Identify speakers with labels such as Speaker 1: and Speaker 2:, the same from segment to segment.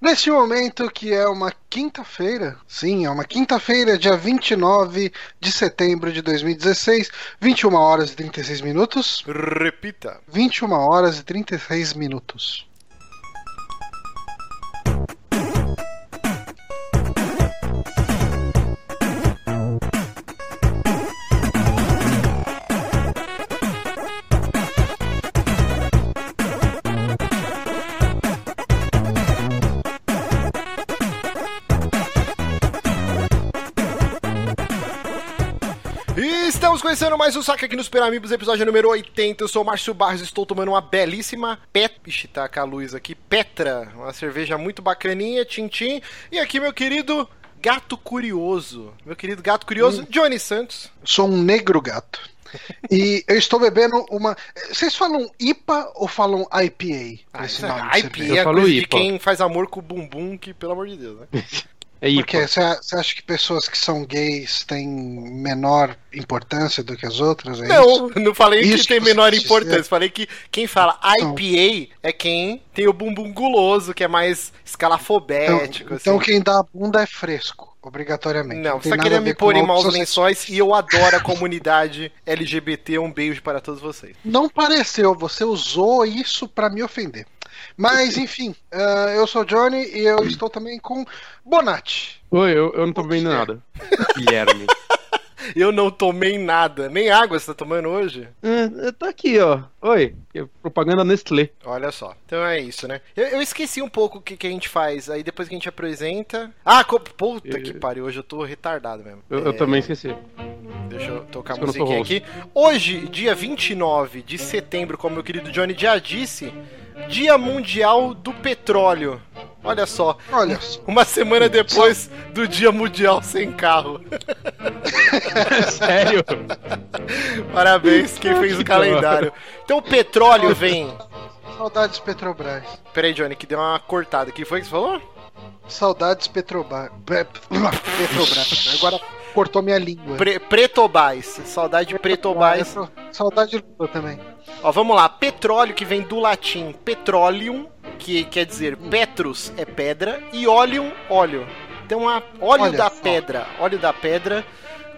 Speaker 1: Neste momento, que é uma quinta-feira, sim, é uma quinta-feira, dia 29 de setembro de 2016, 21 horas e 36 minutos.
Speaker 2: Repita.
Speaker 1: 21 horas e 36 minutos.
Speaker 2: Conhecendo mais um saque aqui nos Super Amigos, episódio número 80. Eu sou o Márcio Barros, estou tomando uma belíssima Pet. Ixi, tá com a luz aqui. Petra, uma cerveja muito bacaninha, Tintim. E aqui, meu querido gato curioso. Meu querido gato curioso, Johnny Santos.
Speaker 1: Sou um negro gato. E eu estou bebendo uma. Vocês falam IPA ou falam IPA?
Speaker 2: Ah, é-
Speaker 1: de
Speaker 2: IPA
Speaker 1: cerveja?
Speaker 2: é coisa de
Speaker 3: IPA.
Speaker 2: quem faz amor com o bumbum, que pelo amor de Deus, né?
Speaker 3: É
Speaker 1: Porque você acha que pessoas que são gays têm menor importância do que as outras? É
Speaker 2: Não,
Speaker 1: isso?
Speaker 2: não falei
Speaker 1: Isso
Speaker 2: que tem
Speaker 1: que
Speaker 2: menor importância.
Speaker 1: dizer.
Speaker 2: Falei que quem fala
Speaker 1: Não.
Speaker 2: IPA é quem tem o bumbum guloso, que é mais
Speaker 1: Então,
Speaker 2: escalafobético.
Speaker 1: então
Speaker 2: assim.
Speaker 1: quem dá a bunda é fresco, obrigatoriamente.
Speaker 2: Não,
Speaker 1: tem
Speaker 2: você tá
Speaker 1: nada a
Speaker 2: querendo
Speaker 1: ver
Speaker 2: me pôr em maus lençóis e eu adoro a comunidade LGBT. Um beijo para todos vocês.
Speaker 1: Não pareceu, você usou isso pra me ofender. Mas, enfim, ah, eu sou o Johnny e eu estou também com Bonatti.
Speaker 3: Oi, eu, eu não
Speaker 1: quê?
Speaker 3: nada. Guilherme.
Speaker 2: Eu não tomei nada, nem água você tá tomando hoje?
Speaker 3: É, tá aqui, ó. Oi, é propaganda Nestlé.
Speaker 2: Olha só. Então é isso, né? Eu, eu esqueci um pouco o que, que a gente faz. Aí depois que a gente apresenta. Ah, co... puta
Speaker 3: Eu-
Speaker 2: que pariu, hoje eu tô retardado mesmo.
Speaker 3: Eu, eu
Speaker 2: É,
Speaker 3: também esqueci.
Speaker 2: Deixa eu tocar a
Speaker 3: eu
Speaker 2: musiquinha aqui. Hoje, dia 29 de setembro, como meu querido Johnny já disse, Dia Mundial do Petróleo. Olha só,
Speaker 1: Olha só.
Speaker 2: uma semana depois do Dia Mundial sem carro.
Speaker 3: Sério?
Speaker 2: Parabéns quem fez o calendário. Então o petróleo vem.
Speaker 1: Saudades Petrobras.
Speaker 2: Peraí, Johnny, que deu uma cortada. O que foi que você falou?
Speaker 1: Saudades Petrobras. Petrobras. Agora cortou minha língua.
Speaker 2: Pre Pretobás. Saudade de Pretobás.
Speaker 1: Petro- Saudade de Lula também.
Speaker 2: Ó, vamos lá. Petróleo, que vem do latim petroleum, que quer dizer petrus é pedra, e oleum, óleo. Então, a óleo
Speaker 1: Olha
Speaker 2: da
Speaker 1: só.
Speaker 2: pedra, óleo da pedra,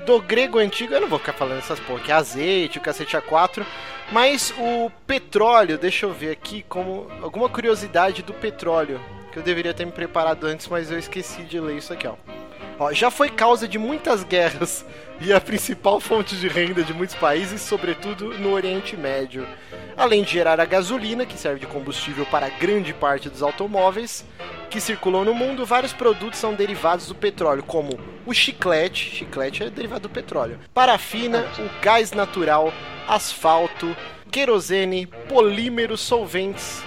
Speaker 2: do grego antigo, eu não vou ficar falando essas porra, que é azeite, o cacete A4, mas o petróleo, deixa eu ver aqui como alguma curiosidade do petróleo, que eu deveria ter me preparado antes, mas eu esqueci de ler isso aqui, ó. Ó, já foi causa de muitas guerras e a principal fonte de renda de muitos países, sobretudo no Oriente Médio. Além de gerar a gasolina, que serve de combustível para grande parte dos automóveis que circulam no mundo, vários produtos são derivados do petróleo, como o chiclete, chiclete é derivado do petróleo, parafina, o gás natural, asfalto, querosene, polímeros, solventes,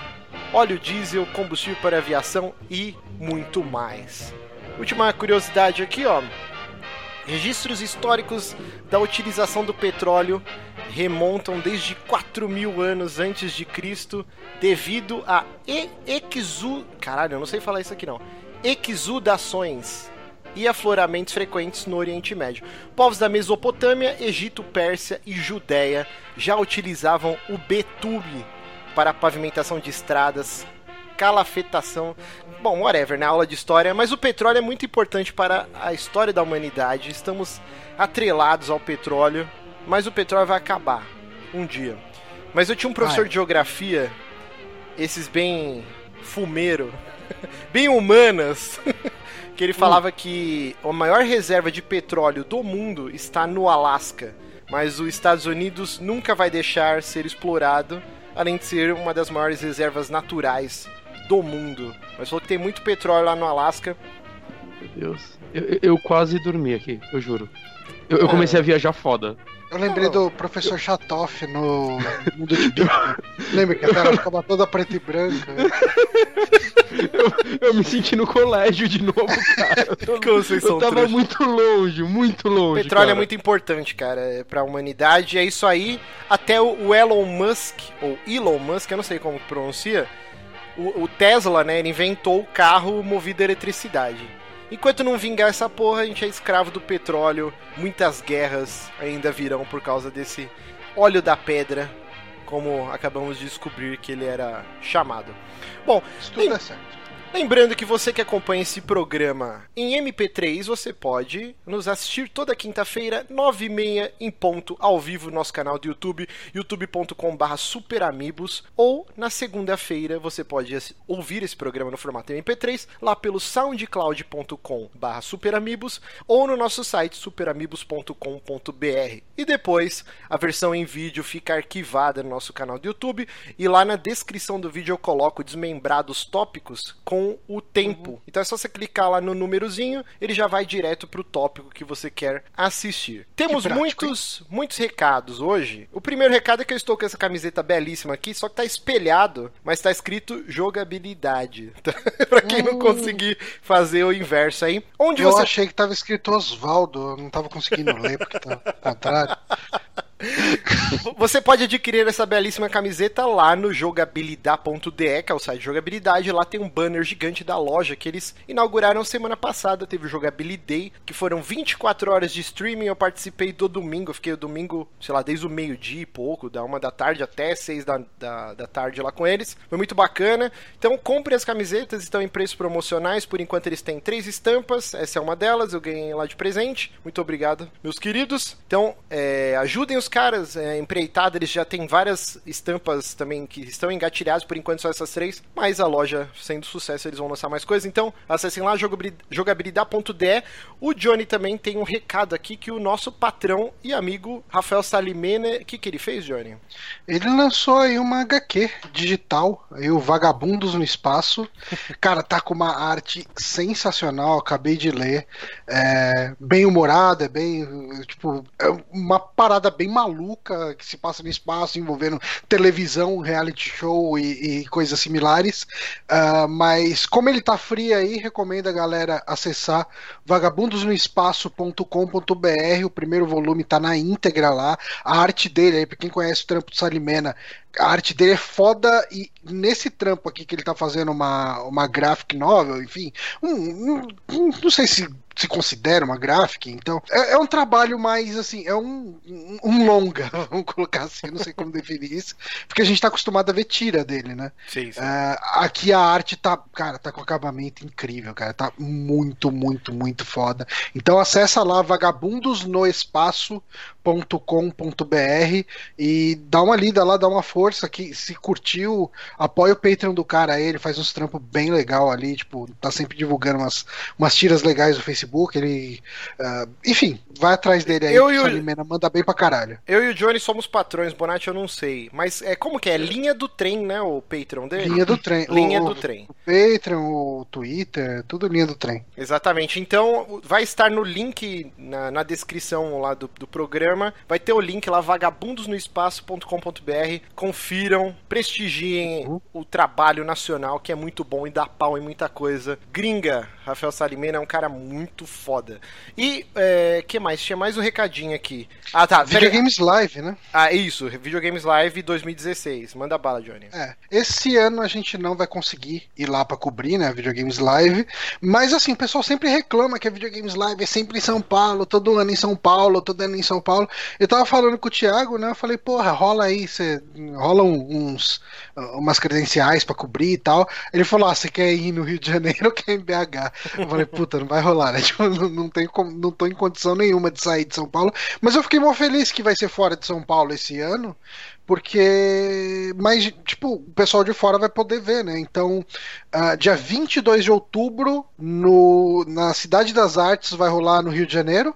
Speaker 2: óleo diesel, combustível para aviação e muito mais. Última curiosidade aqui, ó. Registros históricos da utilização do petróleo remontam desde 4 mil anos antes de Cristo, devido a exu... Caralho, eu não sei falar isso aqui não. Exudações e afloramentos frequentes no Oriente Médio. Povos da Mesopotâmia, Egito, Pérsia e Judéia já utilizavam o betume para pavimentação de estradas, calafetação. Bom, whatever, na aula de história, mas o petróleo é muito importante para a história da humanidade. Estamos atrelados ao petróleo, mas o petróleo vai acabar um dia. Mas eu tinha um professor
Speaker 1: Vai.
Speaker 2: de geografia, esses bem fumeiro, bem humanas, que ele falava que a maior reserva de petróleo do mundo está no Alasca, mas os Estados Unidos nunca vai deixar ser explorado, além de ser uma das maiores reservas naturais do mundo. Mas falou que tem muito petróleo lá no Alasca.
Speaker 3: Meu Deus. Eu, eu- quase dormi aqui, eu juro. Eu, eu comecei a viajar foda.
Speaker 1: Eu lembrei do professor Chatoff no Mundo de Bico. Lembra que a tela ficava toda preta e branca?
Speaker 3: Eu, eu me senti no colégio de novo, cara. Eu, tô- eu tava
Speaker 2: trouxa.
Speaker 3: muito longe, muito longe.
Speaker 2: Petróleo é
Speaker 3: cara.
Speaker 2: muito importante, cara, para a humanidade. É isso aí. Até o Elon Musk, ou Elon Musk, eu não sei como pronuncia. O, o Tesla, né, ele inventou o carro movido a eletricidade. Enquanto não vingar essa porra, a gente é escravo do petróleo. Muitas guerras ainda virão por causa desse óleo da pedra, como acabamos de descobrir que ele era chamado. Bom,
Speaker 1: Isso tudo é certo.
Speaker 2: Lembrando que você que acompanha esse programa em MP3, você pode nos assistir toda quinta-feira, 9h30 em ponto, ao vivo no nosso canal do YouTube, youtube.com.br superamigos, ou na segunda-feira você pode ouvir esse programa no formato MP3 lá pelo soundcloud.com.br superamigos ou no nosso site superamigos.com.br. E depois a versão em vídeo fica arquivada no nosso canal do YouTube e lá na descrição do vídeo eu coloco desmembrados tópicos com com o tempo. Uhum. Então é só você clicar lá no númerozinho, ele já vai direto pro tópico que você quer assistir. Temos prático, muitos, muitos recados hoje. O primeiro recado é que eu estou com essa camiseta belíssima aqui, só que tá espelhado, mas tá escrito jogabilidade. para quem não hum. conseguir fazer o inverso aí. Onde
Speaker 1: eu
Speaker 2: você...
Speaker 1: achei que tava escrito Osvaldo, eu não tava conseguindo ler porque tá ao contrário.
Speaker 2: Você pode adquirir essa belíssima camiseta lá no jogabilidade.de, que é o site de jogabilidade. Lá tem um banner gigante da loja que eles inauguraram semana passada. Teve o Jogabilidade, que foram 24 horas de streaming. Eu participei do domingo, fiquei o domingo, sei lá, desde o meio-dia e pouco, da uma da tarde até seis da, da, da tarde lá com eles. Foi muito bacana. Então compre as camisetas, estão em preços promocionais. Por enquanto eles têm três estampas. Essa é uma delas, eu ganhei lá de presente. Muito obrigado, meus queridos. Então, é, ajudem os caras, é, empreitada, eles já têm várias estampas também que estão engatilhadas, por enquanto só essas três, mas a loja sendo sucesso eles vão lançar mais coisas, então acessem lá jogabilidade.de. O Johnny também tem um recado aqui que o nosso patrão e amigo Rafael Salimene, o que, que ele fez, Johnny?
Speaker 1: Ele lançou aí uma HQ digital, aí o Vagabundos no Espaço. Cara, tá com uma arte sensacional, acabei de ler. É, bem humorada, é bem. Tipo, é uma parada bem maluca que se passa no espaço, envolvendo televisão, reality show e, e coisas similares. Uh, mas como ele tá frio aí, recomendo a galera acessar vagabundosnoespaço.com.br. O primeiro volume tá na íntegra lá. A arte dele, aí, pra quem conhece o trampo do Salimena, a arte dele é foda e nesse trampo aqui que ele tá fazendo uma, uma graphic novel, enfim, um, um, um, não sei se se considera uma graphic, então é, é um trabalho mais assim, é um, um, longa, vamos colocar assim, não sei como definir isso, porque a gente tá acostumado a ver tira dele, né? Sim, sim. Uh, aqui a arte tá, cara, tá com acabamento incrível, cara, tá muito, muito, muito foda. Então acessa lá vagabundosnoespaço.com.br e dá uma lida lá, dá uma força que se curtiu, apoia o Patreon do cara aí, ele faz uns trampos bem legal ali, tipo, tá sempre divulgando umas, umas tiras legais no Facebook, ele. Uh, enfim, vai atrás dele aí,
Speaker 2: eu e o
Speaker 1: Salimena manda bem pra caralho.
Speaker 2: Eu e o Johnny somos patrões, Bonatti eu não sei. Mas é como que é? Linha do trem, né? O Patreon dele?
Speaker 1: Linha do trem.
Speaker 2: linha o, do trem.
Speaker 1: O Patreon, o Twitter, tudo linha do trem.
Speaker 2: Exatamente. Então, vai estar no link na, na descrição lá do, do programa. Vai ter o link lá, vagabundosnoespaço.com.br com confiram, prestigiem uhum. o trabalho nacional, que é muito bom e dá pau em muita coisa. Gringa, Rafael Salimena é um cara muito foda. E, é, que mais? Tinha mais um recadinho aqui.
Speaker 1: Ah, tá. Videogames Live, né?
Speaker 2: Ah, isso. Videogames Live 2016. Manda bala, Johnny.
Speaker 1: É. Esse ano a gente não vai conseguir ir lá para cobrir, né? Videogames Live. Mas, assim, o pessoal sempre reclama que a Videogames Live é sempre em São Paulo, todo ano em São Paulo, todo ano em São Paulo. Eu tava falando com o Thiago, né? Eu falei, porra, rola aí, você rolam uns umas credenciais para cobrir e tal. Ele falou: ah, você quer ir no Rio de Janeiro ou quer ir em BH? Eu falei, puta, não vai rolar, né? Tipo, não, não, não tô em condição nenhuma de sair de São Paulo. Mas eu fiquei mó feliz que vai ser fora de São Paulo esse ano. Porque, mas, tipo, o pessoal de fora vai poder ver, né? Então, uh, dia 22 de outubro, no, na Cidade das Artes, vai rolar no Rio de Janeiro.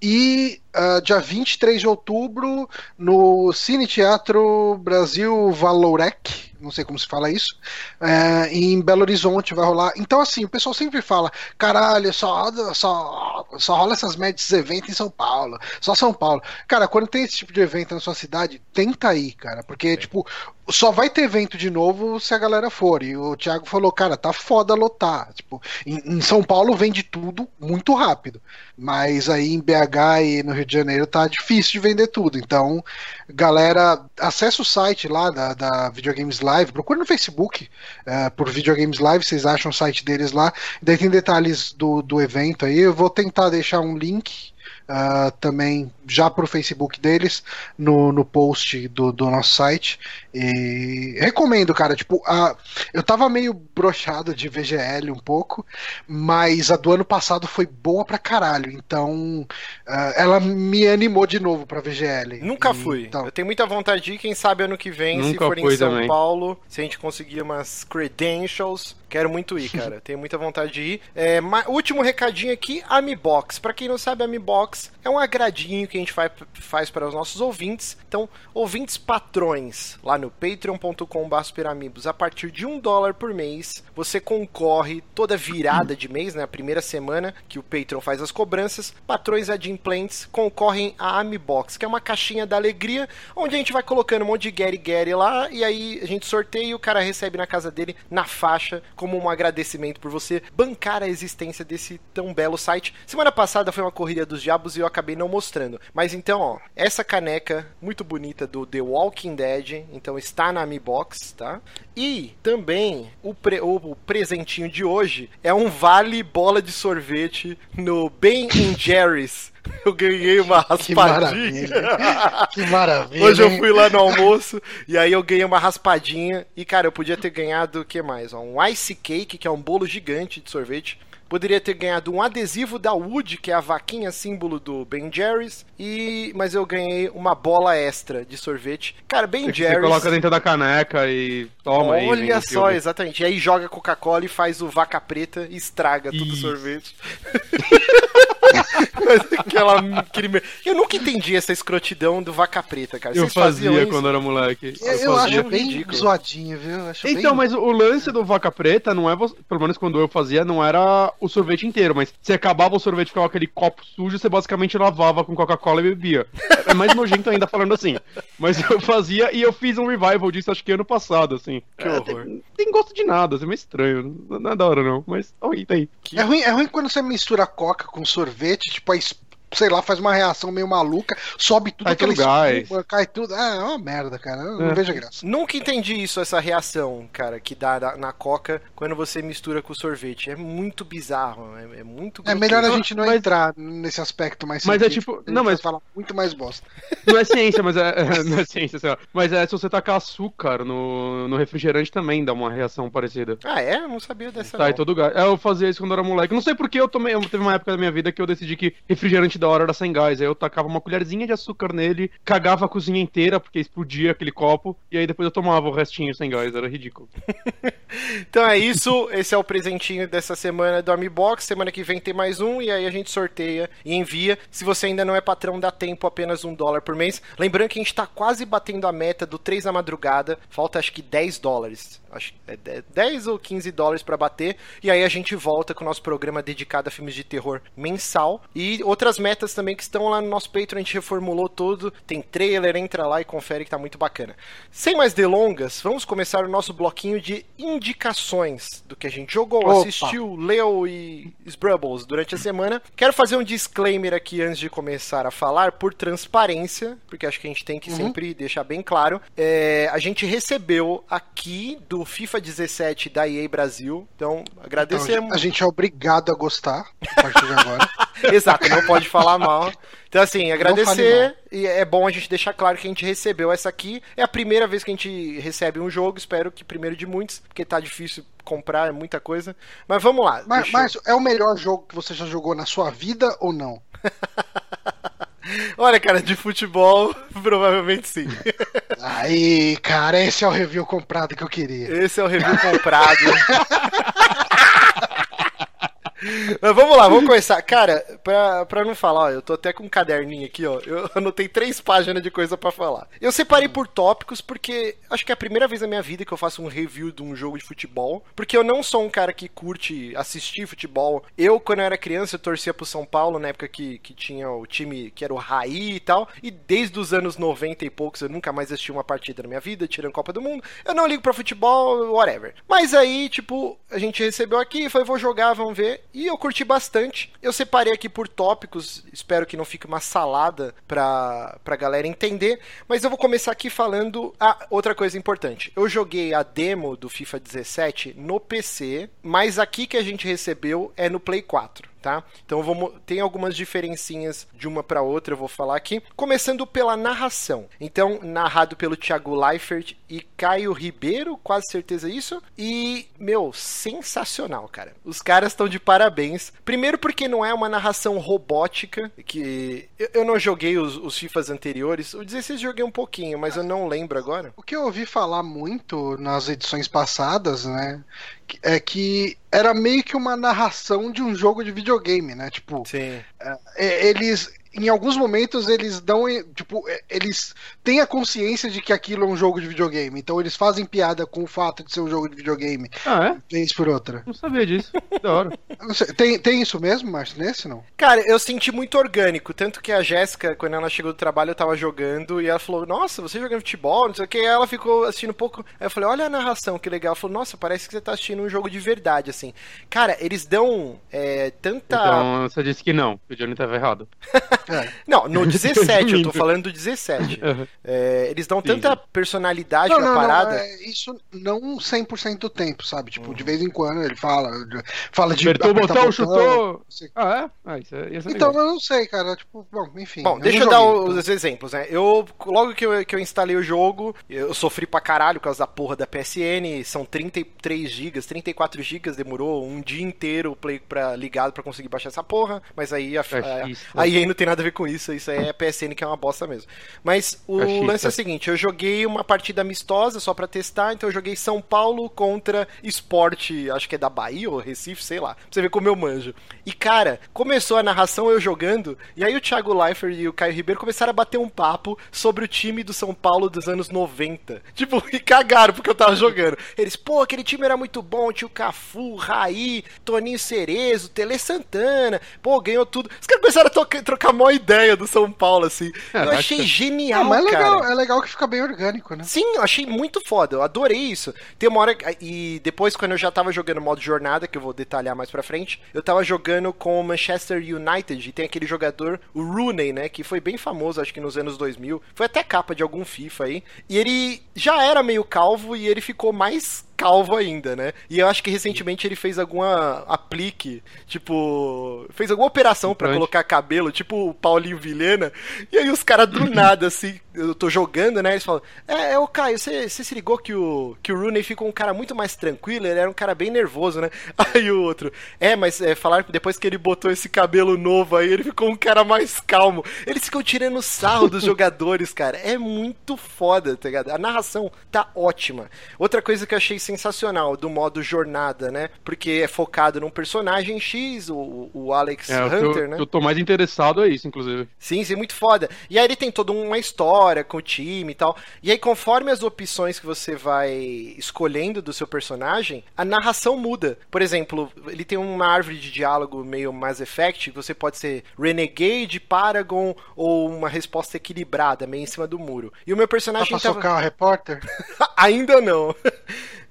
Speaker 1: E uh, dia 23 de outubro, no Cine Teatro Brasil Valorec, não sei como se fala isso, é, em Belo Horizonte vai rolar. Então, assim, o pessoal sempre fala: caralho, só, só, só rola essas médias eventos em São Paulo, só São Paulo. Cara, quando tem esse tipo de evento na sua cidade, tenta ir, cara, porque, Sim. tipo, só vai ter evento de novo se a galera for. E o Thiago falou: cara, tá foda lotar. Tipo, em, em São Paulo vende tudo muito rápido, mas aí em BH e no Rio de Janeiro tá difícil de vender tudo. Então, galera, acessa o site lá da, da Videogames Live, procura no Facebook uh, por Videogames Live, vocês acham o site deles lá. Daí tem detalhes do, do evento aí. Eu vou tentar deixar um link uh, também já pro Facebook deles, no, no post do, do nosso site. E recomendo, cara. Tipo, a, eu tava meio brochado de VGL um pouco, mas a do ano passado foi boa pra caralho. Então, uh, ela me animou de novo pra VGL.
Speaker 2: Nunca e, fui. Então... Eu tenho muita vontade de ir, quem sabe ano que vem, Nunca se for em São também. Paulo, se a gente conseguir umas credentials, Quero muito ir, cara. Tenho muita vontade de ir. É, último recadinho aqui, Amibox. Para quem não sabe, Amibox é um agradinho que a gente faz, faz para os nossos ouvintes. Então, ouvintes patrões, lá no patreon.com.br a partir de um dólar por mês, você concorre toda virada de mês, né? A primeira semana que o Patreon faz as cobranças. Patrões adimplentes concorrem a Amibox, que é uma caixinha da alegria, onde a gente vai colocando um monte de Gary Gary lá, e aí a gente sorteia e o cara recebe na casa dele, na faixa, como um agradecimento por você bancar a existência desse tão belo site. Semana passada foi uma corrida dos diabos e eu acabei não mostrando. Mas então, ó, essa caneca muito bonita do The Walking Dead, então está na Mi Box, tá? E também o, pre o presentinho de hoje é um vale bola de sorvete no Ben Jerry's eu ganhei uma raspadinha.
Speaker 1: Que maravilha. que maravilha.
Speaker 2: Hoje eu fui lá no almoço e aí eu ganhei uma raspadinha. E, cara, eu podia ter ganhado o que mais? Um ice cake, que é um bolo gigante de sorvete. Poderia ter ganhado um adesivo da Wood, que é a vaquinha símbolo do Ben Jerry's, e mas eu ganhei uma bola extra de sorvete. Cara, Ben Jerry's. Você
Speaker 3: coloca dentro da caneca e toma
Speaker 2: Olha aí. Olha só, exatamente. E aí joga Coca-Cola e faz o vaca preta e estraga todo o sorvete. Aquela, aquele... Eu nunca entendi essa escrotidão do vaca preta, cara.
Speaker 3: Vocês eu fazia quando era moleque.
Speaker 1: Eu, eu, eu acho bem ridículo. zoadinho, viu? Acho
Speaker 3: então, bem... mas o lance do vaca preta não é, pelo menos quando eu fazia, não era o sorvete inteiro, mas se acabava o sorvete ficava aquele copo sujo, você basicamente lavava com Coca-Cola e bebia. É mais nojento ainda falando assim. Mas eu fazia e eu fiz um revival disso acho que ano passado, assim.
Speaker 2: Que é, horror.
Speaker 3: Tem, tem, gosto de nada, assim, é meio estranho. Não, é da hora não, mas tá aí, tá aí.
Speaker 1: É ruim, é ruim quando você mistura coca com sorvete, tipo a sei lá, faz uma reação meio maluca, sobe tudo
Speaker 3: aquele espuma,
Speaker 1: cai tudo. Ah, é uma merda, cara. Eu é. não vejo graça.
Speaker 2: Nunca entendi isso, essa reação, cara, que dá na, na coca quando você mistura com sorvete. É muito bizarro, é, é muito
Speaker 1: É melhor a gente não mas... entrar nesse aspecto mais
Speaker 3: Mas é tipo, não, mas
Speaker 1: fala muito mais bosta.
Speaker 3: Não é ciência, mas é, é não é ciência, sei lá. Mas é se você tacar açúcar no, no refrigerante também dá uma reação parecida.
Speaker 2: Ah, é? Eu não sabia dessa.
Speaker 3: Tá,
Speaker 2: não.
Speaker 3: e todo gás. É, eu fazia isso quando eu era moleque. Não sei porque eu tomei, eu teve uma época da minha vida que eu decidi que refrigerante da hora era sem gás. Aí eu tacava uma colherzinha de açúcar nele, cagava a cozinha inteira, porque explodia aquele copo, e aí depois eu tomava o restinho sem gás. Era ridículo.
Speaker 2: então é isso. Esse é o presentinho dessa semana do Amibox. Semana que vem tem mais um, e aí a gente sorteia e envia. Se você ainda não é patrão, dá tempo apenas um dólar por mês. Lembrando que a gente tá quase batendo a meta do 3 da madrugada. Falta acho que 10 dólares acho é 10 ou 15 dólares para bater. E aí a gente volta com o nosso programa dedicado a filmes de terror mensal. E outras metas também que estão lá no nosso Patreon, a gente reformulou tudo. Tem trailer, entra lá e confere que tá muito bacana. Sem mais delongas, vamos começar o nosso bloquinho de indicações do que a gente jogou, Opa. assistiu, leu e Sbrubbles durante a semana. Quero fazer um disclaimer aqui antes de começar a falar, por transparência, porque acho que a gente tem que uhum. sempre deixar bem claro. É, a gente recebeu aqui do FIFA 17 da EA Brasil. Então, agradecemos. Então,
Speaker 1: a gente é obrigado a gostar a partir de agora.
Speaker 2: Exato, não pode falar mal. Então, assim, agradecer. E é bom a gente deixar claro que a gente recebeu essa aqui. É a primeira vez que a gente recebe um jogo. Espero que primeiro de muitos, porque tá difícil comprar, é muita coisa. Mas vamos lá.
Speaker 1: Mas, mas é o melhor jogo que você já jogou na sua vida ou não?
Speaker 2: Olha, cara, de futebol, provavelmente sim.
Speaker 1: Aí, cara, esse é o review comprado que eu queria.
Speaker 2: Esse é o review comprado. Mas vamos lá, vamos começar. Cara, pra, pra não falar, ó, eu tô até com um caderninho aqui, ó. Eu anotei três páginas de coisa para falar. Eu separei por tópicos porque acho que é a primeira vez na minha vida que eu faço um review de um jogo de futebol. Porque eu não sou um cara que curte assistir futebol. Eu, quando eu era criança, eu torcia pro São Paulo, na época que, que tinha o time que era o Raí e tal. E desde os anos 90 e poucos eu nunca mais assisti uma partida na minha vida, tirando Copa do Mundo. Eu não ligo pra futebol, whatever. Mas aí, tipo, a gente recebeu aqui e foi, vou jogar, vamos ver. E eu curti bastante. Eu separei aqui por tópicos, espero que não fique uma salada pra, pra galera entender. Mas eu vou começar aqui falando. Ah, outra coisa importante. Eu joguei a demo do FIFA 17 no PC, mas aqui que a gente recebeu é no Play 4. Tá? Então tem algumas diferencinhas de uma para outra, eu vou falar aqui, começando pela narração. Então, narrado pelo Thiago Leifert e Caio Ribeiro, quase certeza isso. E, meu, sensacional, cara. Os caras estão de parabéns. Primeiro porque não é uma narração robótica, que eu, eu não joguei os, os FIFAs anteriores. O 16 joguei um pouquinho, mas eu não lembro agora.
Speaker 1: O que eu ouvi falar muito nas edições passadas, né, é que era meio que uma narração de um jogo de videogame, né? Tipo,
Speaker 2: Sim.
Speaker 1: é, eles em alguns momentos eles dão, tipo, é, eles têm a consciência de que aquilo é um jogo de videogame. Então eles fazem piada com o fato de ser um jogo de videogame.
Speaker 3: Ah, é?
Speaker 1: Vez por outra.
Speaker 3: Não sabia disso. da hora.
Speaker 1: Tem, tem isso mesmo, Márcio, nesse não?
Speaker 2: Cara, eu senti muito orgânico. Tanto que a Jéssica, quando ela chegou do trabalho, eu tava jogando e ela falou: Nossa, você jogando futebol, não sei o que. Aí ela ficou assistindo um pouco. Aí eu falei: Olha a narração, que legal. Ela falou: Nossa, parece que você tá assistindo um jogo de verdade, assim. Cara, eles dão é, tanta.
Speaker 3: Então você disse que não, que o Johnny tava errado.
Speaker 2: É. Não, no 17, eu tô falando do 17. Uhum. É, eles dão tanta Sim. personalidade
Speaker 1: não,
Speaker 2: na
Speaker 1: não,
Speaker 2: parada.
Speaker 1: Não, é, isso não 100% do tempo, sabe? Tipo, uhum. de vez em quando ele fala, fala de.
Speaker 3: Apertou o botão, botão, chutou. Ah, é? Ah, isso é, isso
Speaker 1: é então, eu não sei, cara. Tipo, bom, enfim.
Speaker 2: Bom, deixa eu dar os então. exemplos, né? Eu, logo que eu, que eu instalei o jogo, eu sofri pra caralho por causa da porra da PSN. São 33 GB, 34 GB, demorou um dia inteiro o Play pra, ligado pra conseguir baixar essa porra. Mas aí a, a, a EA não tem nada a ver com isso. Isso aí é PSN que é uma bosta mesmo. Mas o é lance é o seguinte: eu joguei uma partida amistosa só pra testar, então eu joguei São Paulo contra Esporte, acho que é da Bahia ou Recife, sei lá. Pra você ver como eu manjo. E cara, começou a narração eu jogando, e aí o Thiago Leifert e o Caio Ribeiro começaram a bater um papo sobre o time do São Paulo dos anos 90. Tipo, e cagaram porque eu tava jogando. Eles, pô, aquele time era muito bom, tinha o Cafu, Raí, Toninho Cerezo, Tele Santana, pô, ganhou tudo. Os caras começaram a trocar uma ideia do São Paulo, assim. É, eu achei que... genial,
Speaker 1: Não, mas
Speaker 2: é
Speaker 1: legal, é legal que fica bem orgânico, né?
Speaker 2: Sim, eu achei muito foda, eu adorei isso. Tem uma hora, e depois quando eu já tava jogando modo jornada, que eu vou detalhar mais pra frente, eu tava jogando com o Manchester United, e tem aquele jogador, o Rooney, né, que foi bem famoso, acho que nos anos 2000, foi até capa de algum FIFA aí, e ele já era meio calvo e ele ficou mais calvo ainda, né? E eu acho que recentemente ele fez alguma aplique, tipo, fez alguma operação para colocar cabelo, tipo o Paulinho Vilhena. E aí os caras do nada, assim, eu tô jogando, né? Eles falam: É, é o Caio, você, você se ligou que o, que o Rooney ficou um cara muito mais tranquilo, ele era um cara bem nervoso, né? Aí o outro: É, mas é, falaram que depois que ele botou esse cabelo novo aí, ele ficou um cara mais calmo. Eles ficam tirando sarro dos jogadores, cara. É muito foda, tá ligado? A narração tá ótima. Outra coisa que eu achei sensacional do modo jornada, né? Porque é focado num personagem X, o, o Alex é, Hunter,
Speaker 3: eu,
Speaker 2: né?
Speaker 3: Eu tô mais interessado é isso, inclusive.
Speaker 2: Sim, sim, muito foda. E aí ele tem toda uma história com o time e tal. E aí, conforme as opções que você vai escolhendo do seu personagem, a narração muda. Por exemplo, ele tem uma árvore de diálogo meio Mass Effect, você pode ser Renegade, Paragon ou uma resposta equilibrada, meio em cima do muro. E o meu personagem.
Speaker 1: Dá pra tava... socar o repórter?
Speaker 2: Ainda não.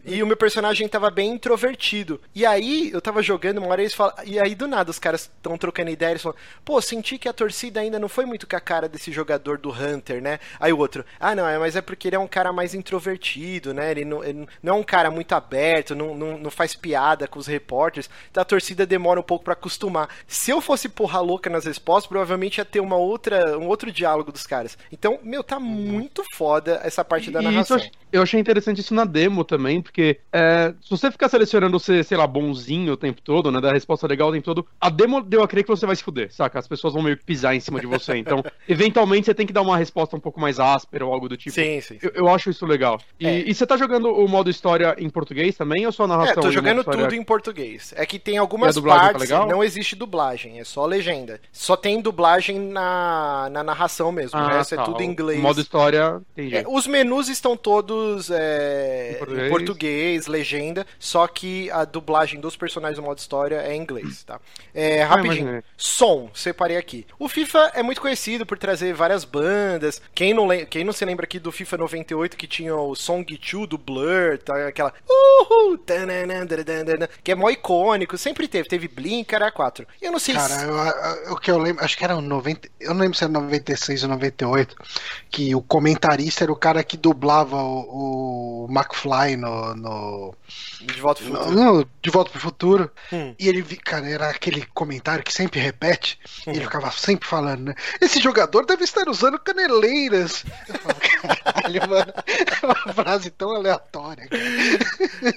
Speaker 2: E o meu personagem tava bem introvertido. E aí, eu tava jogando, uma hora eles falam. E aí, do nada, os caras estão trocando ideia. Eles falam, pô, senti que a torcida ainda não foi muito com a cara desse jogador do Hunter, né? Aí o outro, ah, não, é, mas é porque ele é um cara mais introvertido, né? Ele não, ele não é um cara muito aberto, não, não, não faz piada com os repórteres. Então a torcida demora um pouco para acostumar. Se eu fosse porra louca nas respostas, provavelmente ia ter uma outra, um outro diálogo dos caras. Então, meu, tá muito foda essa parte da narração.
Speaker 3: Isso, eu achei interessante isso na demo também, porque é, se você ficar selecionando ser, sei lá, bonzinho o tempo todo, né, dar resposta legal o tempo todo, a demo deu a crer que você vai se fuder, saca? As pessoas vão meio que pisar em cima de você. Então, eventualmente você tem que dar uma resposta um pouco mais áspera ou algo do tipo.
Speaker 2: Sim, sim.
Speaker 3: Eu, eu acho isso legal. E, é. e, você tá jogando o modo história em português também ou só narração?
Speaker 2: É, tô jogando tudo em português. É que tem algumas partes tá não existe dublagem, é só legenda. Só tem dublagem na, na narração mesmo. Ah, o resto é tá. é tudo em inglês. O
Speaker 3: modo história tem
Speaker 2: é, Os menus estão todos é, em, português. em, português. Legenda, só que a dublagem dos personagens do modo história é em inglês, tá? É, rapidinho. Som, separei aqui. O FIFA é muito conhecido por trazer várias bandas. Quem não, quem não se lembra aqui do FIFA 98 que tinha o Song 2 do Blur, tá? aquela uhul, que é mó icônico, sempre teve, teve Blink, cara 4. Eu não sei
Speaker 1: cara, se... eu, o que eu lembro, acho que era 90, eu não lembro se era 96 ou 98, que o comentarista era o cara que dublava o, o McFly no, no.
Speaker 2: De volta pro futuro.
Speaker 1: No, no De Volta pro Futuro.
Speaker 2: Hum.
Speaker 1: E ele, cara, era aquele comentário que sempre repete. E ele ficava sempre falando, né? Esse jogador deve estar usando caneleiras. Eu falava, caralho, mano. É uma frase tão aleatória.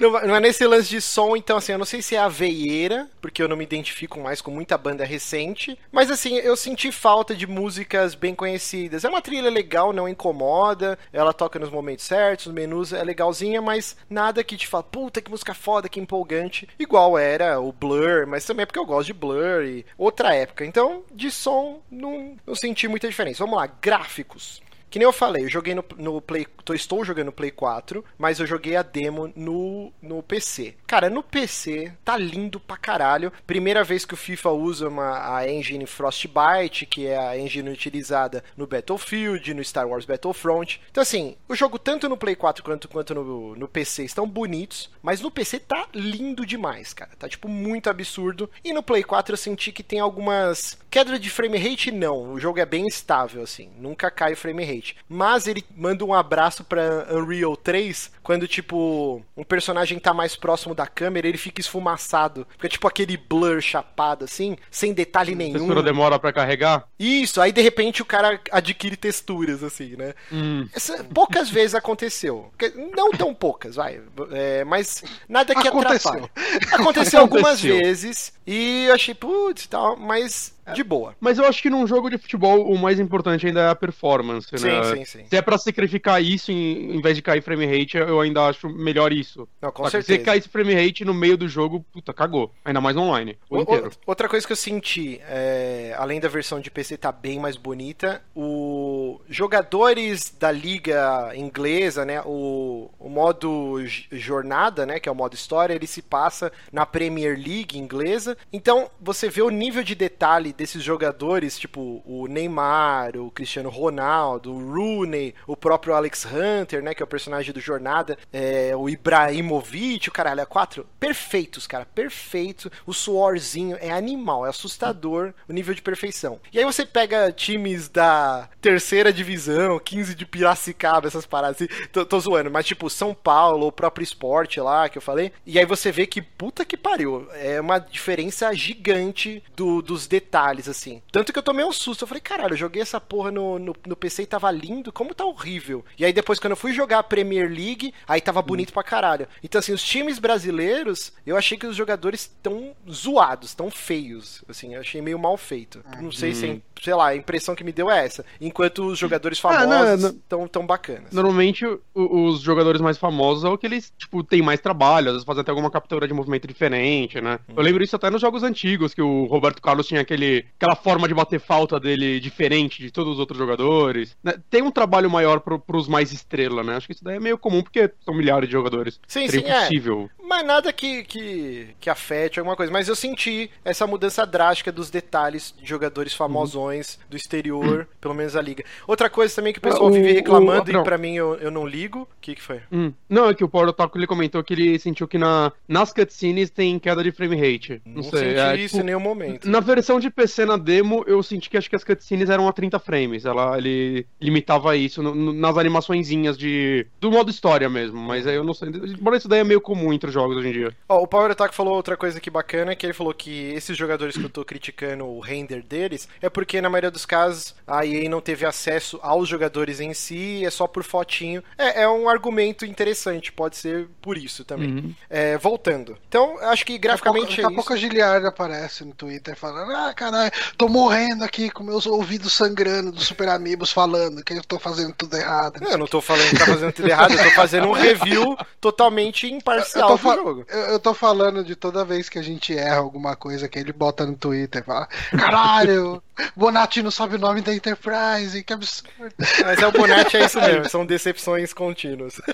Speaker 2: Não, não é nesse lance de som, então assim, eu não sei se é a veieira, porque eu não me identifico mais com muita banda recente, mas assim, eu senti falta de músicas bem conhecidas. É uma trilha legal, não incomoda, ela toca nos momentos certos, os menus é legalzinha, mas nada que te fala, puta que música foda, que empolgante, igual era o Blur, mas também é porque eu gosto de Blur e outra época. Então, de som, não, não senti muita diferença. Vamos lá, gráficos. Que nem eu falei, eu joguei no, no Play. Tô, estou jogando no Play 4, mas eu joguei a demo no, no PC. Cara, no PC tá lindo pra caralho. Primeira vez que o FIFA usa uma, a engine Frostbite, que é a engine utilizada no Battlefield, no Star Wars Battlefront. Então, assim, o jogo tanto no Play 4 quanto, quanto no, no PC estão bonitos, mas no PC tá lindo demais, cara. Tá, tipo, muito absurdo. E no Play 4 eu senti que tem algumas. Queda de frame rate, não. O jogo é bem estável, assim. Nunca cai o frame rate. Mas ele manda um abraço pra Unreal 3 quando, tipo, um personagem tá mais próximo da câmera, ele fica esfumaçado. Fica tipo aquele blur chapado, assim, sem detalhe
Speaker 3: A
Speaker 2: nenhum.
Speaker 3: textura demora pra carregar?
Speaker 2: Isso, aí de repente o cara adquire texturas, assim, né?
Speaker 3: Hum.
Speaker 2: Essa, poucas vezes aconteceu. Que- Não tão poucas, vai. É, mas nada que
Speaker 1: Aconteceu.
Speaker 2: atrapalhe. Aconteceu algumas
Speaker 3: Aconteceu.
Speaker 2: vezes e eu achei, putz, tal, mas de boa.
Speaker 3: Mas eu acho que num jogo de futebol o mais importante ainda é a performance, né?
Speaker 2: Sim, sim, sim.
Speaker 3: Se é pra sacrificar isso em, em vez de cair frame rate, eu ainda acho melhor isso.
Speaker 2: Não, com
Speaker 3: Só
Speaker 2: certeza.
Speaker 3: Se cair esse frame rate no meio do jogo, puta, cagou. Ainda mais online, o
Speaker 2: O-
Speaker 3: inteiro.
Speaker 2: outra coisa que eu senti, é, além da versão de PC tá bem mais bonita, o jogadores da liga inglesa, né, o, o modo jornada, né, que é o modo história, ele se passa na Premier League inglesa. Então você vê o nível de detalhe desses jogadores, tipo o Neymar, o Cristiano Ronaldo, o Rooney, o próprio Alex Hunter, né, que é o personagem do Jornada, é, o Ibrahimovic, o caralho, é quatro, perfeitos, cara, perfeito. O suorzinho é animal, é assustador o nível de perfeição. E aí você pega times da terceira divisão, 15 de Piracicaba, essas paradas assim, tô, tô zoando, mas tipo São Paulo, o próprio esporte lá que eu falei, e aí você vê que puta que pariu, é uma diferença gigante do- dos detalhes, assim. Tanto que eu tomei um susto, eu falei, caralho, eu joguei essa porra no, no, no PC e tava lindo, como tá horrível. E aí depois, quando eu fui jogar a Premier League, aí tava bonito pra caralho. Então, assim, os times brasileiros, eu achei que os jogadores tão zoados, tão feios, assim, eu achei meio mal feito. Não sei se, sei lá, a impressão que me deu é essa. Enquanto os jogadores
Speaker 3: Ah, não,
Speaker 2: famosos
Speaker 3: não.
Speaker 2: tão, tão bacanas.
Speaker 3: Normalmente, o- os jogadores mais famosos é o que eles, tipo, tem mais trabalho, às vezes fazem até alguma captura de movimento diferente, né? Eu lembro isso até nos jogos antigos, que o Roberto Carlos tinha aquele, aquela forma de bater falta dele diferente de todos os outros jogadores. né? Tem um trabalho maior pro, pros mais estrela, né? Acho que isso daí é meio comum, porque são milhares de jogadores.
Speaker 2: Sim,
Speaker 3: Seria
Speaker 2: sim, é.
Speaker 3: impossível.
Speaker 2: Mas nada que, que, que afete alguma coisa. Mas eu senti essa mudança drástica dos detalhes de jogadores famosões do exterior, pelo menos a liga. Outra coisa também que o pessoal
Speaker 3: O-
Speaker 2: vive
Speaker 3: o-
Speaker 2: reclamando e pra mim eu, eu não ligo. O que, que foi?
Speaker 3: Hum. Não, é que o Power Otaku ele comentou que ele sentiu que na, nas cutscenes tem queda de frame rate. Não,
Speaker 2: Não,
Speaker 3: sei.
Speaker 2: senti
Speaker 3: é,
Speaker 2: isso
Speaker 3: tipo,
Speaker 2: em nenhum momento.
Speaker 3: Na versão de PC na demo, eu senti que acho que as cutscenes eram a 30 frames. Ela, ele limitava isso no- no- nas animaçõezinhas de. do modo história mesmo. Mas aí eu não sei. Embora isso daí é meio comum entre os jogos hoje em dia.
Speaker 2: Ó, o Power Attack falou outra coisa que bacana, que ele falou que esses jogadores que eu tô criticando o render deles, é porque na maioria dos casos a EA não teve acesso aos jogadores em si, é só por fotinho. É, é um argumento interessante, pode ser por isso também.
Speaker 3: Uhum.
Speaker 2: É, voltando. Então, acho que graficamente
Speaker 1: Daqui
Speaker 2: é
Speaker 1: a
Speaker 2: isso.
Speaker 1: pouco a Giliard aparece no Twitter falando: Ah, caralho, tô morrendo aqui com meus ouvidos sangrando dos Super Amigos falando que eu tô fazendo tudo errado.
Speaker 2: Eu não tô falando que tá fazendo tudo errado, eu tô fazendo um review totalmente
Speaker 1: Eu
Speaker 2: imparcial
Speaker 1: tô,
Speaker 2: do jogo.
Speaker 1: eu, eu tô falando de toda vez que a gente erra alguma coisa que ele bota no Twitter. Fala, caralho, Bonatti não sabe o nome da Enterprise, que absurdo.
Speaker 2: Mas é o Bonatti, é isso mesmo, são decepções contínuas.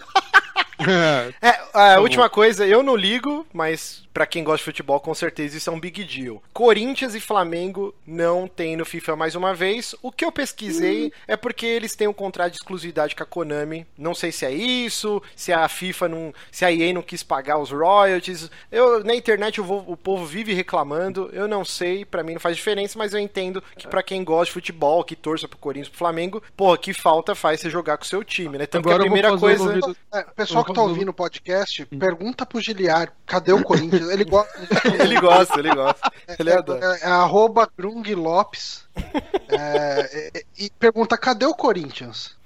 Speaker 2: É, a última coisa, eu não ligo, mas pra quem gosta de futebol, com certeza isso é um big deal. Corinthians e Flamengo não tem no FIFA mais uma vez. O que eu pesquisei é porque eles têm um contrato de exclusividade com a Konami. Não sei se é isso, se a FIFA não, se a EA não quis pagar os royalties. Eu na internet eu vou- o povo vive reclamando. Eu não sei, pra mim não faz diferença, mas eu entendo que pra quem gosta de futebol, que torça pro Corinthians, pro Flamengo, porra, que falta faz você jogar com o seu time, né? Tanto
Speaker 3: Agora
Speaker 2: que a primeira coisa
Speaker 3: um ouvido-
Speaker 1: É, o pessoal pessoal que tá ouvindo o podcast, hum. pergunta pro Giliar, cadê o Corinthians? Ele gosta.
Speaker 2: ele gosta, ele gosta. Ele
Speaker 1: é, é, é, arroba Grung Lopes. É, e pergunta, cadê o Corinthians?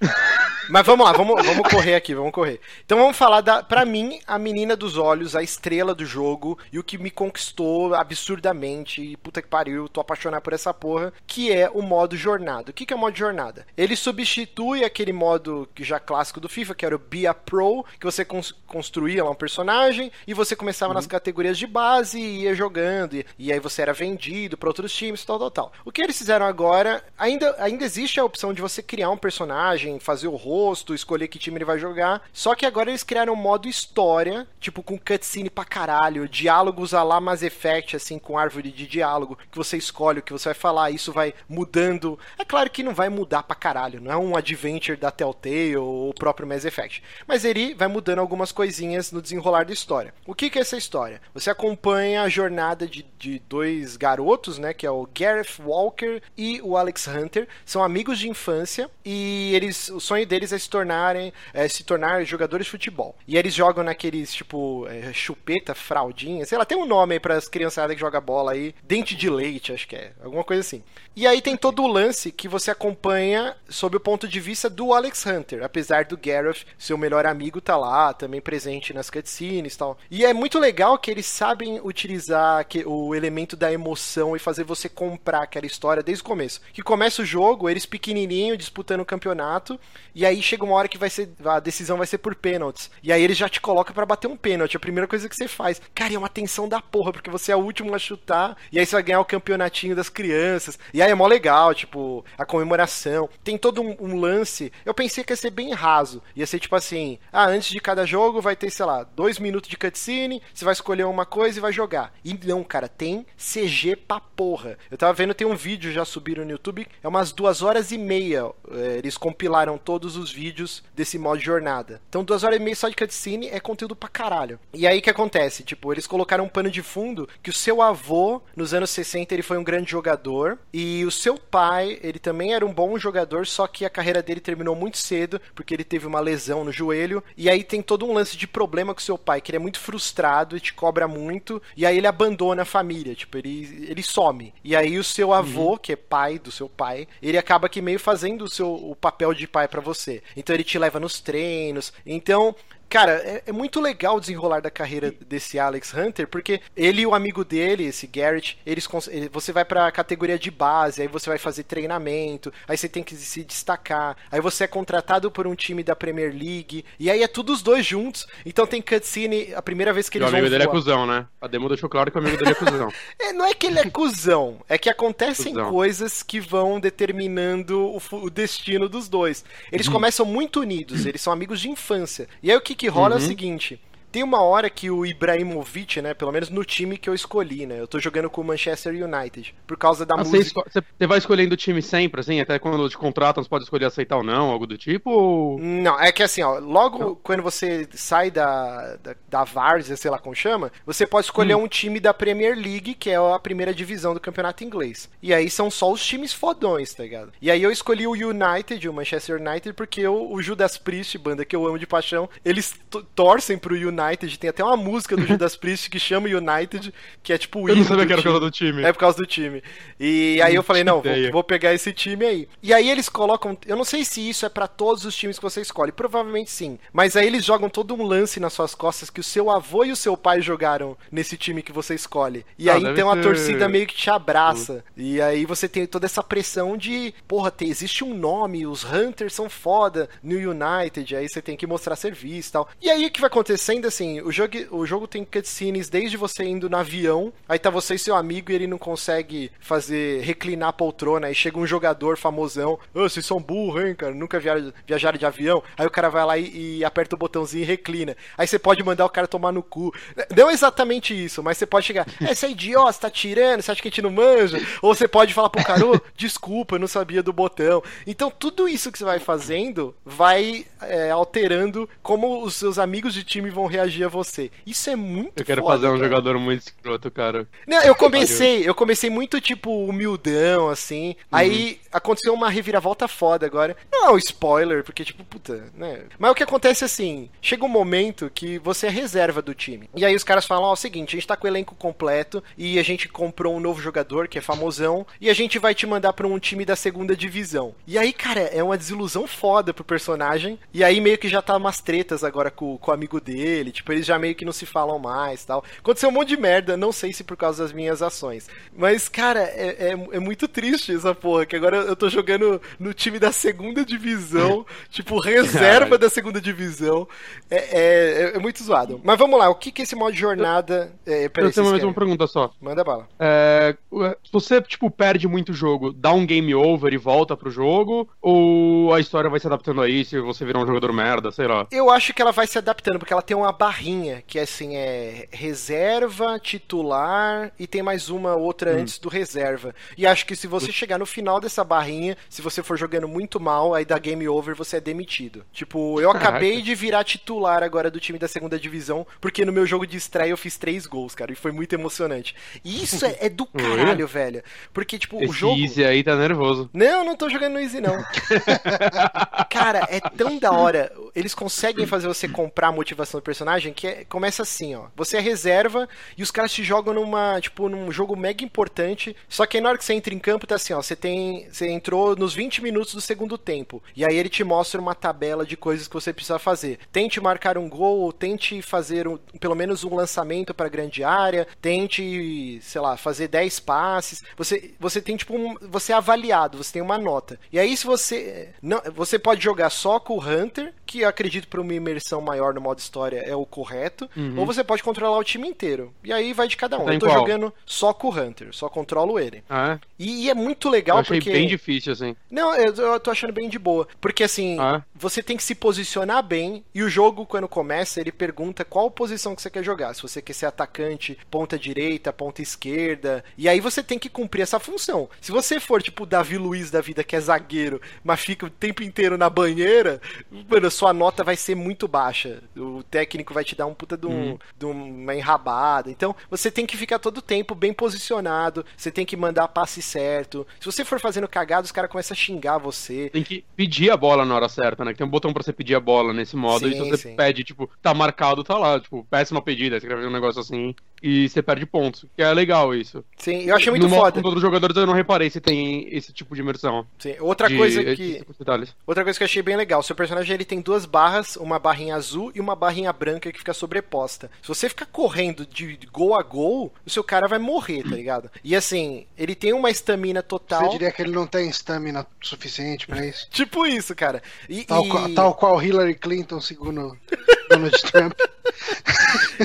Speaker 2: Mas vamos lá, vamos, vamos correr aqui, vamos correr. Então vamos falar da, pra mim, a menina dos olhos, a estrela do jogo e o que me conquistou absurdamente. E puta que pariu, tô apaixonado por essa porra, que é o modo jornada. O que, que é o modo jornada? Ele substitui aquele modo já clássico do FIFA, que era o Be a Pro, que você construía lá um personagem e você começava uhum. nas categorias de base e ia jogando. E, e aí você era vendido para outros times, tal, tal, tal. O que eles fizeram agora, ainda, ainda existe a opção de você criar um personagem, fazer o rosto, escolher que time ele vai jogar. Só que agora eles criaram um modo história, tipo com cutscene pra caralho, diálogos a lá Mass Effect, assim, com árvore de diálogo, que você escolhe o que você vai falar, isso vai mudando. É claro que não vai mudar pra caralho, não é um adventure da Telltale ou o próprio Mass Effect. Mas ele vai mudando algumas coisinhas no desenrolar da história. O que, que é essa história? Você acompanha a jornada de, de dois garotos, né, que é o Gareth Walker e o Alex Hunter, são amigos de infância e eles, o sonho deles eles a se tornarem é, se tornar jogadores de futebol. E eles jogam naqueles tipo é, chupeta, fraldinha, sei lá, tem um nome aí para as criançadas que jogam bola aí, dente de leite, acho que é, alguma coisa assim. E aí tem todo o lance que você acompanha sob o ponto de vista do Alex Hunter, apesar do Gareth, seu melhor amigo, tá lá, também presente nas cutscenes e tal. E é muito legal que eles sabem utilizar o elemento da emoção e fazer você comprar aquela história desde o começo. Que começa o jogo, eles pequenininho disputando o campeonato, e aí chega uma hora que vai ser a decisão vai ser por pênaltis. E aí eles já te colocam para bater um pênalti, a primeira coisa que você faz. Cara, é uma tensão da porra, porque você é o último a chutar, e aí você vai ganhar o campeonatinho das crianças. E aí é mó legal, tipo, a comemoração. Tem todo um, um, lance. Eu pensei que ia ser bem raso. Ia ser tipo assim: ah, antes de cada jogo vai ter, sei lá, dois minutos de cutscene, você vai escolher uma coisa e vai jogar. E não, cara, tem CG pra porra. Eu tava vendo, tem um vídeo já subiram no YouTube, é umas duas horas e meia. É, eles compilaram todos os vídeos desse modo jornada. Então, duas horas e meia só de cutscene é conteúdo pra caralho. E aí o que acontece? Tipo, eles colocaram um pano de fundo que o seu avô, nos anos 60, ele foi um grande jogador. E o seu pai, ele também era um bom jogador, só que a carreira dele terminou muito cedo, porque ele teve uma lesão no joelho. E aí tem todo um lance de problema com seu pai, que ele é muito frustrado e te cobra muito. E aí ele abandona a família, tipo, ele, ele some. E aí o seu avô, uhum. que é pai do seu pai, ele acaba que meio fazendo o seu o papel de pai para você. Então ele te leva nos treinos. Então Cara, é, é, muito legal o desenrolar da carreira desse Alex Hunter, porque ele e o amigo dele, esse Garrett, eles você vai pra categoria de base, aí você vai fazer treinamento, aí você tem que se destacar, aí você é contratado por um time da Premier League, e aí é tudo os dois juntos, então tem cutscene a primeira vez que eles
Speaker 3: vão. O amigo dele é cuzão, né? A demo deixou claro que o amigo dele é cuzão.
Speaker 2: é, não é que ele é cuzão, é que acontecem cuzão. coisas que vão determinando o, o destino dos dois. Eles começam muito unidos, eles são amigos de infância. E aí o que que rola uhum. é o uhum. seguinte: tem uma hora que o Ibrahimovic, né, pelo menos no time que eu escolhi, né, eu tô jogando com o Manchester United, por causa da ah, música.
Speaker 3: Você, você vai escolhendo o time sempre, assim, até quando te contratam, você pode escolher aceitar ou não, algo do tipo? Ou...
Speaker 2: Não, é que assim, ó, logo não. quando você sai da, da, da Várzea, sei lá como chama, você pode escolher hum. um time da Premier League, que é a primeira divisão do campeonato inglês. E aí são só os times fodões, tá ligado? E aí eu escolhi o United, o Manchester United, porque eu, o Judas Priest, banda que eu amo de paixão, eles torcem pro United United. Tem até uma música do Judas Priest que chama United, que é tipo o
Speaker 3: Eu não sabia que era por causa do time.
Speaker 2: É por causa do time. E aí eu falei, não, vou, vou, pegar esse time aí. E aí eles colocam. Eu não sei se isso é para todos os times que você escolhe. Provavelmente sim. Mas aí eles jogam todo um lance nas suas costas que o seu avô e o seu pai jogaram nesse time que você escolhe. E ah, aí então ser... a torcida meio que te abraça. Uhum. E aí você tem toda essa pressão de, porra, tem, existe um nome, os Hunters são foda no United. Aí você tem que mostrar serviço e tal. E aí o que vai acontecendo assim, o jogo, o jogo tem cutscenes desde você indo no avião, aí tá você e seu amigo e ele não consegue fazer reclinar a poltrona, aí chega um jogador famosão, ô, oh, vocês são burros, hein, cara, nunca viajaram, viajaram de avião, aí o cara vai lá e, e, aperta o botãozinho e reclina, aí você pode mandar o cara tomar no cu. Não exatamente isso, mas você pode chegar, é, você é idiota, você tá tirando, você acha que a gente não manja? Ou você pode falar pro cara, oh, desculpa, eu não sabia do botão. Então tudo isso que você vai fazendo vai é, alterando como os seus amigos de time vão reagir reagir a você. Isso é muito
Speaker 3: Eu quero
Speaker 2: foda,
Speaker 3: fazer um
Speaker 2: cara.
Speaker 3: jogador muito escroto, cara.
Speaker 2: Não, eu comecei, eu comecei muito, tipo, humildão, assim. Aí aconteceu uma reviravolta foda agora. Não é um spoiler, porque, tipo, puta, né? Mas o que acontece assim, chega um momento que você é reserva do time. E aí os caras falam, ó, é o seguinte, a gente tá com o elenco completo e a gente comprou um novo jogador, que é famosão, e a gente vai te mandar pra um time da segunda divisão. E aí, cara, é uma desilusão foda pro personagem. E aí meio que já tá umas tretas agora com, com o amigo dele, tipo, eles já meio que não se falam mais tal. Aconteceu um monte de merda, não sei se por causa das minhas ações. Mas, cara, é, é, é muito triste essa porra, que agora eu tô jogando no time da segunda divisão, tipo, reserva da segunda divisão. É, é, é muito zoado. Mas vamos lá, o que que esse modo de jornada... É, peraí,
Speaker 3: Eu tenho mais uma
Speaker 2: querem?
Speaker 3: pergunta só.
Speaker 2: Manda bala.
Speaker 3: É, se você, tipo, perde muito jogo, dá um game over e volta pro jogo? Ou a história vai se adaptando a isso e você virar um jogador merda, sei lá?
Speaker 2: Eu acho que ela vai se adaptando, porque ela tem uma barrinha, que é assim, é reserva, titular, e tem mais uma outra
Speaker 3: Hum.
Speaker 2: antes do reserva. E acho que se você chegar no final dessa barrinha, se você for jogando muito mal, aí dá game over, você é demitido. Tipo, eu
Speaker 3: Caraca.
Speaker 2: acabei de virar titular agora do time da segunda divisão, porque no meu jogo de estreia eu fiz três gols, cara, e foi muito emocionante. E isso é, é do caralho, velho. Porque, tipo, o
Speaker 3: Esse
Speaker 2: jogo...
Speaker 3: Easy aí tá nervoso.
Speaker 2: Não, não tô jogando no Easy, não. Cara, é tão da hora. Eles conseguem fazer você comprar a motivação do personagem que é- começa assim, ó. Você é reserva e os caras te jogam numa, tipo, num jogo mega importante. Só que aí na hora que você entra em campo, tá assim, ó. Você tem. Você entrou nos 20 minutos do segundo tempo. E aí ele te mostra uma tabela de coisas que você precisa fazer. Tente marcar um gol, tente fazer um- pelo menos um lançamento pra grande área, tente, sei lá, fazer 10 passes. Você, você tem, tipo, um, você é avaliado, você tem uma nota. E aí, se você. Não, você pode jogar só com o Hunter, que eu acredito para uma imersão maior no modo história é o correto, ou você pode controlar o time inteiro. E aí vai de cada um.
Speaker 3: Uhum. Tá
Speaker 2: eu tô
Speaker 3: qual?
Speaker 2: jogando só com o Hunter, só controlo ele.
Speaker 3: Ah, é?
Speaker 2: E, e é muito legal
Speaker 3: eu achei
Speaker 2: porque.
Speaker 3: bem difícil, assim.
Speaker 2: Não, eu, eu tô achando bem de boa. Porque assim,
Speaker 3: Ah.
Speaker 2: você tem que se posicionar bem. E o jogo, quando começa, ele pergunta qual posição que você quer jogar. Se você quer ser atacante, ponta direita, ponta esquerda. E aí você tem que cumprir essa função. Se você for, tipo, o Davi Luiz da vida, que é zagueiro, mas fica o tempo inteiro na banheira, mano, sua nota vai ser muito baixa. O técnico vai te dar um puta de, um- de uma enrabada. Então, você tem que ficar todo o tempo bem posicionado. Você tem que mandar passe certo. Se você for fazendo cagada, os caras começam a xingar você.
Speaker 3: Tem que pedir a bola na hora certa, né? Que tem um botão pra você pedir a bola nesse modo.
Speaker 2: Sim,
Speaker 3: e se você
Speaker 2: sim.
Speaker 3: pede, tipo, tá marcado, tá lá. Tipo, péssima pedida, escreve um negócio assim. E você perde pontos. Que é legal isso.
Speaker 2: Sim, eu achei muito
Speaker 3: no modo
Speaker 2: foda.
Speaker 3: com todos os jogadores eu não reparei se tem esse tipo de imersão.
Speaker 2: Sim. Outra
Speaker 3: de-
Speaker 2: coisa que.
Speaker 3: detalhes.
Speaker 2: Outra coisa que eu achei bem legal, seu personagem ele tem duas barras, uma barrinha azul e uma barrinha branca que fica sobreposta. Se você ficar correndo de gol a gol, o seu cara vai morrer, tá ligado? E assim, ele tem uma estamina total.
Speaker 1: Você diria que ele não tem estamina suficiente pra isso?
Speaker 2: Tipo isso, cara. E,
Speaker 1: Tal,
Speaker 2: e-
Speaker 1: qual, tal qual Hillary Clinton, segundo Donald Trump.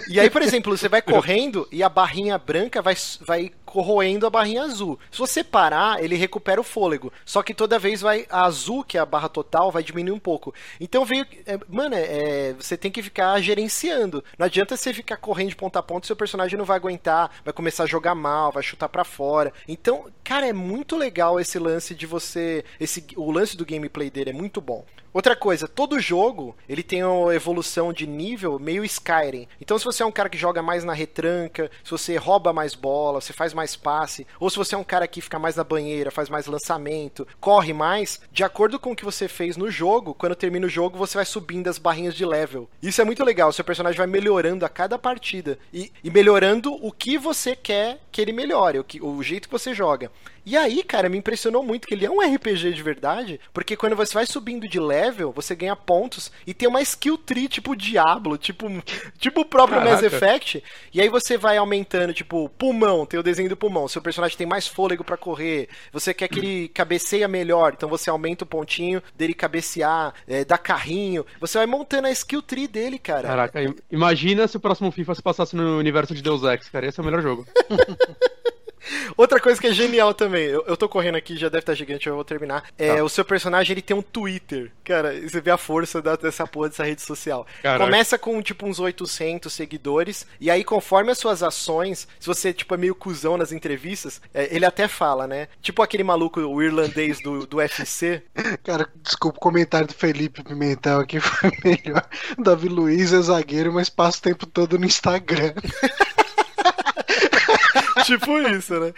Speaker 2: E aí, por exemplo, você vai correndo e a barrinha branca vai, vai corroendo a barrinha azul. Se você parar, ele recupera o fôlego. Só que toda vez vai. A azul, que é a barra total, vai diminuir um pouco. Então veio. é, mano, é, você tem que ficar gerenciando. Não adianta você ficar correndo de ponta a ponta, seu personagem não vai aguentar, vai começar a jogar mal, vai chutar pra fora. Então, cara, é muito legal esse lance de você. Esse, o lance do gameplay dele é muito bom. Outra coisa, todo jogo ele tem uma evolução de nível meio Skyrim. Então, se você é um cara que joga mais na retranca, se você rouba mais bola, você faz mais passe, ou se você é um cara que fica mais na banheira, faz mais lançamento, corre mais, de acordo com o que você fez no jogo, quando termina o jogo, você vai subindo as barrinhas de level. Isso é muito legal, seu personagem vai melhorando a cada partida e, e melhorando o que você quer que ele melhore, o, que, o jeito que você joga. E aí, cara, me impressionou muito que ele é um RPG de verdade, porque quando você vai subindo de level, você ganha pontos e tem uma skill tree tipo Diablo, tipo, tipo o próprio Mass
Speaker 3: Caraca.
Speaker 2: Effect. E aí você vai aumentando, tipo, pulmão, tem o desenho do pulmão. Seu personagem tem mais fôlego pra correr. Você quer que ele cabeceia melhor, então você aumenta o pontinho dele cabecear, é, dá carrinho. Você vai montando a skill tree dele, cara.
Speaker 3: Caraca, im- imagina se o próximo FIFA se passasse no universo de Deus Ex, cara. Esse é o melhor jogo.
Speaker 2: Outra coisa que é genial também, eu, eu tô correndo aqui, já deve estar gigante, eu vou terminar. É, tá. o seu personagem ele tem um Twitter. Cara, você vê a força da, dessa porra dessa rede social. Caraca. Começa com tipo uns 800 seguidores, e aí conforme as suas ações, se você tipo é meio cuzão nas entrevistas, é, ele até fala, né? Tipo aquele maluco, o irlandês do, do UFC.
Speaker 1: Cara, desculpa o comentário do Felipe Pimentel aqui foi melhor. Davi Luiz é zagueiro, mas passa o tempo todo no Instagram.
Speaker 2: tipo isso, né?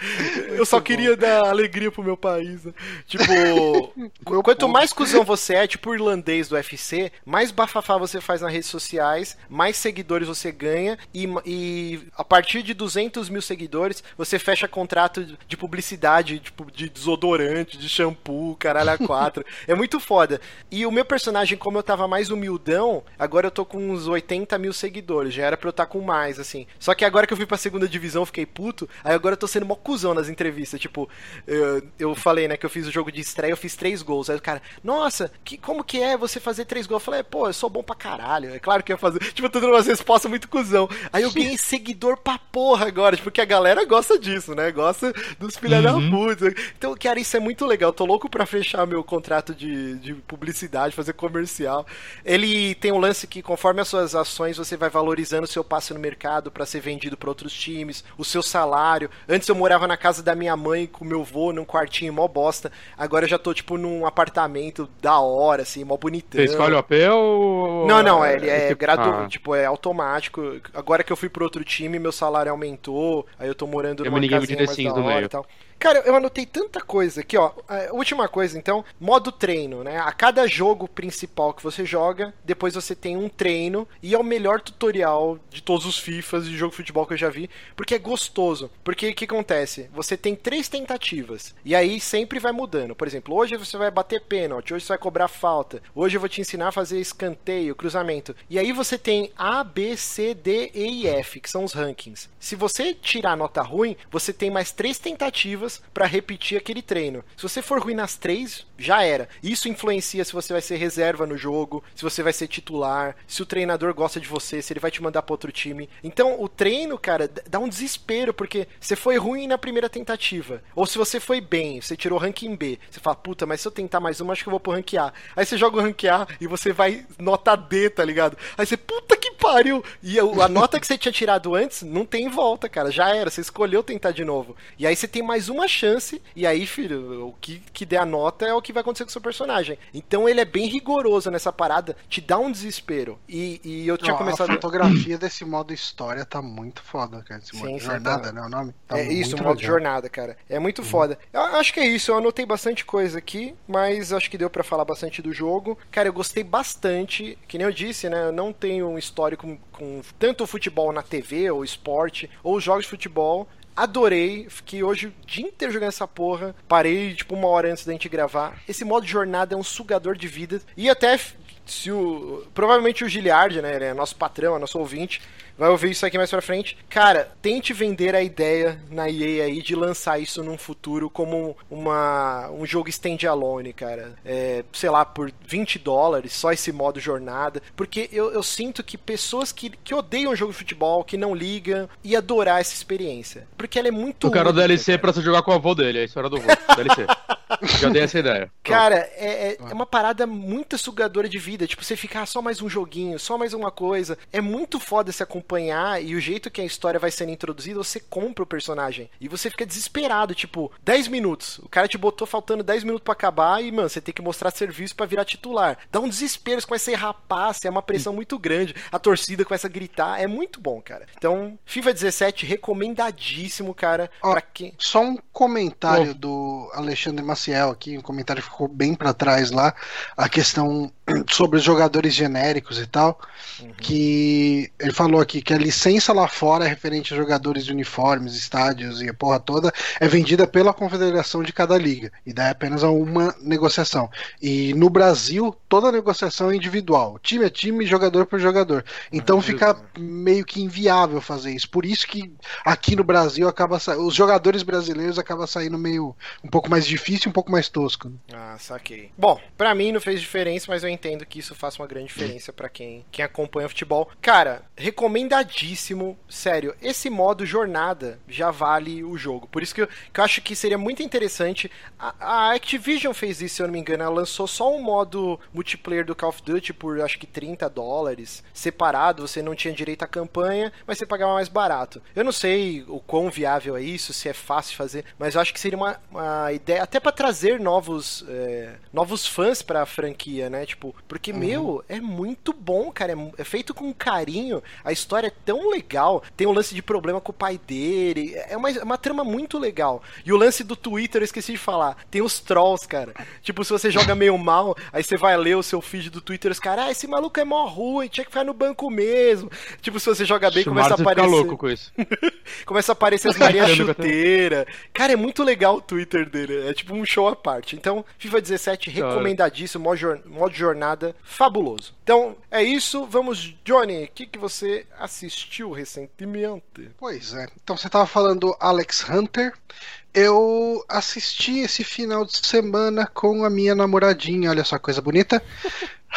Speaker 2: Eu só queria dar alegria pro meu país. Né? Tipo, quanto mais cuzão você é, tipo irlandês do UFC, mais bafafá você faz nas redes sociais, mais seguidores você ganha e, e a partir de 200 mil seguidores, você fecha contrato de publicidade, tipo, de desodorante, de shampoo, caralho a quatro. é muito foda. E o meu personagem, como eu tava mais humildão, agora eu tô com uns 80 mil seguidores. Já era pra eu estar tá com mais, assim. Só que agora que eu fui pra segunda divisão, fiquei puto. Aí agora eu tô sendo mó cuzão nas entrevistas. Tipo, eu, eu falei, né, que eu fiz o jogo de estreia, eu fiz três gols. Aí o cara, nossa, que, como que é você fazer três gols? Eu falei, pô, eu sou bom pra caralho. É claro que eu ia fazer. Tipo, eu tô dando umas respostas muito cuzão. Aí eu ganhei seguidor pra porra agora, porque a galera gosta disso, né? Gosta dos filha uhum. da puta. Então, cara, isso é muito legal. Eu tô louco pra fechar meu contrato de, de publicidade, fazer comercial. Ele tem um lance que, conforme as suas ações, você vai valorizando o seu passe no mercado para ser vendido para outros times, o seu salário. Antes eu morava na casa da minha mãe com meu avô, num quartinho mó bosta. Agora eu já tô, tipo, num apartamento da hora, assim, mó bonitão.
Speaker 3: Você escolhe o AP ou.
Speaker 2: Não, não, ele é, é gradual, ah. tipo, é automático. Agora que eu fui pro outro time, meu salário aumentou. Aí eu tô morando numa casinha mais da hora e tal. Cara, eu anotei tanta coisa aqui, ó. A última coisa, então, modo treino, né? A cada jogo principal que você joga, depois você tem um treino e é o melhor tutorial de todos os FIFAs de jogo de futebol que eu já vi, porque é gostoso. Porque o que acontece? Você tem três tentativas e aí sempre vai mudando. Por exemplo, hoje você vai bater pênalti, hoje você vai cobrar falta, hoje eu vou te ensinar a fazer escanteio, cruzamento. E aí você tem A, B, C, D, E e F, que são os rankings. Se você tirar nota ruim, você tem mais três tentativas tentativas para repetir aquele treino. Se você for ruim nas três, já era. Isso influencia se você vai ser reserva no jogo, se você vai ser titular, se o treinador gosta de você, se ele vai te mandar para outro time. Então, o treino, cara, dá um desespero porque você foi ruim na primeira tentativa. Ou se você foi bem, você tirou ranking B, você fala, puta, mas se eu tentar mais uma, acho que eu vou pro rank A. Aí você joga o rank A e você vai nota D, tá ligado? Aí você, puta que pariu! E a nota que você tinha tirado antes não tem volta, cara. Já era, você escolheu tentar de novo. E aí você tem mais uma chance, e aí, filho, o que, que der a nota é o que vai acontecer com o seu personagem. Então ele é bem rigoroso nessa parada, te dá um desespero. E, e eu tinha começado.
Speaker 1: A fotografia desse modo história tá muito foda, cara. Esse modo Sim, jornada, tá... né? O nome? Tá
Speaker 2: é isso, modo legal. jornada, cara. É muito uhum. foda. Eu acho que é isso, eu anotei bastante coisa aqui, mas acho que deu para falar bastante do jogo. Cara, eu gostei bastante, que nem eu disse, né? Eu não tenho um histórico com, com tanto futebol na TV, ou esporte, ou jogos de futebol adorei. Fiquei hoje o dia inteiro jogando essa porra. Parei, tipo, uma hora antes da gente gravar. Esse modo jornada é um sugador de vida. E até se o. Provavelmente o Giliard, né? Ele é nosso patrão, é nosso ouvinte vai ouvir isso aqui mais pra frente. Cara, tente vender a ideia na EA aí de lançar isso num futuro como uma, um jogo standalone, cara. É, sei lá, por 20 dólares, só esse modo jornada. Porque eu, eu sinto que pessoas que, que odeiam o jogo de futebol, que não ligam, ia adorar essa experiência. Porque ela é muito.
Speaker 3: Eu quero o DLC cara. pra você jogar com o avô dele, é a história do avô. DLC. Já dei essa ideia.
Speaker 2: Cara, é, é, é, uma parada muito sugadora de vida. Tipo, você ficar ah, só mais um joguinho, só mais uma coisa. É muito foda se acompanhar acompanhar e o jeito que a história vai sendo introduzida, você compra o personagem. E você fica desesperado, tipo, 10 minutos. O cara te botou faltando 10 minutos para acabar e, mano, você tem que mostrar serviço para virar titular. Dá um desespero, você começa a rapaz, é uma pressão muito grande. A torcida começa a gritar, é muito bom, cara. Então, FIFA 17 recomendadíssimo, cara,
Speaker 1: Ó, para quem Só um comentário do Alexandre Maciel aqui, um comentário que ficou bem para trás lá, a questão sobre os jogadores genéricos e tal, uhum. que ele falou aqui que a licença lá fora referente a jogadores de uniformes, estádios e a porra toda é vendida pela confederação de cada liga e dá apenas a uma negociação. E no Brasil toda negociação é individual, time é time, jogador por jogador. Então fica meio que inviável fazer isso. Por isso que aqui no Brasil acaba os jogadores brasileiros acaba saindo meio um pouco mais difícil um pouco mais tosco.
Speaker 2: Ah, saquei. Bom, pra mim não fez diferença, mas eu entendo que isso faça uma grande diferença para quem, quem acompanha futebol. Cara, recomendadíssimo. Sério, esse modo jornada já vale o jogo. Por isso que eu, que eu acho que seria muito interessante. A, a, Activision fez isso, se eu não me engano. Ela lançou só um modo multiplayer do Call of Duty por acho que 30 dólares. Separado, você não tinha direito à campanha, mas você pagava mais barato. Eu não sei o quão viável é isso, se é fácil fazer, mas eu acho que seria uma, uma ideia, até para trazer novos, é, novos fãs pra franquia, né? Tipo, porque, uhum. meu, é muito bom, cara. É, é, feito com carinho. A história é tão legal. Tem um lance de problema com o pai dele. É uma, é uma trama muito legal. E o lance do Twitter, eu esqueci de falar. Tem os trolls, cara. Tipo, se você joga meio mal, aí você vai ler o seu feed do Twitter, os caras, ah, esse maluco é mó ruim, tinha que ficar no banco mesmo. Tipo, se você joga bem, começa a aparecer.
Speaker 3: louco com isso.
Speaker 2: começa a aparecer as Maria Chuteira. Cara, é muito legal o Twitter dele. É tipo um show à parte. Então, FIFA 17, recomendadíssimo. Modo jornada fabuloso. Então, é isso. Vamos, Johnny. O que, que você assistiu recentemente?
Speaker 1: Pois é. Então, você estava falando Alex Hunter. Eu assisti esse final de semana com a minha namoradinha, olha só coisa bonita.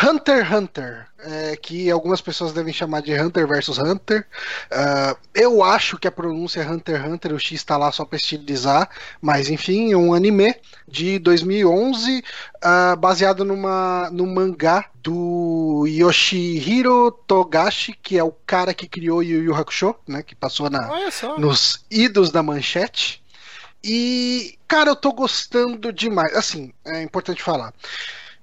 Speaker 1: Hunter x Hunter, é, que algumas pessoas devem chamar de Hunter versus Hunter. Uh, eu acho que a pronúncia é Hunter x Hunter, o X está lá só para estilizar, mas enfim, é um anime de 2011, uh, ah, baseado numa, no mangá do Yoshihiro Togashi, que é o cara que criou Yu Yu Hakusho, né, que passou na, nos idos da manchete. E, cara, eu tô gostando demais. Assim, é importante falar.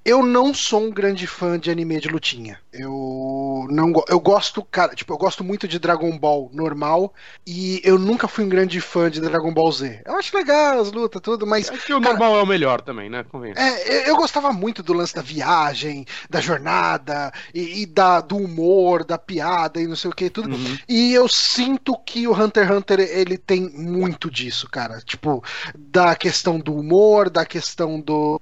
Speaker 1: Eu não sou um grande fã de anime de lutinha. Eu não eu gosto, cara, tipo, eu gosto muito de Dragon Ball normal e eu nunca fui um grande fã de Dragon Ball Z. Eu acho legal as lutas, tudo, mas.
Speaker 3: Acho que o cara, normal é o melhor também, né?
Speaker 1: É, eu gostava muito do lance da viagem, da jornada e, e da, do humor, da piada e não sei o que, tudo. Uhum. E eu sinto que o Hunter x Hunter ele tem muito disso, cara. Tipo, da questão do humor, da questão do.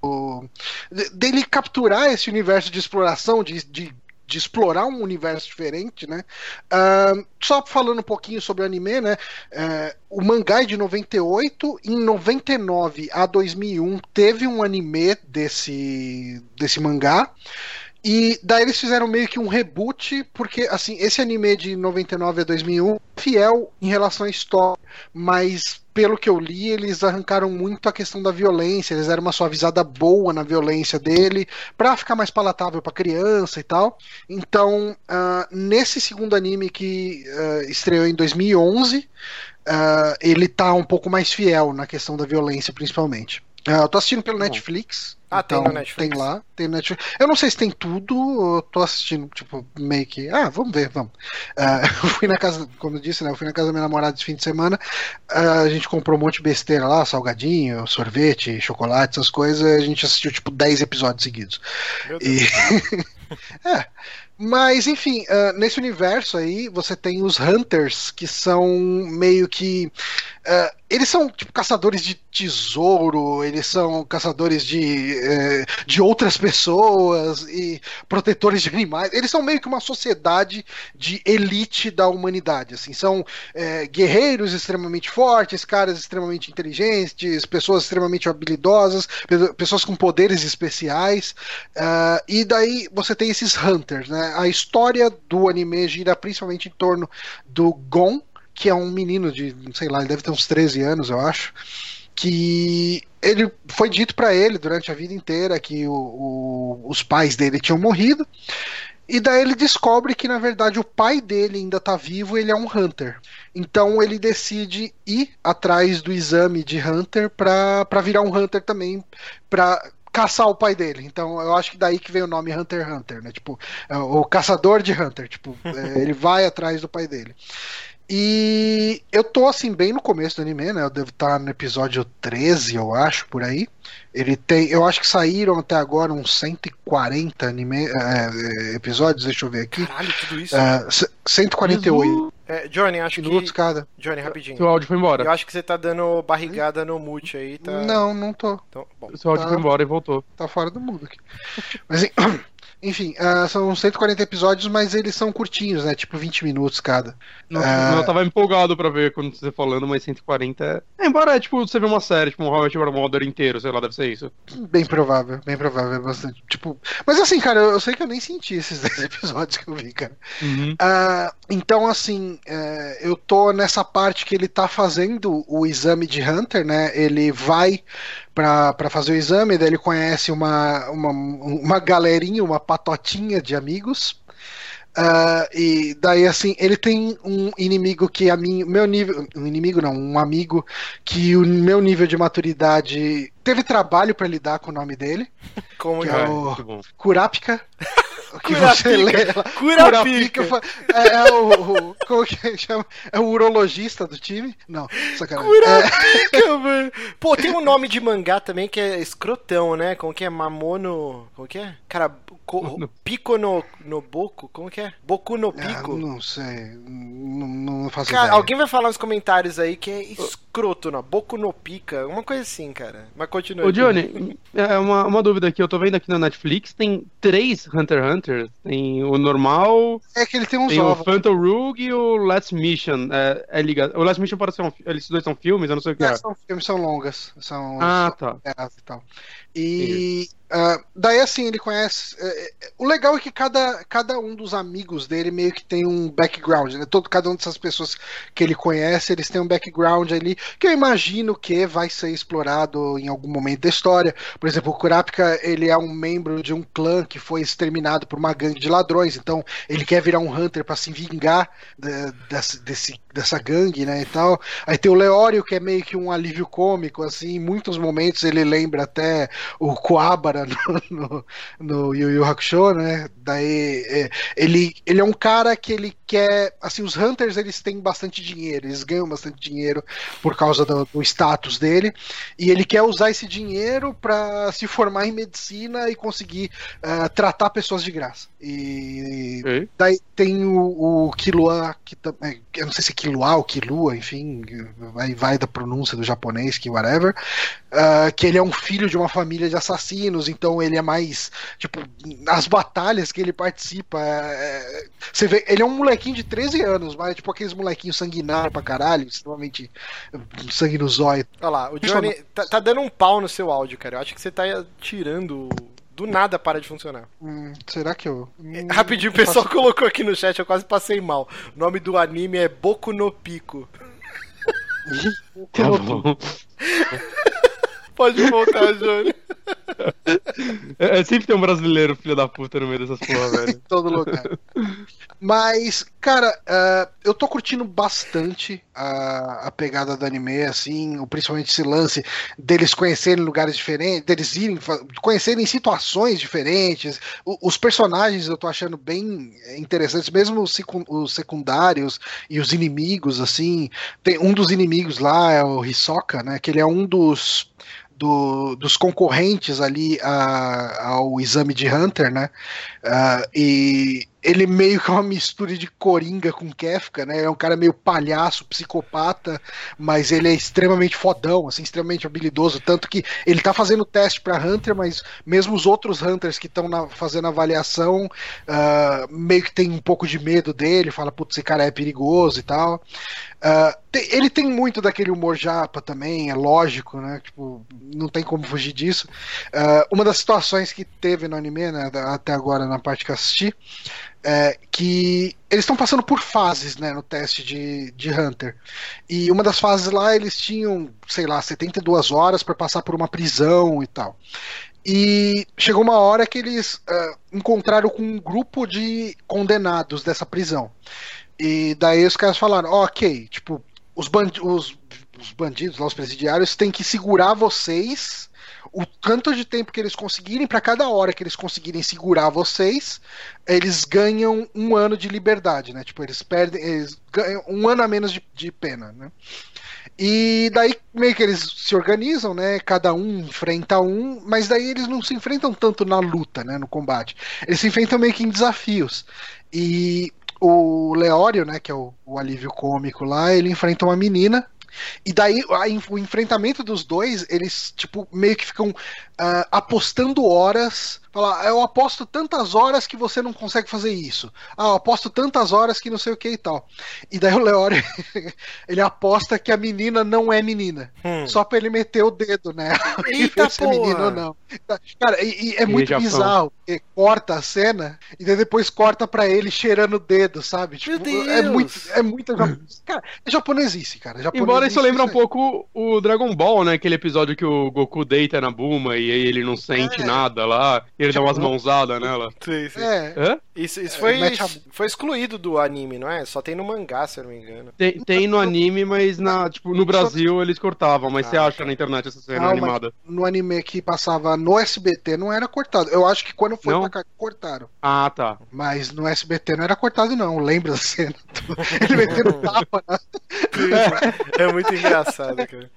Speaker 1: dele capturar esse universo de exploração, de, de de explorar um universo diferente, né? Uh, só falando um pouquinho sobre o anime, né? Uh, o mangá é de 98, em 99 a 2001 teve um anime desse, desse mangá. E daí eles fizeram meio que um reboot, porque assim, esse anime de 99 a 2001 fiel em relação à história, mas pelo que eu li, eles arrancaram muito a questão da violência, eles deram uma suavizada boa na violência dele, para ficar mais palatável para criança e tal. Então, uh, nesse segundo anime que uh, estreou em 2011, uh, ah, ele tá um pouco mais fiel na questão da violência, principalmente. Eu tô assistindo pelo Netflix.
Speaker 2: Ah, então, tem no Netflix.
Speaker 1: Tem lá, tem Netflix. Eu não sei se tem tudo, eu tô assistindo, tipo, meio que. Ah, vamos ver, vamos. Uh, eu fui na casa, como eu disse, né? Eu fui na casa da minha namorada esse fim de semana. Uh, a gente comprou um monte de besteira lá, salgadinho, sorvete, chocolate, essas coisas. A gente assistiu, tipo, 10 episódios seguidos. Meu Deus. E... é. Mas, enfim, uh, nesse universo aí, você tem os Hunters, que são meio que. Uh, eles são tipo caçadores de tesouro, eles são caçadores de, uh, de outras pessoas e protetores de animais. Eles são meio que uma sociedade de elite da humanidade. Assim, são eh, guerreiros extremamente fortes, caras extremamente inteligentes, pessoas extremamente habilidosas, pessoas com poderes especiais. e daí você tem esses Hunters, né? A história do anime gira principalmente em torno do Gon, que é um menino de, sei lá, ele deve ter uns 13 anos, eu acho, que ele foi dito para ele durante a vida inteira que o, o, os pais dele tinham morrido. E daí ele descobre que na verdade o pai dele ainda tá vivo, ele é um hunter. Então ele decide ir atrás do exame de hunter para virar um hunter também, para caçar o pai dele. Então eu acho que daí que vem o nome Hunter x Hunter, né? Tipo, é o caçador de Hunter. Tipo, é, ele vai atrás do pai dele. E eu tô assim, bem no começo do anime, né? Eu devo estar no episódio 13, eu acho, por aí. Ele tem. Eu acho que saíram até agora uns 140 anime, é, episódios, deixa eu ver aqui.
Speaker 2: Caralho, tudo isso? É,
Speaker 1: 148.
Speaker 2: É, Johnny, acho
Speaker 1: Minutos
Speaker 2: que.
Speaker 1: cada.
Speaker 2: Johnny, rapidinho.
Speaker 3: Seu áudio foi embora.
Speaker 2: Eu acho que você tá dando barrigada no mute aí, tá?
Speaker 1: Não, não tô.
Speaker 3: Então, bom. Seu áudio tá... foi embora e voltou.
Speaker 1: Tá fora do mundo aqui. Mas enfim, uh, são 140 episódios, mas eles são curtinhos, né? Tipo 20 minutos cada.
Speaker 3: Não, uh... Eu tava empolgado pra ver quando você falando, mas 140 é. Embora, é, tipo, você vê uma série, tipo um How I Your Mother inteiro, sei lá, deve ser isso.
Speaker 1: Bem provável, bem provável, bastante. Tipo. Mas assim, cara, eu, eu sei que eu nem senti esses 10 episódios que eu vi, cara. Uhum. Uh, então, assim, uh, eu tô nessa parte que ele tá fazendo o exame de Hunter, né? Ele vai para fazer o exame, daí ele conhece uma, uma, uma galerinha, uma patotinha de amigos. Uh, e daí assim, ele tem um inimigo que a mim, meu nível, um inimigo não, um amigo que o meu nível de maturidade teve trabalho para lidar com o nome dele.
Speaker 2: Como que é,
Speaker 1: é o Kurapika. Que você lê lá.
Speaker 2: Curapica.
Speaker 1: É, é, o, Como que chama? É o urologista do time? Não,
Speaker 2: sacanagem. Curapica, é. mano. Pô, tem um nome de mangá também que é escrotão, né? Como que é? Mamono. Como que é? Cara, co... Pico no, no Boku? Como que é? Boku no ah, Pico?
Speaker 1: Ah, não sei. Não, não faço
Speaker 2: cara,
Speaker 1: ideia.
Speaker 2: alguém vai falar nos comentários aí que é escroto, não. Boku no Pica. Uma coisa assim, cara. Mas continua.
Speaker 3: Ô, Johnny, é uma, uma dúvida aqui. Eu tô vendo aqui na Netflix, tem três Hunter x Hunter. Tem o normal.
Speaker 1: É que ele tem uns
Speaker 3: Tem ovos. o Phantom Rogue e o Last Mission. É, é ligado. O Last Mission pode ser um. Eles dois são filmes, eu não sei o que é. é.
Speaker 1: São filmes, são longas. São,
Speaker 3: ah, tá.
Speaker 1: e tal. Uh, daí assim, ele conhece. Uh, o legal é que cada, cada um dos amigos dele meio que tem um background, né? Todo, cada uma dessas pessoas que ele conhece, eles têm um background ali que eu imagino que vai ser explorado em algum momento da história. Por exemplo, o Kurapika, ele é um membro de um clã que foi exterminado por uma gangue de ladrões, então ele quer virar um hunter para se vingar de, desse, desse, dessa gangue, né, e tal. Aí tem o Leório, que é meio que um alívio cômico, assim, em muitos momentos ele lembra até o Coabara no, no, no Yu Yu Hakusho, né? Daí é, ele, ele é um cara que ele quer, assim, os Hunters eles têm bastante dinheiro, eles ganham bastante dinheiro por causa do, do status dele, e ele quer usar esse dinheiro para se formar em medicina e conseguir uh, tratar pessoas de graça. E Ei? daí tem o, o Kilua, que também, eu não sei se é Kilua ou Kilua, enfim, vai, vai da pronúncia do japonês, que whatever, uh, que ele é um filho de uma família de assassinos, então ele é mais, tipo, as batalhas que ele participa, é, você vê, ele é um molequinho de 13 anos, mas tipo aqueles molequinhos sanguinários pra caralho, extremamente sangue no zóio.
Speaker 2: Olha lá, o Johnny tá, tá, dando um pau no seu áudio, cara, eu acho que você tá tirando do nada para de funcionar.
Speaker 1: Hum, será que eu.
Speaker 2: Hum, Rapidinho, o pessoal posso... colocou aqui no chat, eu quase passei mal. O nome do anime é Boku no Pico.
Speaker 3: tá bom.
Speaker 2: Pode voltar, Johnny.
Speaker 3: É, é, sempre tem um brasileiro, filho da puta, no meio dessas porra, velho. em
Speaker 1: todo lugar. Mas, cara, uh, eu tô curtindo bastante a, a pegada do anime, assim, principalmente esse lance deles conhecerem lugares diferentes, deles irem, conhecerem situações diferentes. O, os personagens eu tô achando bem interessantes, mesmo os, os secundários e os inimigos, assim. Tem um dos inimigos lá é o Hisoka, né? Que ele é um dos do, dos concorrentes ali a, ao exame de Hunter, né? Uh, e ele meio que é uma mistura de Coringa com Kefka, né? É um cara meio palhaço, psicopata, mas ele é extremamente fodão, assim, extremamente habilidoso, tanto que ele tá fazendo teste para Hunter, mas mesmo os outros Hunters que estão fazendo avaliação, uh, meio que tem um pouco de medo dele, fala, putz, esse cara é perigoso e tal. Tem, ele tem muito daquele humor japa também, é lógico, né? Tipo, não tem como fugir disso. Uh, uma das situações que teve no anime, né, até agora na parte que assisti, é, que eles estão passando por fases né, no teste de, de Hunter. E uma das fases lá eles tinham, sei lá, 72 horas para passar por uma prisão e tal. E chegou uma hora que eles uh, encontraram com um grupo de condenados dessa prisão. E daí os caras falaram: ok, tipo, os, bandi os, os bandidos lá, os presidiários, têm que segurar vocês o tanto de tempo que eles conseguirem, para cada hora que eles conseguirem segurar vocês, eles ganham um ano de liberdade, né? Tipo, eles perdem, eles ganham um ano a menos de, de pena, né? E daí meio que eles se organizam, né? Cada um enfrenta um, mas daí eles não se enfrentam tanto na luta, né? No combate. Eles se enfrentam meio que em desafios. E o Leório, né? Que é o, o alívio cômico lá, ele enfrenta uma menina e daí a, o enfrentamento dos dois, eles, tipo, meio que ficam uh, apostando horas Falar, eu aposto tantas horas que você não consegue fazer isso. Ah, eu aposto tantas horas que não sei o que e tal. E daí o Leori, ele aposta que a menina não é menina. Hum. Só pra ele meter o dedo, né?
Speaker 2: Eita, se é menina ou
Speaker 1: não. Cara, e, e é muito bizarro. Porque corta a cena e daí depois corta pra ele cheirando o dedo, sabe?
Speaker 2: Tipo,
Speaker 1: Meu Deus. É muito. É muito cara, é japonesice, cara. Japonesice,
Speaker 3: Embora isso lembra um pouco o Dragon Ball, né? Aquele episódio que o Goku deita na Buma e aí ele não sente é. nada lá. Ele dá umas mãozadas nela.
Speaker 2: Sim, sim. É. Hã? Isso, isso foi, foi excluído do anime, não é? Só tem no mangá, se eu não me engano.
Speaker 3: Tem, tem no anime, mas na, tipo, no Brasil eles cortavam, mas ah, você acha tá. na internet essa cena não, animada.
Speaker 1: No anime que passava no SBT não era cortado. Eu acho que quando foi não? pra cá, cortaram.
Speaker 3: Ah, tá.
Speaker 1: Mas no SBT não era cortado, não. Lembra da cena? Ele metendo tapa. Né?
Speaker 2: É muito engraçado, cara.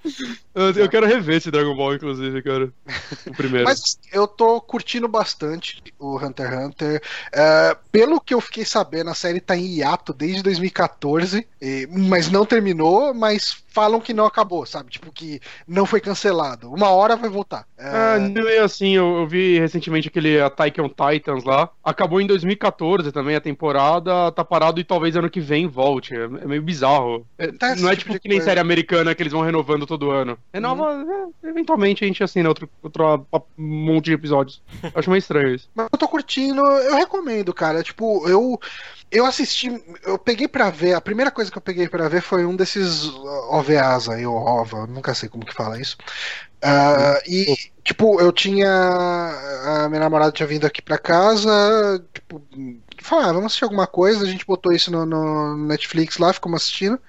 Speaker 3: Eu, eu, quero rever esse Dragon Ball, inclusive, cara. O primeiro.
Speaker 1: Mas eu tô curtindo bastante o Hunter x Hunter. Uh, pelo que eu fiquei sabendo, a série tá em hiato desde 2014, e, mas não terminou, mas falam que não acabou, sabe? Tipo, que não foi cancelado. Uma hora vai voltar.
Speaker 3: É, ah, não é assim, eu, eu, vi recentemente aquele Attack on Titans lá. Acabou em 2014 também a temporada, tá parado e talvez ano que vem volte. É, é meio bizarro. É, tá não é tipo, tipo que nem coisa. série americana que eles vão renovando todo ano. É nova, uhum. é, eventualmente a gente assina outro, outro monte de episódios. Eu acho meio estranho isso.
Speaker 1: Mas eu tô curtindo, eu recomendo, cara. Tipo, eu eu assisti, eu peguei para ver, a primeira coisa que eu peguei para ver foi um desses OVAs aí, ou OVA, nunca sei como que fala isso. Uh, e, tipo, eu tinha. A minha namorada tinha vindo aqui pra casa, tipo, falou, ah, vamos assistir alguma coisa, a gente botou isso no, no Netflix lá, ficamos assistindo.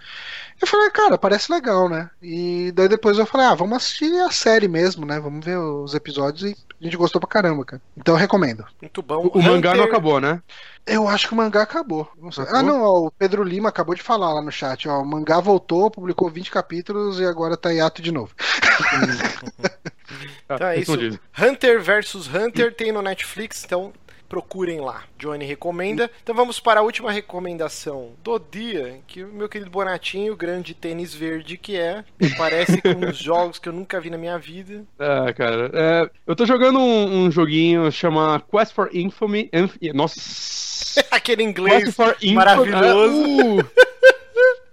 Speaker 1: Eu falei, cara, parece legal, né? E daí depois eu falei, ah, vamos assistir a série mesmo, né? Vamos ver os episódios e a gente gostou pra caramba, cara. Então eu recomendo.
Speaker 2: Muito bom.
Speaker 3: O, o mangá não acabou, né?
Speaker 1: Eu acho que o mangá acabou. Não ah, não, ó, o Pedro Lima acabou de falar lá no chat, ó. O mangá voltou, publicou 20 capítulos e agora tá em ato de novo.
Speaker 2: então é isso. Hunter vs Hunter tem no Netflix, então procurem lá. Johnny recomenda. Então vamos para a última recomendação do dia, que o meu querido Bonatinho, grande tênis verde que é, parece com uns jogos que eu nunca vi na minha vida.
Speaker 3: É, cara, é, eu tô jogando um, um, joguinho chama Quest for Infamy. Inf Nossa.
Speaker 2: Aquele inglês maravilhoso. Uh!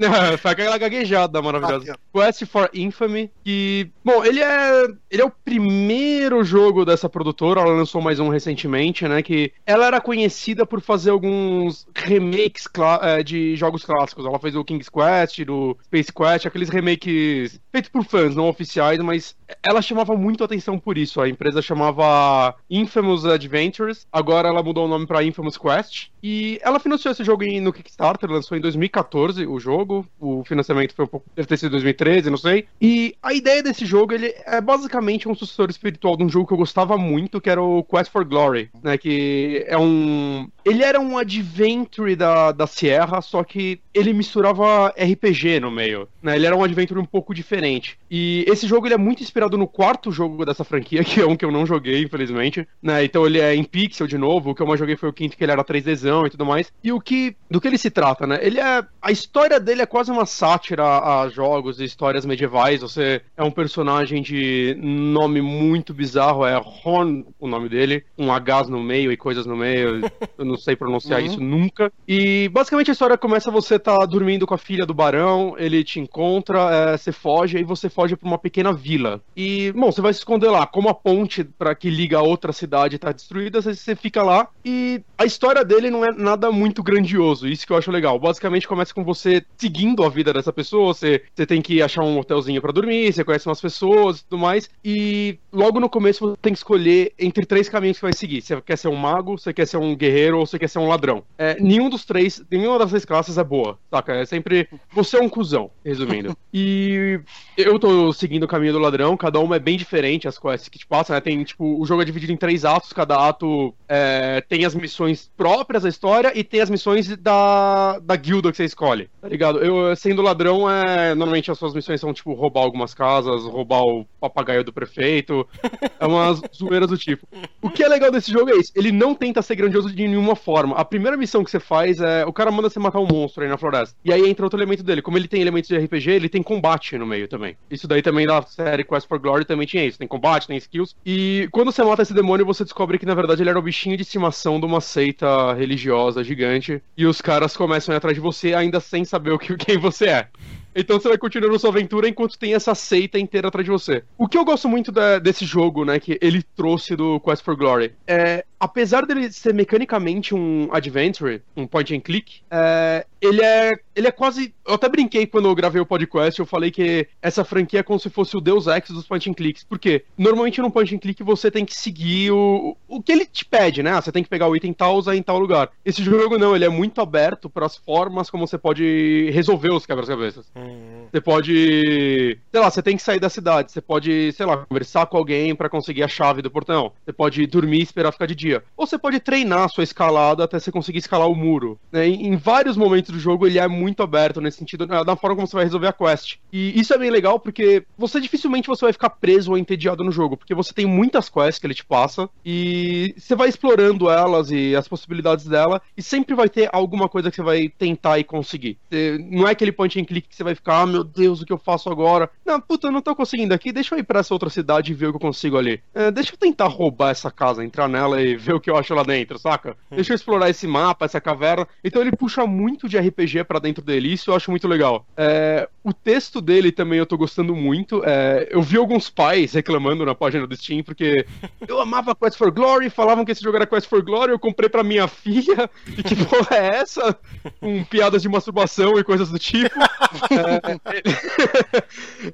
Speaker 3: Foi aquela gaguejada maravilhosa. Quest for Infamy, que. Bom, ele é. Ele é o primeiro jogo dessa produtora, ela lançou mais um recentemente, né? Que ela era conhecida por fazer alguns remakes é, de jogos clássicos. Ela fez o King's Quest, do Space Quest, aqueles remakes feitos por fãs, não oficiais, mas ela chamava muito atenção por isso. A empresa chamava Infamous Adventures, agora ela mudou o nome para Infamous Quest. E ela financiou esse jogo no Kickstarter, lançou em 2014 o jogo. O financiamento foi um pouco. deve ter sido 2013, não sei. E a ideia desse jogo, ele é basicamente um sucessor espiritual de um jogo que eu gostava muito, que era o Quest for Glory, né? Que é um. Ele era um adventure da, da Sierra, só que ele misturava RPG no meio, né? Ele era um adventure um pouco diferente. E esse jogo ele é muito inspirado no quarto jogo dessa franquia, que é um que eu não joguei, infelizmente, né? Então ele é em pixel de novo, o que eu mais joguei foi o quinto que ele era 3Dzão e tudo mais. E o que do que ele se trata, né? Ele é a história dele é quase uma sátira a jogos e histórias medievais. Você é um personagem de nome muito bizarro, é Horn o nome dele, um H no meio e coisas no meio. Eu não sei pronunciar uhum. isso nunca. E basicamente a história começa você tá dormindo com a filha do barão, ele te encontra, é, você foge e você foge para uma pequena vila. E, bom, você vai se esconder lá. Como a ponte para que liga a outra cidade tá destruída, você fica lá e a história dele não é nada muito grandioso. Isso que eu acho legal. Basicamente começa com você seguindo a vida dessa pessoa, você, você tem que achar um hotelzinho para dormir, você conhece umas pessoas e tudo mais. E logo no começo você tem que escolher entre três caminhos que vai seguir. Você quer ser um mago, você quer ser um guerreiro ou você quer ser um ladrão. É, nenhum dos três, nenhuma das três classes é boa, saca? É sempre. Você é um cuzão, resumindo. e eu tô seguindo o caminho do ladrão, cada uma é bem diferente, as quests que te passam, né? Tem, tipo, o jogo é dividido em três atos, cada ato é, tem as missões próprias da história e tem as missões da, da guilda que você escolhe, tá ligado? Eu, sendo ladrão, é, normalmente as suas missões são, tipo, roubar algumas casas, roubar o papagaio do prefeito. É umas zoeiras do tipo. O que é legal desse jogo é isso. Ele não tenta ser grandioso de nenhuma forma. A primeira missão que você faz é. O cara manda você matar um monstro aí na floresta. E aí entra outro elemento dele. Como ele tem elementos de RPG, ele tem combate no meio também. Isso daí também da série Quest for Glory também tinha isso. Tem combate, tem skills. E quando você mata esse demônio, você descobre que na verdade ele era o bichinho de estimação de uma seita religiosa gigante. E os caras começam a ir atrás de você ainda sem saber o que, quem você é. Então você vai continuando sua aventura enquanto tem essa seita inteira atrás de você. O que eu gosto muito da, desse jogo, né, que ele trouxe do Quest for Glory, é apesar dele ser mecanicamente um adventure, um point and click, é, ele é ele é quase. Eu até brinquei quando eu gravei o podcast, eu falei que essa franquia é como se fosse o Deus Ex dos point and clicks. Porque normalmente no point and click você tem que seguir o, o que ele te pede, né? Você tem que pegar o item tal, usar em tal lugar. Esse jogo não, ele é muito aberto para as formas como você pode resolver os quebra-cabeças. Uhum. Você pode. Sei lá, você tem que sair da cidade. Você pode, sei lá, conversar com alguém para conseguir a chave do portão. Você pode dormir e esperar ficar de dia. Ou você pode treinar a sua escalada até você conseguir escalar o muro. Né? Em, em vários momentos do jogo ele é muito muito aberto nesse sentido, da forma como você vai resolver a quest. E isso é bem legal porque você dificilmente você vai ficar preso ou entediado no jogo, porque você tem muitas quests que ele te passa e você vai explorando elas e as possibilidades dela e sempre vai ter alguma coisa que você vai tentar e conseguir. Não é aquele point and click que você vai ficar, ah, meu Deus, o que eu faço agora? Não, puta, eu não tô conseguindo aqui, deixa eu ir pra essa outra cidade e ver o que eu consigo ali. É, deixa eu tentar roubar essa casa, entrar nela e ver o que eu acho lá dentro, saca? Hum. Deixa eu explorar esse mapa, essa caverna. Então ele puxa muito de RPG para dentro dentro dele. Isso eu acho muito legal. É, o texto dele também eu tô gostando muito. É, eu vi alguns pais reclamando na página do Steam, porque eu amava Quest for Glory, falavam que esse jogo era Quest for Glory, eu comprei pra minha filha, e que porra é essa? Com piadas de masturbação e coisas do tipo. é,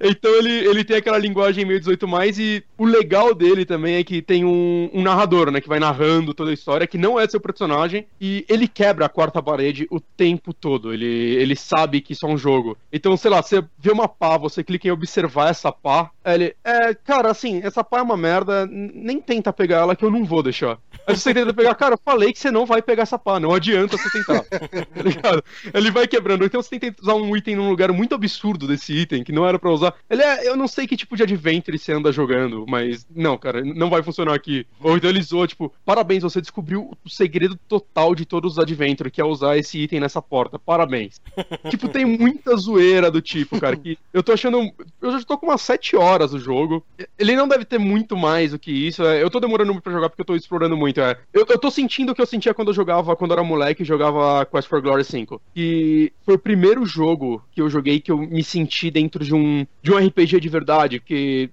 Speaker 3: então ele, ele tem aquela linguagem meio 18 mais, e o legal dele também é que tem um, um narrador, né, que vai narrando toda a história, que não é seu personagem, e ele quebra a quarta parede o tempo todo. Ele ele sabe que isso é um jogo. Então, sei lá, você vê uma pá, você clica em observar essa pá, ele, é, cara, assim, essa pá é uma merda, nem tenta pegar ela que eu não vou deixar. Aí você tenta pegar, cara, eu falei que você não vai pegar essa pá, não adianta você tentar. tá ligado? Ele vai quebrando. Então você tenta usar um item num lugar muito absurdo desse item, que não era para usar. Ele é, eu não sei que tipo de adventure você anda jogando, mas não, cara, não vai funcionar aqui. Ou então ele zoou, tipo, parabéns, você descobriu o segredo total de todos os adventure, que é usar esse item nessa porta. Parabéns tipo, tem muita zoeira do tipo, cara, que eu tô achando. Eu já tô com umas 7 horas o jogo. Ele não deve ter muito mais do que isso. É, eu tô demorando muito pra jogar porque eu tô explorando muito. É. Eu, eu tô sentindo o que eu sentia quando eu jogava, quando eu era moleque e jogava Quest for Glory 5. Que foi o primeiro jogo que eu joguei que eu me senti dentro de um, de um RPG de verdade. Que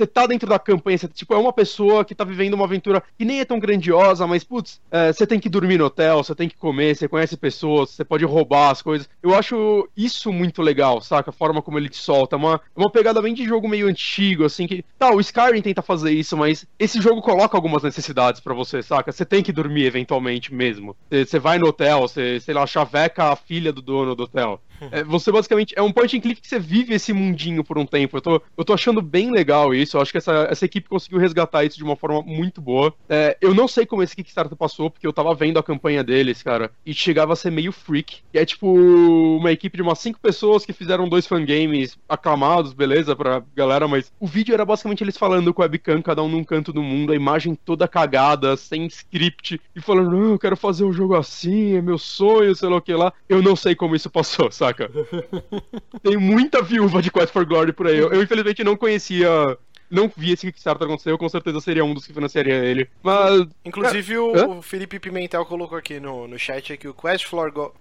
Speaker 3: você tá dentro da campanha, você, tipo, é uma pessoa que tá vivendo uma aventura que nem é tão grandiosa, mas, putz, é, você tem que dormir no hotel, você tem que comer, você conhece pessoas, você pode roubar as coisas. Eu acho isso muito legal, saca? A forma como ele te solta. É uma, uma pegada bem de jogo meio antigo, assim, que. Tá, o Skyrim tenta fazer isso, mas esse jogo coloca algumas necessidades para você, saca? Você tem que dormir eventualmente mesmo. Você vai no hotel, você, sei lá, chaveca a filha do dono do hotel. É, você basicamente é um point and click que você vive esse mundinho por um tempo. Eu tô, eu tô achando bem legal isso. Eu acho que essa, essa equipe conseguiu resgatar isso de uma forma muito boa. É, eu não sei como esse Kickstarter passou, porque eu tava vendo a campanha deles, cara, e chegava a ser meio freak. E é tipo uma equipe de umas cinco pessoas que fizeram dois fangames aclamados, beleza, pra galera, mas o vídeo era basicamente eles falando com a webcam, cada um num canto do mundo, a imagem toda cagada, sem script, e falando, não, eu quero fazer um jogo assim, é meu sonho, sei lá o que lá. Eu não sei como isso passou, sabe? Saca? Tem muita viúva de Quest for Glory por aí. Eu, eu infelizmente não conhecia não vi esse Kickstarter acontecer, eu com certeza seria um dos que financiaria ele. Mas.
Speaker 2: Inclusive, é... o, o, Felipe Pimentel colocou aqui no, no chat que o Quest for, Go...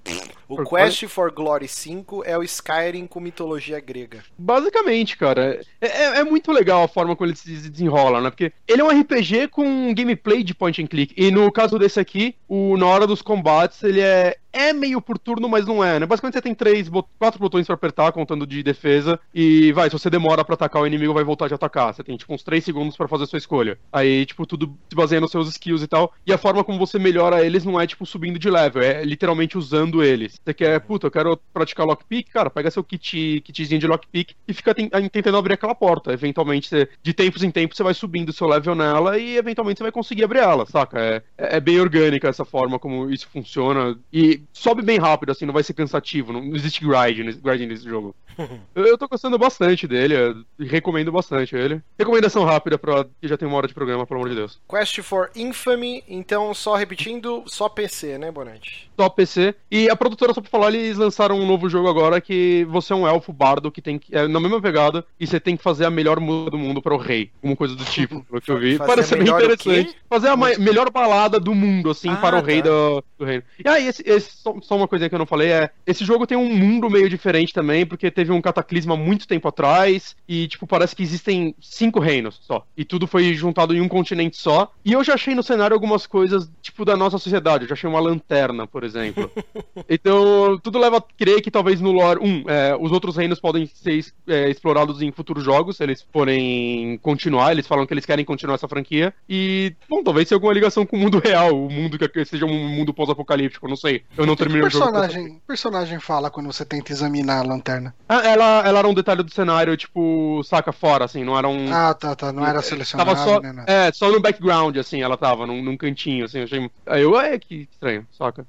Speaker 2: o for Quest for Glory 5 é o Skyrim com mitologia grega.
Speaker 3: Basicamente, cara. É, é, é, muito legal a forma como ele se desenrola, né? Porque ele é um RPG com gameplay de point and click. E no caso desse aqui, o, na hora dos combates, ele é é meio por turno, mas não é, né? Basicamente você tem três, quatro botões para apertar, contando de defesa, e vai, se você demora para atacar o inimigo, vai voltar de atacar. Você tem, tipo, uns três segundos para fazer a sua escolha. Aí, tipo, tudo se baseia nos seus skills e tal. E a forma como você melhora eles não é, tipo, subindo de level, é literalmente usando eles. Você quer, puta, eu quero praticar lockpick, cara, pega seu kit, kitzinho de lockpick e fica tentando abrir aquela porta. Eventualmente, você, de tempos em tempos, você vai subindo o seu level nela e eventualmente você vai conseguir abrir ela, saca? É, é bem orgânica essa forma como isso funciona. E vai. sobe bem rápido, assim, não vai ser cansativo. Não, não existe grind, grind nesse jogo. eu, eu tô gostando bastante dele, recomendo bastante ele. Recomendação rápida pra que já tem uma hora de programa, pelo amor de Deus.
Speaker 2: Quest for Infamy, então só repetindo, só PC, né, Bonante?
Speaker 3: Só PC. E a produtora, só pra falar, eles lançaram um novo jogo agora que você é um elfo bardo que tem que. É na mesma pegada, e você tem que fazer a melhor música do mundo para o rei. Alguma coisa do tipo, pelo que eu vi. Parece bem interessante. Fazer a melhor balada do mundo, assim, ah, para o rei tá. do, do reino. E aí, esse, esse, só, só uma coisa que eu não falei é: esse jogo tem um mundo meio diferente também, porque teve um cataclisma muito tempo atrás, e, tipo, parece que existem cinco reinos só. E tudo foi juntado em um continente só. E eu já achei no cenário algumas coisas, tipo, da nossa sociedade. Eu já achei uma lanterna, por exemplo. então, tudo leva a crer que talvez no lore. Um, é, os outros reinos podem ser é, explorados em futuros jogos, se eles forem continuar. Eles falam que eles querem continuar essa franquia. E, bom, talvez tenha alguma ligação com o mundo real, o mundo que seja um mundo pós-apocalíptico, não sei. Eu não terminei o
Speaker 1: jogo. personagem, personagem fala quando você tenta examinar a lanterna?
Speaker 3: Ah, ela, ela era um detalhe do cenário, tipo, saca fora, assim, não era um.
Speaker 1: Ah, tá, tá. Não era selecionado.
Speaker 3: Tava só, né, é, só no background, assim, ela tava, num, num cantinho, assim. Achei... Aí eu, é, que estranho, saca?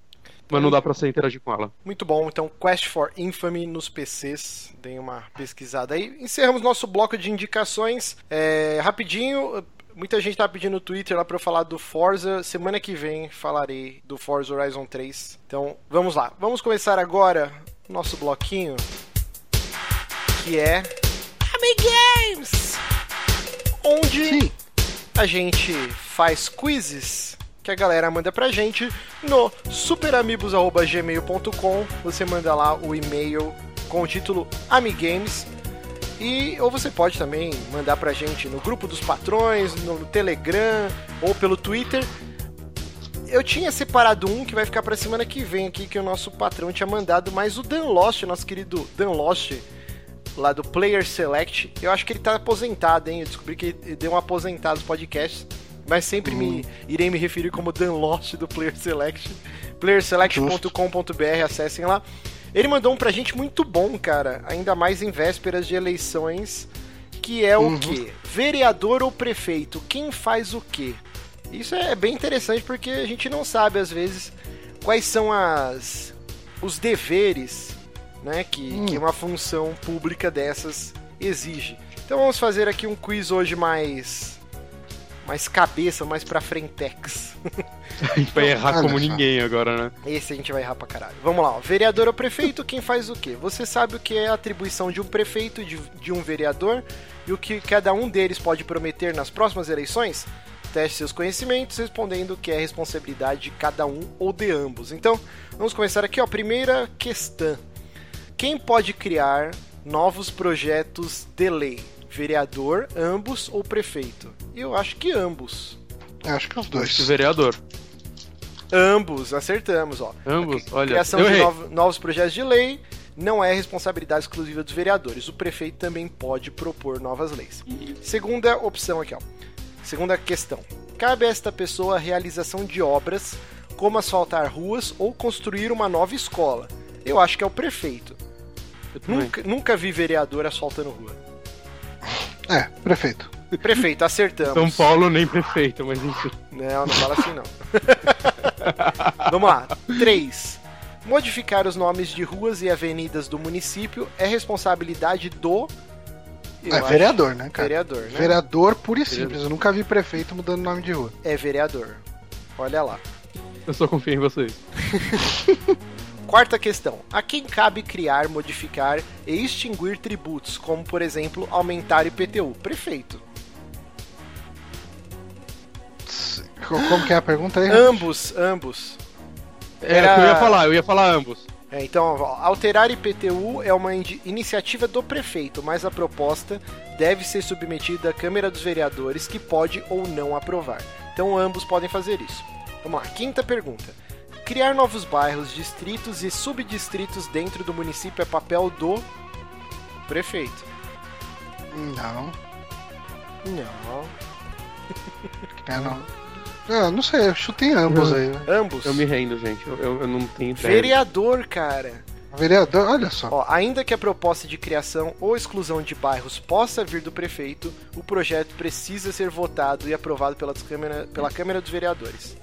Speaker 3: Mas não dá pra você interagir com ela.
Speaker 2: Muito bom. Então, Quest for Infamy nos PCs. Deem uma pesquisada aí. Encerramos nosso bloco de indicações. É, rapidinho, muita gente tá pedindo no Twitter lá pra eu falar do Forza. Semana que vem falarei do Forza Horizon 3. Então, vamos lá. Vamos começar agora nosso bloquinho. Que é. Ami Games! Onde Sim. a gente faz quizzes que a galera manda pra gente no superamigos.gmail.com. Você manda lá o e-mail com o título Amigames. E, ou você pode também mandar pra gente no grupo dos patrões, no Telegram ou pelo Twitter. Eu tinha separado um que vai ficar pra semana que vem aqui, que o nosso patrão tinha mandado, mas o Dan Lost, nosso querido Dan Lost, lá do Player Select, eu acho que ele tá aposentado, hein? Eu descobri que ele deu um aposentado nos podcasts mas sempre me hum. irei me referir como Dan Lost do Player Select. playerselect.com.br, acessem lá. Ele mandou um pra gente muito bom, cara, ainda mais em vésperas de eleições, que é uhum. o quê? Vereador ou prefeito, quem faz o quê? Isso é bem interessante porque a gente não sabe às vezes quais são as os deveres, né, que, hum. que uma função pública dessas exige. Então vamos fazer aqui um quiz hoje mais mais cabeça, mais pra frentex.
Speaker 3: A gente vai errar como ninguém agora, né?
Speaker 2: Esse a gente vai errar pra caralho. Vamos lá, ó. vereador ou prefeito, quem faz o quê? Você sabe o que é a atribuição de um prefeito, de, de um vereador, e o que cada um deles pode prometer nas próximas eleições? Teste seus conhecimentos respondendo que é responsabilidade de cada um ou de ambos. Então, vamos começar aqui, ó. Primeira questão. Quem pode criar novos projetos de lei? Vereador, ambos ou prefeito? Eu acho que ambos.
Speaker 1: Acho que os dois.
Speaker 3: Acho vereador.
Speaker 2: Ambos, acertamos, ó.
Speaker 3: Ambos, olha.
Speaker 2: Criação de novos, novos projetos de lei não é responsabilidade exclusiva dos vereadores. O prefeito também pode propor novas leis. Segunda opção aqui, ó. Segunda questão. Cabe a esta pessoa a realização de obras como asfaltar ruas ou construir uma nova escola. Eu acho que é o prefeito. Nunca, nunca vi vereador asfaltando rua.
Speaker 1: É, prefeito.
Speaker 2: Prefeito, acertamos.
Speaker 3: São Paulo nem prefeito, mas enfim.
Speaker 2: Não, não fala assim não. Vamos lá. 3. Modificar os nomes de ruas e avenidas do município é responsabilidade do.
Speaker 1: Eu é vereador, né, cara?
Speaker 2: Vereador, né?
Speaker 1: Vereador puro e simples. Eu nunca vi prefeito mudando nome de rua.
Speaker 2: É vereador. Olha lá.
Speaker 3: Eu só confio em vocês.
Speaker 2: Quarta questão: a quem cabe criar, modificar e extinguir tributos, como por exemplo aumentar IPTU? Prefeito.
Speaker 1: Como que é a pergunta aí?
Speaker 2: Ambos, ambos.
Speaker 3: Era... É, eu ia falar, eu ia falar ambos.
Speaker 2: É, então, alterar IPTU é uma iniciativa do prefeito, mas a proposta deve ser submetida à Câmara dos Vereadores, que pode ou não aprovar. Então, ambos podem fazer isso. Vamos lá, quinta pergunta. Criar novos bairros, distritos e subdistritos dentro do município é papel do prefeito.
Speaker 1: Não.
Speaker 2: Não.
Speaker 1: É, não. Ah, não sei, eu chutei ambos aí. Né?
Speaker 2: Ambos?
Speaker 3: Eu me rendo, gente. Eu, eu, eu não tenho
Speaker 2: ideia. Vereador, cara.
Speaker 1: Vereador, olha só.
Speaker 2: Ó, ainda que a proposta de criação ou exclusão de bairros possa vir do prefeito, o projeto precisa ser votado e aprovado pela pela Câmara dos Vereadores.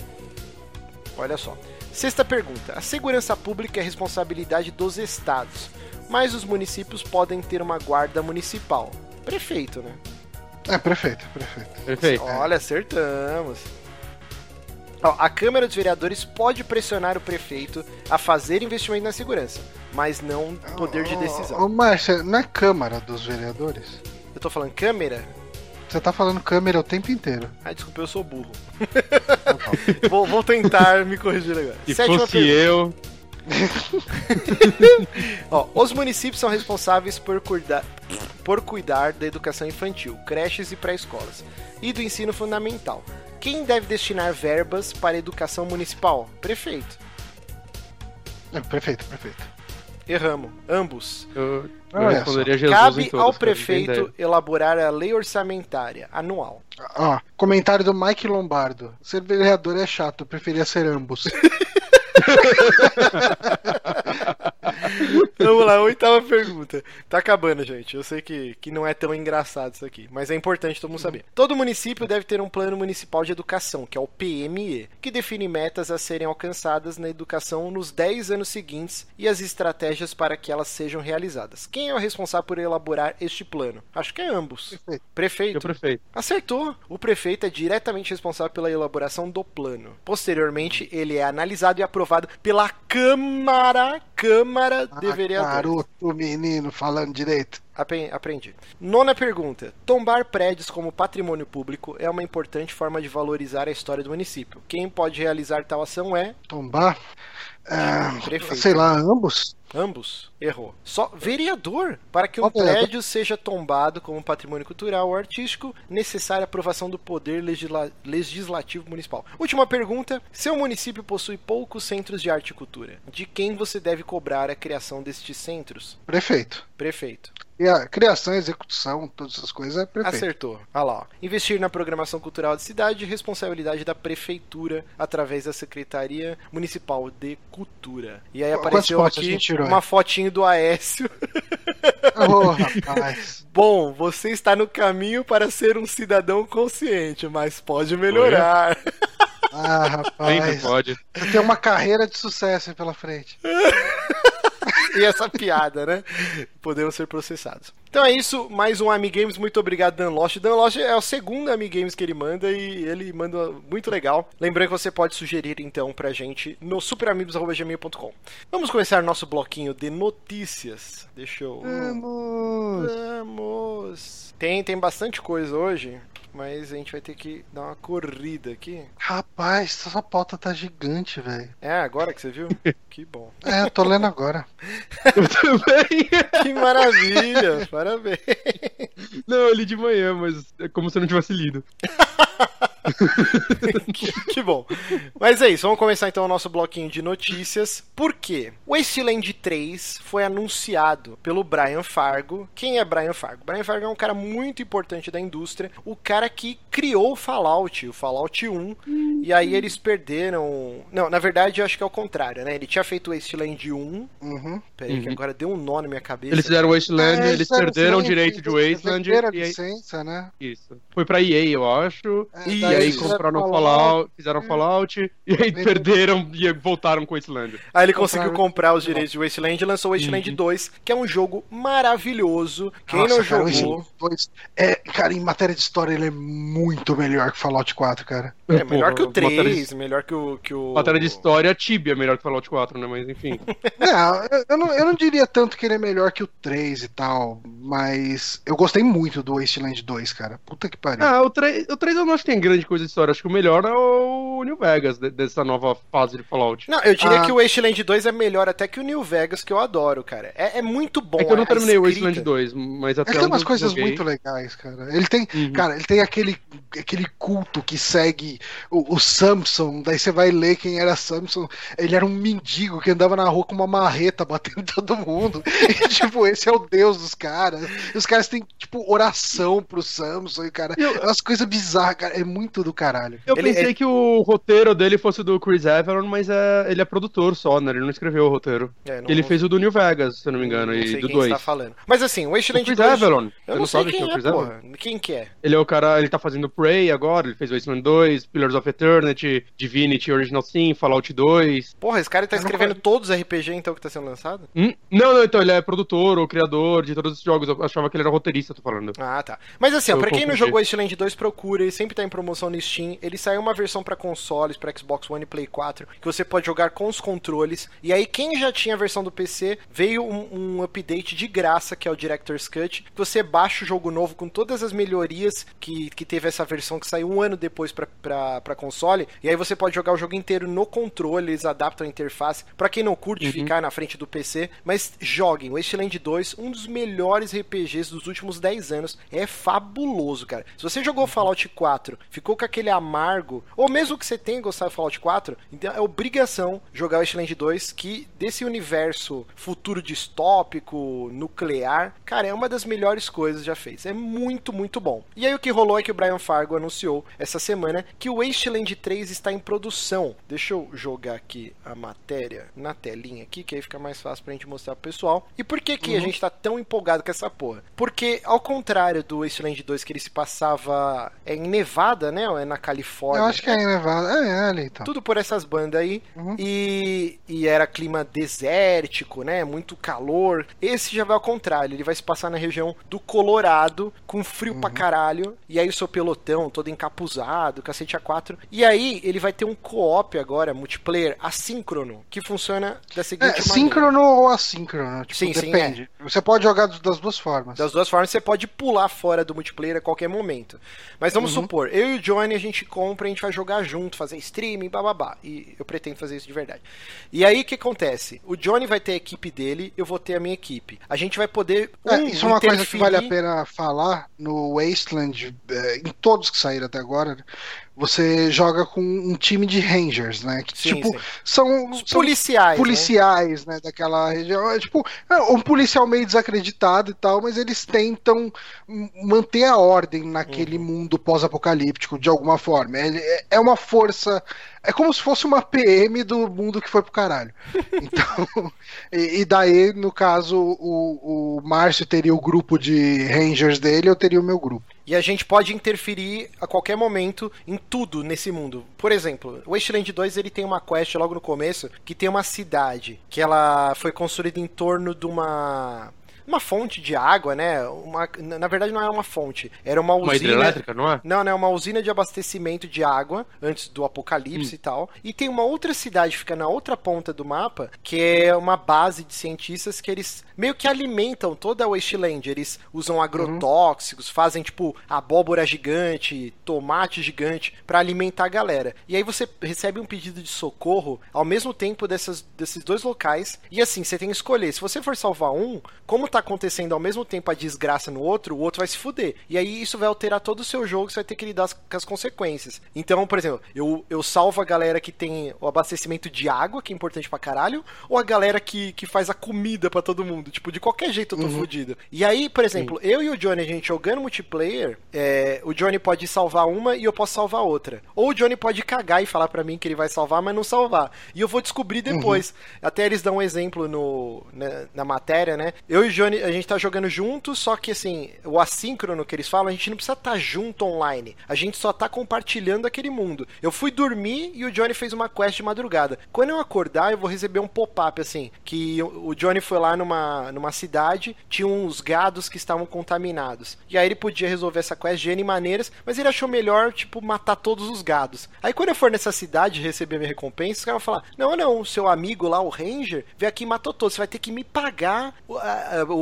Speaker 2: Olha só. Sexta pergunta: a segurança pública é responsabilidade dos estados, mas os municípios podem ter uma guarda municipal. Prefeito, né?
Speaker 1: É, prefeito, prefeito.
Speaker 3: Perfeito.
Speaker 2: Olha, acertamos. Ó, a Câmara dos Vereadores pode pressionar o prefeito a fazer investimento na segurança, mas não poder de decisão.
Speaker 1: Ô, ô, Márcia, não é Câmara dos Vereadores?
Speaker 2: Eu tô falando Câmara?
Speaker 1: Você tá falando Câmara o tempo inteiro.
Speaker 2: Ah, desculpa, eu sou burro. vou, vou tentar me corrigir agora.
Speaker 3: Se
Speaker 2: Sétima
Speaker 3: fosse
Speaker 2: pergunta.
Speaker 3: eu.
Speaker 2: Ó, os municípios são responsáveis por cuidar, por cuidar da educação infantil, creches e pré-escolas, e do ensino fundamental. Quem deve destinar verbas para a educação municipal? Prefeito.
Speaker 1: É, prefeito, prefeito.
Speaker 2: Erramos. Ambos.
Speaker 3: Eu, eu responderia Jesus em
Speaker 2: Cabe
Speaker 3: todas,
Speaker 2: ao prefeito elaborar a lei orçamentária anual.
Speaker 1: Ó, comentário do Mike Lombardo. Ser vereador é chato, eu preferia ser ambos.
Speaker 2: Vamos lá, oitava pergunta. Tá acabando, gente. Eu sei que, que não é tão engraçado isso aqui, mas é importante todo mundo saber. Todo município deve ter um plano municipal de educação, que é o PME, que define metas a serem alcançadas na educação nos 10 anos seguintes e as estratégias para que elas sejam realizadas. Quem é o responsável por elaborar este plano? Acho que é ambos.
Speaker 1: Prefeito.
Speaker 2: Prefeito.
Speaker 3: O prefeito.
Speaker 2: Acertou! O prefeito é diretamente responsável pela elaboração do plano. Posteriormente, ele é analisado e aprovado pela Câmara, Câmara
Speaker 1: Ah,
Speaker 2: Vereadores.
Speaker 1: garoto, menino, falando direito.
Speaker 2: Aprendi. Nona pergunta. Tombar prédios como patrimônio público é uma importante forma de valorizar a história do município. Quem pode realizar tal ação é
Speaker 1: Tombar. Ah,
Speaker 2: Prefeito.
Speaker 1: sei lá, ambos?
Speaker 2: Ambos. Errou. Só vereador. Para que um prédio seja tombado como patrimônio cultural ou artístico, necessária aprovação do poder legisla- legislativo municipal. Última pergunta. Seu município possui poucos centros de arte e cultura. De quem você deve cobrar a criação destes centros?
Speaker 1: Prefeito.
Speaker 2: Prefeito.
Speaker 1: E a criação, execução, todas essas coisas é prefeito.
Speaker 2: Acertou. Olha lá. ó. Investir na programação cultural da cidade, responsabilidade da prefeitura através da Secretaria Municipal de Cultura. E aí apareceu
Speaker 1: a
Speaker 2: aqui uma fotinho do Aécio.
Speaker 1: Ô, rapaz.
Speaker 2: Bom, você está no caminho para ser um cidadão consciente, mas pode melhorar.
Speaker 1: Ah,
Speaker 3: Sempre
Speaker 1: rapaz.
Speaker 3: pode.
Speaker 1: Você tem uma carreira de sucesso aí pela frente.
Speaker 2: e essa piada, né? Podemos ser processados. Então é isso, mais um Amigames. Muito obrigado, Dan Lost. Dan Lost é o segundo Amigames que ele manda e ele manda muito legal. Lembrando que você pode sugerir então pra gente no superamigos.gmail.com. Vamos começar nosso bloquinho de notícias. Deixa eu.
Speaker 1: Vamos.
Speaker 2: Vamos! Tem, tem bastante coisa hoje, mas a gente vai ter que dar uma corrida aqui.
Speaker 1: Rapaz, essa pauta tá gigante, velho.
Speaker 2: É agora que você viu? que bom.
Speaker 1: É, eu tô lendo agora.
Speaker 3: Eu também.
Speaker 2: Que maravilha! Parabéns!
Speaker 3: Não, eu li de manhã, mas é como se eu não tivesse lido.
Speaker 2: que, que bom. Mas é isso, vamos começar então o nosso bloquinho de notícias. Por quê? Wasteland 3 foi anunciado pelo Brian Fargo. Quem é Brian Fargo? Brian Fargo é um cara muito importante da indústria, o cara que criou o Fallout, o Fallout 1. E aí eles perderam. Não, na verdade eu acho que é o contrário, né? Ele tinha feito o Wasteland 1.
Speaker 1: Uhum.
Speaker 2: Peraí, que
Speaker 3: Uhum.
Speaker 2: agora deu um nó na minha cabeça.
Speaker 3: Eles fizeram Wasteland,
Speaker 1: É,
Speaker 3: eles perderam o direito de
Speaker 1: eles
Speaker 3: Wasteland
Speaker 1: venderam a
Speaker 3: e aí,
Speaker 1: licença, né?
Speaker 3: isso. Foi pra EA, eu acho.
Speaker 1: É,
Speaker 2: E
Speaker 3: aí compraram o
Speaker 1: Fallout.
Speaker 3: Fallout, fizeram Fallout, e aí
Speaker 1: Venderam-
Speaker 3: perderam e voltaram com Wasteland.
Speaker 2: Aí ele
Speaker 1: Compraram-
Speaker 2: conseguiu comprar os direitos de Wasteland e lançou o Wasteland
Speaker 3: Uhum.
Speaker 2: 2, que é um jogo maravilhoso. Quem
Speaker 1: Nossa,
Speaker 2: não
Speaker 1: cara,
Speaker 2: jogou.
Speaker 1: Wasteland 2 é, cara, em matéria de história, ele é muito melhor que Fallout 4, cara.
Speaker 2: É melhor que o
Speaker 3: Porra, matéria
Speaker 2: 3,
Speaker 3: de-
Speaker 2: melhor que o. Que o...
Speaker 3: Matéria de história, Tibia é melhor que Fallout 4, né? Mas enfim.
Speaker 1: Não, eu- eu não, eu não diria tanto que ele é melhor que o 3 e tal, mas eu gostei muito do Wasteland 2, cara. Puta que pariu.
Speaker 3: Ah, o 3, o 3 eu não acho que tem grande coisa de história. Acho que o melhor é o New Vegas, de- dessa nova fase de Fallout.
Speaker 2: Não, eu diria
Speaker 1: Ah.
Speaker 2: que o Wasteland 2 é melhor até que o New Vegas, que eu adoro, cara. É, é muito bom.
Speaker 3: é que eu não
Speaker 2: a
Speaker 3: terminei o. Wasteland 2, mas até
Speaker 1: Ele tem umas coisas
Speaker 3: joguei-
Speaker 1: muito legais, cara. Ele tem,
Speaker 3: Uhum.
Speaker 1: cara, ele tem aquele, aquele culto que segue o, o Samson. Daí você vai ler quem era Samson. Ele era um mendigo que andava na rua com uma marreta batendo todo mundo. E, tipo, esse é o deus dos caras. E os caras têm, tipo, oração pro Samson. E, cara,
Speaker 3: Eu-
Speaker 1: é umas coisas bizarras, cara. É muito do caralho.
Speaker 3: Eu
Speaker 2: Ele-
Speaker 3: pensei
Speaker 2: ele-
Speaker 3: que o roteiro dele fosse do Chris Everon, mas é, ele é produtor só, né? Ele não escreveu o roteiro.
Speaker 2: É, não-
Speaker 3: Ele fez o do New Vegas, se eu não me engano,
Speaker 2: não
Speaker 3: e
Speaker 2: sei
Speaker 3: do
Speaker 2: quem
Speaker 3: 2.
Speaker 2: está falando. Mas assim, o Wasteland
Speaker 3: Chris
Speaker 2: 2.
Speaker 3: Everon.
Speaker 2: Eu
Speaker 3: Você
Speaker 2: não,
Speaker 3: não
Speaker 2: sei
Speaker 3: sabe
Speaker 2: quem
Speaker 3: quem é o
Speaker 2: é,
Speaker 3: Chris Everon?
Speaker 2: porra. Quem que é?
Speaker 3: Ele é o cara, ele tá fazendo Prey agora, ele fez Wasteland 2, Pillars of Eternity, Divinity Original Sin, Fallout 2.
Speaker 2: Porra, esse cara tá escrevendo todos os RPG então que tá sendo lançado?
Speaker 3: Hum? Não, não, então ele é produtor ou criador de todos os jogos. Eu achava que ele era roteirista, tô falando.
Speaker 2: Ah, tá. Mas assim, ó,
Speaker 3: Eu
Speaker 2: pra quem não
Speaker 3: confundi.
Speaker 2: jogou Wasteland 2, procura, ele sempre tá em promoção no Steam. Ele saiu uma versão pra consoles, pra Xbox One e Play 4, que você pode jogar com os controles. E aí, quem já tinha a versão do PC, veio um, um update de graça, que é o Director's Cut, que você baixa o jogo novo com todas as melhorias que, que teve essa versão que saiu um ano depois pra console. E aí você pode jogar o jogo inteiro no controle, eles adaptam a interface. Pra quem não curte ficar na frente do PC, mas joguem. Wasteland 2, um dos melhores RPGs dos últimos 10 anos. É fabuloso, cara. Se você jogou Fallout 4, ficou com aquele amargo, ou mesmo que você tenha gostado de Fallout 4, então é obrigação jogar Wasteland 2, que desse universo futuro distópico, nuclear, cara, é uma das melhores coisas já fez. É muito, muito bom. E aí o que rolou é que o Brian Fargo anunciou essa semana que o Wasteland 3 está em produção. Deixa eu jogar aqui a matéria na telinha aqui, que aí fica mais fácil pra gente mostrar pro pessoal. E por que que a gente tá tão empolgado com essa porra? Porque, ao contrário do Wasteland 2, que ele se passava é em Nevada, né? Ou é na Califórnia?
Speaker 1: Eu acho que é em Nevada. É, é ali então.
Speaker 2: Tudo por essas bandas aí.
Speaker 1: Uhum.
Speaker 2: E, e era clima desértico, né? Muito calor. Esse já vai ao contrário. Ele vai se passar na região do Colorado, com frio pra caralho. E aí o seu pelotão todo encapuzado, cacete a quatro. E aí ele vai ter um co-op agora, multiplayer, assíncrono, que funciona da seguinte
Speaker 1: É,
Speaker 2: maneira.
Speaker 1: síncrono ou assíncrono? Tipo,
Speaker 2: Sim, sim,
Speaker 1: depende. Você pode jogar das duas formas.
Speaker 2: Das duas formas, você pode pular fora do multiplayer a qualquer momento. Mas vamos supor, eu e o Johnny a gente compra, a gente vai jogar junto, fazer streaming, bababá. E eu pretendo fazer isso de verdade. E aí o que acontece? O Johnny vai ter a equipe dele, eu vou ter a minha equipe. A gente vai poder.
Speaker 1: É,
Speaker 2: um,
Speaker 1: isso é uma coisa que vale a pena falar no Wasteland, é, em todos que saíram até agora. Você joga com um time de Rangers, né? Que,
Speaker 2: Sim,
Speaker 1: tipo,
Speaker 2: sim.
Speaker 1: são,
Speaker 2: Os
Speaker 1: são
Speaker 2: policiais. né?
Speaker 1: policiais, né, daquela região. É tipo, é um policial meio desacreditado e tal, mas eles tentam manter a ordem naquele
Speaker 2: Uhum.
Speaker 1: mundo pós-apocalíptico de alguma forma. É- é uma força. É como se fosse uma PM do mundo que foi pro caralho. Então, e, e daí, no caso, o, o Márcio teria o grupo de Rangers dele, eu teria o meu grupo.
Speaker 2: E a gente pode interferir a qualquer momento em tudo nesse mundo. Por exemplo, o Wasteland 2 ele tem uma quest logo no começo que tem uma cidade que ela foi construída em torno de uma uma fonte de água, né? Uma, na verdade não é uma fonte, era uma
Speaker 3: Uma
Speaker 2: usina.
Speaker 3: hidrelétrica, não é?
Speaker 2: Não, não, é uma usina de abastecimento de água antes do apocalipse e tal. E tem uma outra cidade que fica na outra ponta do mapa, que é uma base de cientistas que eles meio que alimentam toda a Wasteland. Eles usam agrotóxicos, fazem tipo abóbora gigante, tomate gigante pra alimentar a galera. E aí você recebe um pedido de socorro ao mesmo tempo dessas, desses dois locais. E assim, você tem que escolher. Se você for salvar um, como tá acontecendo ao mesmo tempo a desgraça no outro, o outro vai se fuder. E aí isso vai alterar todo o seu jogo, você vai ter que lidar com as consequências. Então, por exemplo, eu, eu salvo a galera que tem o abastecimento de água, que é importante pra caralho, ou a galera que, que faz a comida pra todo mundo. Tipo, de qualquer jeito eu tô fudido. E aí, por exemplo, eu e o Johnny, a gente jogando multiplayer, é, o Johnny pode salvar uma e eu posso salvar outra. Ou o Johnny pode cagar e falar pra mim que ele vai salvar, mas não salvar. E eu vou descobrir depois. Até eles dão um exemplo no, na, na matéria, né? Eu e o Johnny, a gente tá jogando junto, só que assim, o assíncrono que eles falam, a gente não precisa estar junto online. A gente só tá compartilhando aquele mundo. Eu fui dormir e o Johnny fez uma quest de madrugada. Quando eu acordar, eu vou receber um pop-up assim, que o Johnny foi lá numa, numa cidade, tinha uns gados que estavam contaminados. E aí ele podia resolver essa quest de N maneiras, mas ele achou melhor, tipo, matar todos os gados. Aí quando eu for nessa cidade receber minha recompensa, os caras vão falar: Não, não, o seu amigo lá, o Ranger, veio aqui e matou todos. Você vai ter que me pagar o,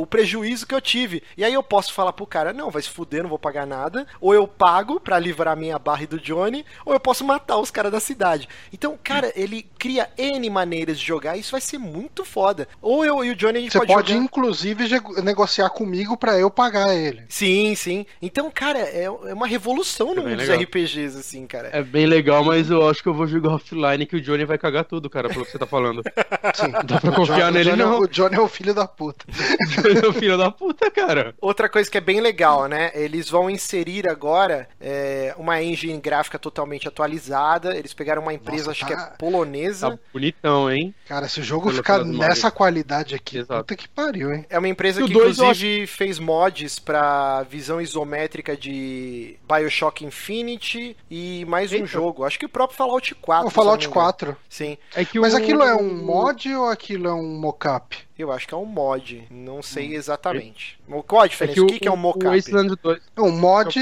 Speaker 2: o prejuízo que eu tive. E aí eu posso falar pro cara: Não, vai se fuder, não vou pagar nada. Ou eu pago pra livrar minha barra e do Johnny, ou eu posso matar os caras da cidade. Então, cara, ele cria N maneiras de jogar. e Isso vai ser muito foda. Ou eu e o Johnny a gente
Speaker 1: Você
Speaker 2: pode,
Speaker 1: pode,
Speaker 2: jogar...
Speaker 1: inclusive, negociar comigo pra eu pagar ele.
Speaker 2: Sim, sim. Então, cara, é, é uma revolução no
Speaker 3: bem
Speaker 2: mundo dos. RPGs, assim, cara.
Speaker 3: É bem legal, mas eu acho que eu vou jogar offline que o Johnny vai cagar tudo, cara, pelo que você tá falando.
Speaker 1: Sim.
Speaker 3: Dá pra confiar
Speaker 1: John-
Speaker 3: nele,
Speaker 1: o Johnny,
Speaker 3: não.
Speaker 1: O Johnny é o filho da puta.
Speaker 3: Filho da puta, cara.
Speaker 2: Outra coisa que é bem legal, né? Eles vão inserir agora é, uma engine gráfica totalmente atualizada. Eles pegaram uma empresa,
Speaker 1: Nossa,
Speaker 2: acho
Speaker 1: tá-
Speaker 2: que é polonesa.
Speaker 3: Tá bonitão, hein?
Speaker 1: Cara, se o jogo
Speaker 3: Pelo
Speaker 1: ficar nessa qualidade aqui,
Speaker 3: Exato.
Speaker 1: puta que pariu, hein?
Speaker 2: É uma empresa que,
Speaker 3: dois
Speaker 2: inclusive, fez mods pra visão isométrica de Bioshock Infinity e mais um
Speaker 3: Eita.
Speaker 2: jogo. Acho que o próprio Fallout 4.
Speaker 1: O Fallout
Speaker 2: me engano.
Speaker 1: 4.
Speaker 2: Sim,
Speaker 3: É que
Speaker 1: Mas
Speaker 3: o-
Speaker 1: aquilo é um mod ou aquilo é um mockup?
Speaker 2: eu acho que é um mod. Não sei
Speaker 1: Hum.
Speaker 2: exatamente. Qual a diferença? o que, que é um
Speaker 3: O
Speaker 2: mockup?
Speaker 3: Wasteland 2.
Speaker 1: Um mod,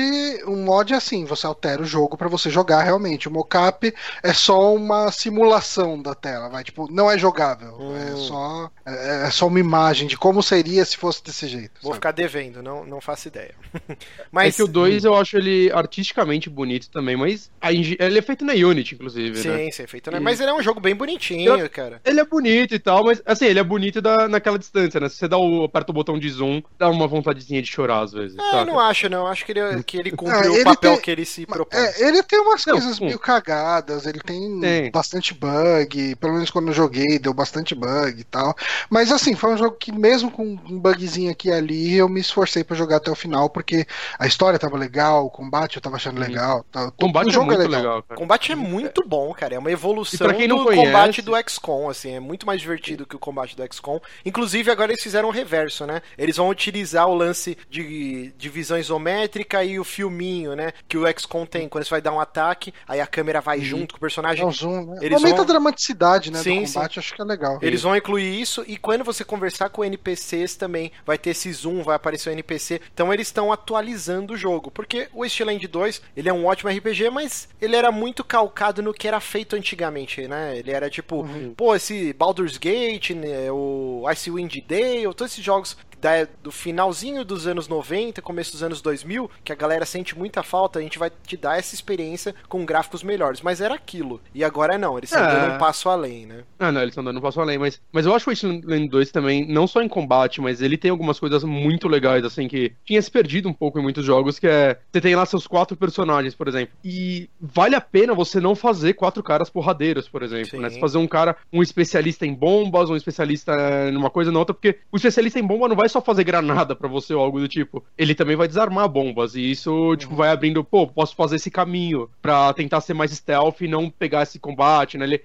Speaker 1: um mod é assim, você altera o jogo pra você jogar realmente. O mockup é só uma simulação da tela, vai, tipo, não é jogável,
Speaker 2: Hum.
Speaker 1: é só é, é só uma imagem de como seria se fosse desse jeito.
Speaker 2: Vou
Speaker 1: sabe?
Speaker 2: ficar devendo, não, não faço ideia.
Speaker 3: É
Speaker 2: Mas
Speaker 3: que o 2 eu acho ele artisticamente bonito também, mas a ele é feito na Unity, inclusive, né?
Speaker 2: Sim, sim, feito, né?
Speaker 3: E-
Speaker 2: Mas ele é um jogo bem bonitinho, cara.
Speaker 3: Ele é bonito e tal, mas assim, ele é bonito da, naquela distância, né? Se você dá o, aperta o botão de zoom, dá uma vontadezinha de chorar às vezes.
Speaker 2: É, eu não acho, não. Acho que ele, que ele cumpriu
Speaker 1: Ah,
Speaker 2: o papel
Speaker 1: tem-
Speaker 2: que ele se
Speaker 1: Mas,
Speaker 2: propôs.
Speaker 1: É, ele tem umas
Speaker 3: Não,
Speaker 1: coisas
Speaker 3: sim.
Speaker 1: meio cagadas, ele tem,
Speaker 3: Tem.
Speaker 1: bastante bug, pelo menos quando eu joguei, deu bastante bug e tal. Mas assim, foi um jogo que mesmo com um bugzinho aqui e ali, eu me esforcei pra jogar até o final, porque a história tava legal, o combate eu tava achando
Speaker 3: Sim.
Speaker 1: legal. Tá,
Speaker 3: O combate
Speaker 1: o
Speaker 3: é
Speaker 1: jogo
Speaker 3: muito legal,
Speaker 2: O
Speaker 3: cara.
Speaker 2: combate é muito bom, cara. É uma evolução
Speaker 3: pra quem não
Speaker 2: do
Speaker 3: conhece-
Speaker 2: combate do XCOM, assim. É muito mais divertido que o combate do XCOM. Inclusive, agora eles fizeram o reverso, né? Eles vão utilizar o lance de, de visão isométrica e o filminho, né? Que o XCOM tem. Quando você vai dar um ataque, aí a câmera vai junto com o personagem.
Speaker 1: É um zoom, né?
Speaker 2: Eles
Speaker 1: Aumenta
Speaker 2: vão-
Speaker 1: a dramaticidade né,
Speaker 2: Sim,
Speaker 1: do combate, acho que é legal.
Speaker 2: Eles vão incluir isso e quando você conversar com NPCs também vai ter esse zoom, vai aparecer o NPC. Então eles estão atualizando o jogo, porque o Wasteland 2, ele é um ótimo RPG, mas ele era muito calcado no que era feito antigamente, né? Ele era tipo, pô, esse Baldur's Gate, né, o Icewind Dale, todos esses jogos da- do finalzinho dos anos 90, começo dos anos 2000, que a galera sente muita falta, a gente vai te dar essa experiência com gráficos melhores, mas era aquilo. E agora não, eles estão
Speaker 3: É.
Speaker 2: dando um passo além, né?
Speaker 3: Ah, não, eles estão dando um passo além, mas, mas eu acho o Wasteland 2 também, não só em combate, mas ele tem algumas coisas muito legais, assim, que tinha se perdido um pouco em muitos jogos, que é, você tem lá seus quatro personagens, por exemplo, e vale a pena você não fazer quatro caras porradeiros, por exemplo,
Speaker 2: Sim.
Speaker 3: né? Você fazer um cara, um especialista em bombas, um especialista numa coisa ou na outra, porque o especialista em bomba não vai só fazer granada pra você ou algo do tipo, ele também vai desarmar bombas, e isso, tipo, vai abrindo, pô, posso fazer esse caminho pra tentar ser mais stealth e não pegar esse combate, né? Ele,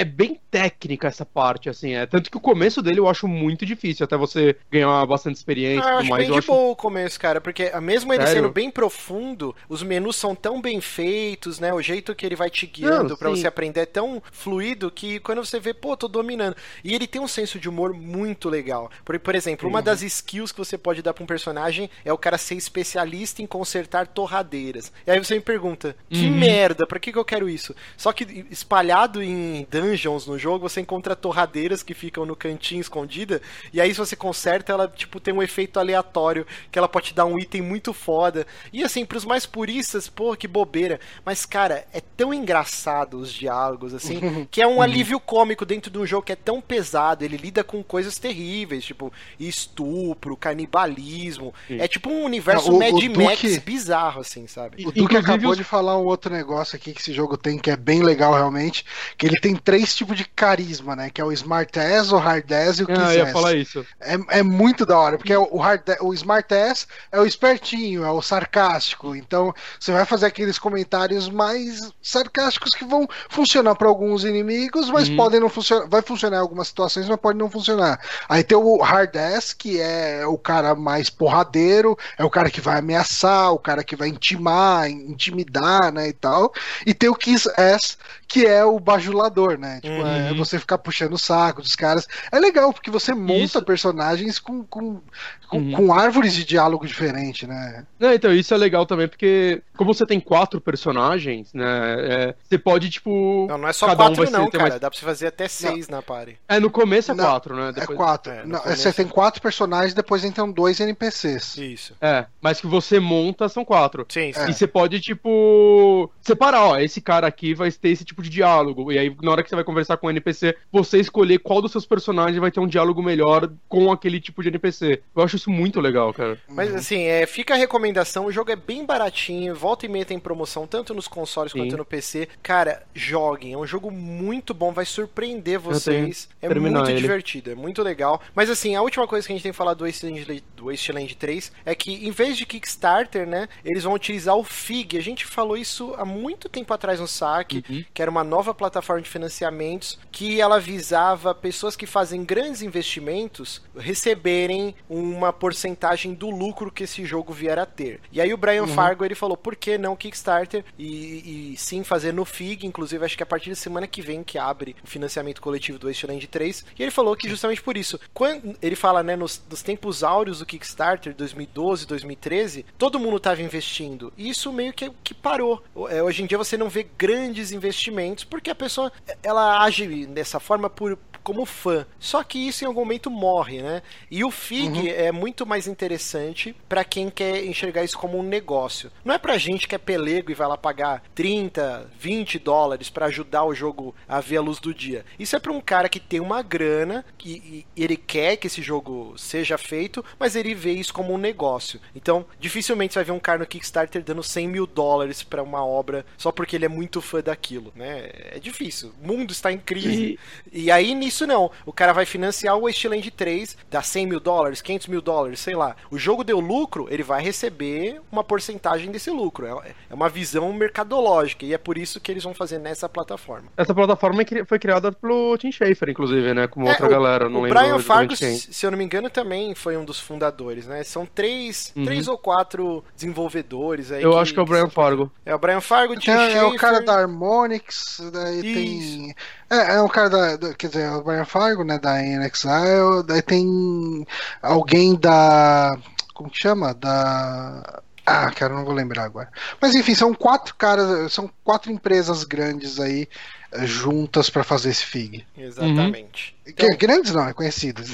Speaker 3: é, bem técnica essa parte, assim, é. Tanto que o começo dele eu acho muito difícil, até você ganhar bastante experiência
Speaker 2: Ah, eu
Speaker 3: e
Speaker 2: acho
Speaker 3: tudo mais.
Speaker 2: bem
Speaker 3: Eu
Speaker 2: de
Speaker 3: acho
Speaker 2: boa o começo, cara, porque mesmo ele
Speaker 3: Sério?
Speaker 2: sendo bem profundo, os menus são tão bem feitos, né? O jeito que ele vai te guiando
Speaker 3: sim.
Speaker 2: você aprender é tão fluido que quando você vê, pô, tô dominando. E ele tem um senso de humor muito legal. Por, por exemplo, uma das skills que você pode dar pra um personagem é o cara ser especialista em consertar torradeiras. E aí você me pergunta, que
Speaker 3: Uhum.
Speaker 2: merda, pra que, que eu quero isso? Só que espalhado em dungeons no jogo, você encontra torradeiras que ficam no cantinho escondida, e aí se você conserta, ela tipo tem um efeito aleatório, que ela pode te dar um item muito foda. E assim, pros mais puristas, pô, que bobeira. Mas cara, é tão engraçado os diálogos assim, que é um alívio cômico dentro de um jogo que é tão pesado, ele lida com coisas terríveis, tipo estupro, canibalismo. É tipo um universo
Speaker 1: Ah, o-
Speaker 2: Mad
Speaker 1: o
Speaker 2: Max
Speaker 1: Duke-
Speaker 2: bizarro assim, sabe?
Speaker 1: O Duque
Speaker 3: Inclusive
Speaker 1: acabou
Speaker 3: os-
Speaker 1: de falar um outro negócio aqui que esse jogo tem que é bem legal realmente, que ele tem três tipos de carisma, né? Que é o Smart Ass, o Hard Ass e o Kiss
Speaker 3: Ah, ia falar isso.
Speaker 1: É, é muito da hora, porque o, hard, o Smart Ass é o espertinho, é o sarcástico. Então você vai fazer aqueles comentários mais sarcásticos que vão funcionar para alguns inimigos, mas
Speaker 3: Uhum.
Speaker 1: podem não funcionar. Vai funcionar em algumas situações, mas pode não funcionar. Aí tem o Hard Ass, que é o cara mais porradeiro, é o cara que vai ameaçar, o cara que vai intimar, intimidar, né? E tal. E tem o Kiss Ass, que é o bajulador, né? Tipo, é
Speaker 3: Uhum.
Speaker 1: você ficar puxando o saco dos caras. É legal, porque você monta
Speaker 3: Isso.
Speaker 1: personagens com, com, com,
Speaker 3: Uhum.
Speaker 1: com árvores de diálogo diferente, né?
Speaker 3: Não, então, isso é legal também, porque como você tem quatro personagens, né, é, você pode, tipo...
Speaker 2: Não, não é só
Speaker 3: cada um
Speaker 2: quatro,
Speaker 3: vai ser-
Speaker 2: não, cara.
Speaker 3: mais-
Speaker 2: Dá pra você fazer até seis na party.
Speaker 3: É, no começo é
Speaker 1: Não,
Speaker 3: quatro, né?
Speaker 1: É
Speaker 3: Depois-
Speaker 1: quatro.
Speaker 2: é,
Speaker 1: Não,
Speaker 2: começo-
Speaker 1: Você tem quatro personagens, depois entram dois NPCs.
Speaker 2: Isso.
Speaker 3: É, mas que você monta são quatro.
Speaker 2: Sim,
Speaker 1: É.
Speaker 2: sim.
Speaker 3: E você pode, tipo, separar, ó, esse cara aqui vai ter esse tipo de diálogo. E aí, na hora que que você vai conversar com o NPC, você escolher qual dos seus personagens vai ter um diálogo melhor com aquele tipo de NPC. Eu acho isso muito legal, cara.
Speaker 2: Mas assim, é, fica a recomendação, o jogo é bem baratinho, volta e meia tem promoção, tanto nos consoles Sim. quanto no PC. Cara, joguem, é um jogo muito bom, vai surpreender vocês. É muito ele. divertido, é muito legal. Mas assim, a última coisa que a gente tem que falar do Wasteland, do Wasteland 3 é que em vez de Kickstarter, né, eles vão utilizar o FIG. A gente falou isso há muito tempo atrás no SAC, uhum. que era uma nova plataforma de financiamentos que ela visava pessoas que fazem grandes investimentos receberem uma porcentagem do lucro que esse jogo vier a ter. E aí o Brian uhum. Fargo ele falou, por que não Kickstarter e, e, sim fazer no FIG, inclusive acho que a partir da semana que vem que abre o financiamento coletivo do Wasteland 3. E ele falou que justamente por isso, quando ele fala, né, nos, nos tempos áureos do Kickstarter, 2012, 2013, todo mundo estava investindo. E isso meio que, que parou. É, hoje em dia você não vê grandes investimentos porque a pessoa ela age dessa forma por como fã. Só que isso em algum momento morre, né? E o FIG uhum. é muito mais interessante para quem quer enxergar isso como um negócio. Não é pra gente que é pelego e vai lá pagar 30, 20 dólares para ajudar o jogo a ver a luz do dia. Isso é para um cara que tem uma grana e, e ele quer que esse jogo seja feito, mas ele vê isso como um negócio. Então, dificilmente você vai ver um cara no Kickstarter dando 100 mil dólares para uma obra só porque ele é muito fã daquilo, né? É difícil. O mundo está em crise. E, e aí, isso não. O cara vai financiar o Wasteland 3, dá 100 mil dólares, 500 mil dólares, sei lá. O jogo deu lucro, ele vai receber uma porcentagem desse lucro. É, é uma visão mercadológica e é por isso que eles vão fazer nessa plataforma.
Speaker 3: Essa plataforma é foi criada pelo Tim Schafer, inclusive, né? Como é, outra
Speaker 2: o,
Speaker 3: galera,
Speaker 2: não o lembro. O Brian Fargo, se eu não me engano, também foi um dos fundadores, né? São três, uhum. três ou quatro desenvolvedores aí.
Speaker 3: Eu que, acho que é o Brian Fargo.
Speaker 2: É o Brian Fargo,
Speaker 1: Tim é, é o cara da Harmonix, daí isso. tem é, é o cara da, da, Quer dizer, o Brian Fargo, né? Da NXIL. Daí tem alguém da. Como que chama? Da. Ah, cara, não vou lembrar agora. Mas enfim, são quatro caras, são quatro empresas grandes aí eh, juntas para fazer esse FIG.
Speaker 2: Exatamente.
Speaker 1: Uhum. Então... Grandes não, é conhecidas.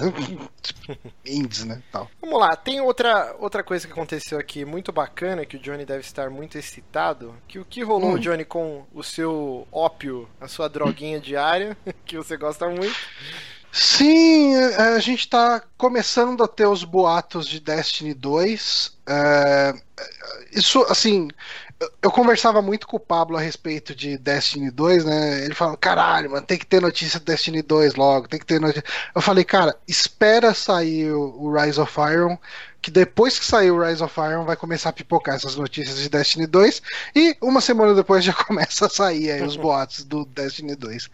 Speaker 1: Indies, né? Tal.
Speaker 2: Vamos lá, tem outra, outra coisa que aconteceu aqui muito bacana, que o Johnny deve estar muito excitado, que o que rolou, hum. Johnny, com o seu ópio, a sua droguinha diária, que você gosta muito.
Speaker 1: Sim, é, a gente está começando a ter os boatos de Destiny 2. É, isso, assim, eu conversava muito com o Pablo a respeito de Destiny 2, né? Ele falou: caralho, mano, tem que ter notícia de Destiny 2 logo, tem que ter notícia. Eu falei, cara, espera sair o Rise of Iron, que depois que sair o Rise of Iron vai começar a pipocar essas notícias de Destiny 2, e uma semana depois já começa a sair aí os boatos do Destiny 2.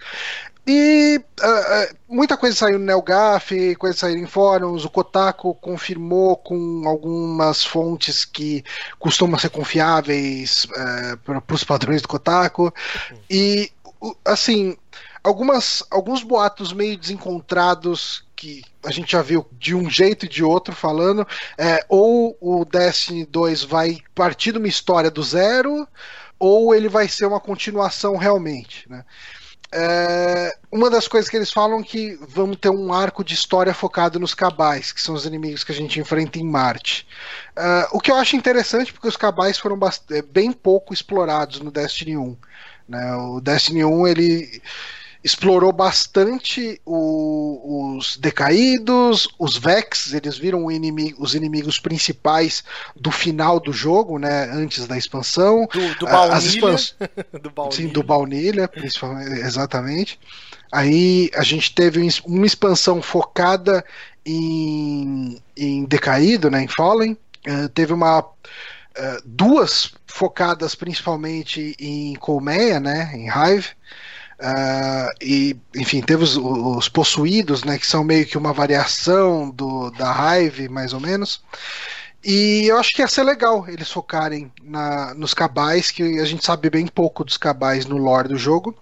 Speaker 1: E uh, muita coisa saiu no NeoGAF, coisa saiu em fóruns, o Kotaku confirmou com algumas fontes que costumam ser confiáveis uh, para os padrões do Kotaku. E, assim, algumas, alguns boatos meio desencontrados que a gente já viu de um jeito e de outro falando, é, ou o Destiny 2 vai partir de uma história do zero, ou ele vai ser uma continuação realmente, né? É, uma das coisas que eles falam é que vamos ter um arco de história focado nos cabais, que são os inimigos que a gente enfrenta em Marte. É, o que eu acho interessante, porque os cabais foram é, bem pouco explorados no Destiny 1. Né? O Destiny 1 ele explorou bastante o, os decaídos, os Vex, eles viram os inimigos principais do final do jogo, né? Antes da expansão.
Speaker 2: Do, do baunilha. As
Speaker 1: expans... do baunilha. Sim, do baunilha, principalmente, exatamente. Aí a gente teve uma expansão focada em, em decaído, né? Em Fallen. Uh, teve uma uh, duas focadas principalmente em colmeia, né? Em Hive. Uh, e, enfim, teve os, os, possuídos, né, que são meio que uma variação do, da Hive, mais ou menos. E eu acho que ia ser legal eles focarem na, nos cabais, que a gente sabe bem pouco dos cabais no lore do jogo.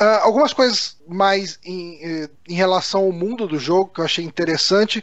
Speaker 1: Uh, algumas coisas mais em, eh, em relação ao mundo do jogo que eu achei interessante.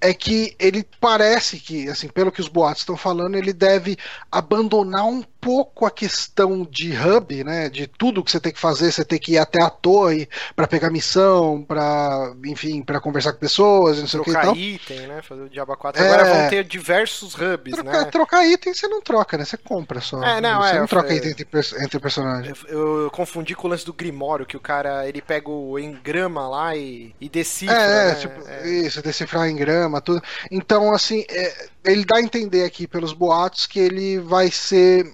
Speaker 1: É que ele parece que, assim, pelo que os boatos estão falando, ele deve abandonar um pouco a questão de hub, né? De tudo que você tem que fazer, você tem que ir até a torre para pegar missão, para, enfim, para conversar com pessoas, não sei
Speaker 2: trocar
Speaker 1: o
Speaker 2: que. Trocar item, né? Fazer o Diaba 4. É... Agora vão ter diversos hubs,
Speaker 1: trocar,
Speaker 2: né?
Speaker 1: Trocar item você não troca, né? Você compra só.
Speaker 2: É, não,
Speaker 1: você
Speaker 2: é,
Speaker 1: não troca item entre, entre personagens.
Speaker 2: Eu, eu, confundi com o lance do Grimório, que o cara ele pega o engrama lá e, e decifra.
Speaker 1: É,
Speaker 2: né?
Speaker 1: tipo, é. isso, decifrar engrama, tudo. Então, assim, é, ele dá a entender aqui pelos boatos que ele vai ser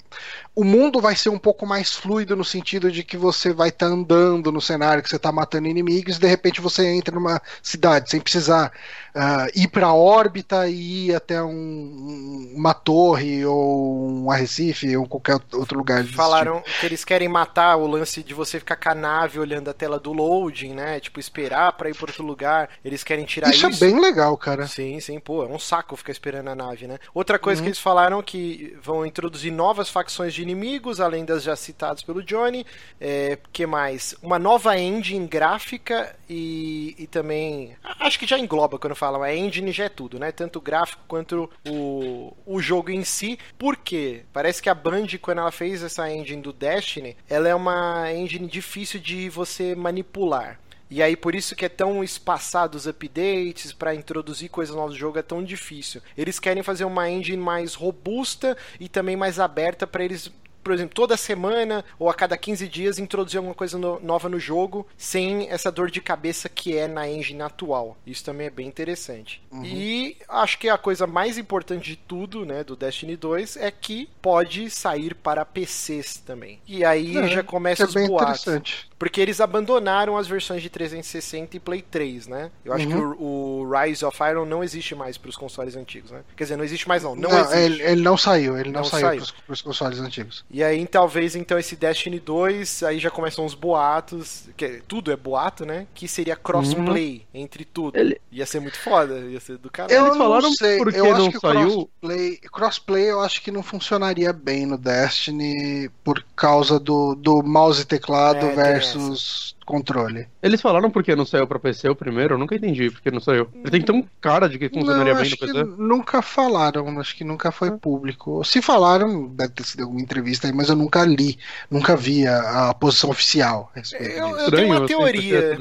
Speaker 1: o mundo vai ser um pouco mais fluido no sentido de que você vai estar tá andando no cenário, que você está matando inimigos, e de repente você entra numa cidade sem precisar uh, ir para a órbita e ir até um, uma torre ou um arrecife ou qualquer outro lugar.
Speaker 2: Falaram tipo. que eles querem matar o lance de você ficar com a nave olhando a tela do loading, né? Tipo, esperar para ir para outro lugar. Eles querem tirar isso.
Speaker 1: Isso é bem legal, cara.
Speaker 2: Sim, sim, pô, é um saco ficar esperando a nave, né? Outra coisa uhum. que eles falaram que vão introduzir novas facções de inimigos, além das já citadas pelo Johnny. É, que mais? Uma nova engine gráfica e, e também. Acho que já engloba quando falam. A engine já é tudo, né? Tanto o gráfico quanto o, o jogo em si. Por quê? Parece que a Band, quando ela fez essa engine do Destiny, ela é uma engine difícil de você manipular. E aí por isso que é tão espaçado os updates para introduzir coisas novas no jogo é tão difícil. Eles querem fazer uma engine mais robusta e também mais aberta para eles por exemplo, toda semana ou a cada 15 dias introduzir alguma coisa no, nova no jogo sem essa dor de cabeça que é na engine atual. Isso também é bem interessante. Uhum. E acho que a coisa mais importante de tudo, né, do Destiny 2 é que pode sair para PCs também. E aí é, já começa é os boatos. Porque eles abandonaram as versões de 360 e Play 3, né? Eu acho uhum. que o, o, Rise of Iron não existe mais para os consoles antigos, né? Quer dizer, não existe mais não. Não, não
Speaker 1: ele, ele, não saiu, ele não, não saiu, para os consoles antigos.
Speaker 2: E aí talvez então esse Destiny 2, aí já começam os boatos, que tudo é boato, né? Que seria crossplay uhum. entre tudo. Ele... Ia ser muito foda, ia ser do caralho.
Speaker 1: Eu eles falaram não sei, porque eu não saiu. Crossplay, crossplay eu acho que não funcionaria bem no Destiny por causa do, do mouse e teclado é, versus controle.
Speaker 3: Eles falaram por que não saiu pra PC o primeiro? Eu nunca entendi porque não saiu. Ele tem tão cara de que funcionaria não, bem no PC.
Speaker 1: Nunca falaram, acho que nunca foi público. Se falaram, deve ter sido alguma entrevista aí, mas eu nunca li, nunca vi a, a posição oficial.
Speaker 2: Eu, eu tenho uma teoria.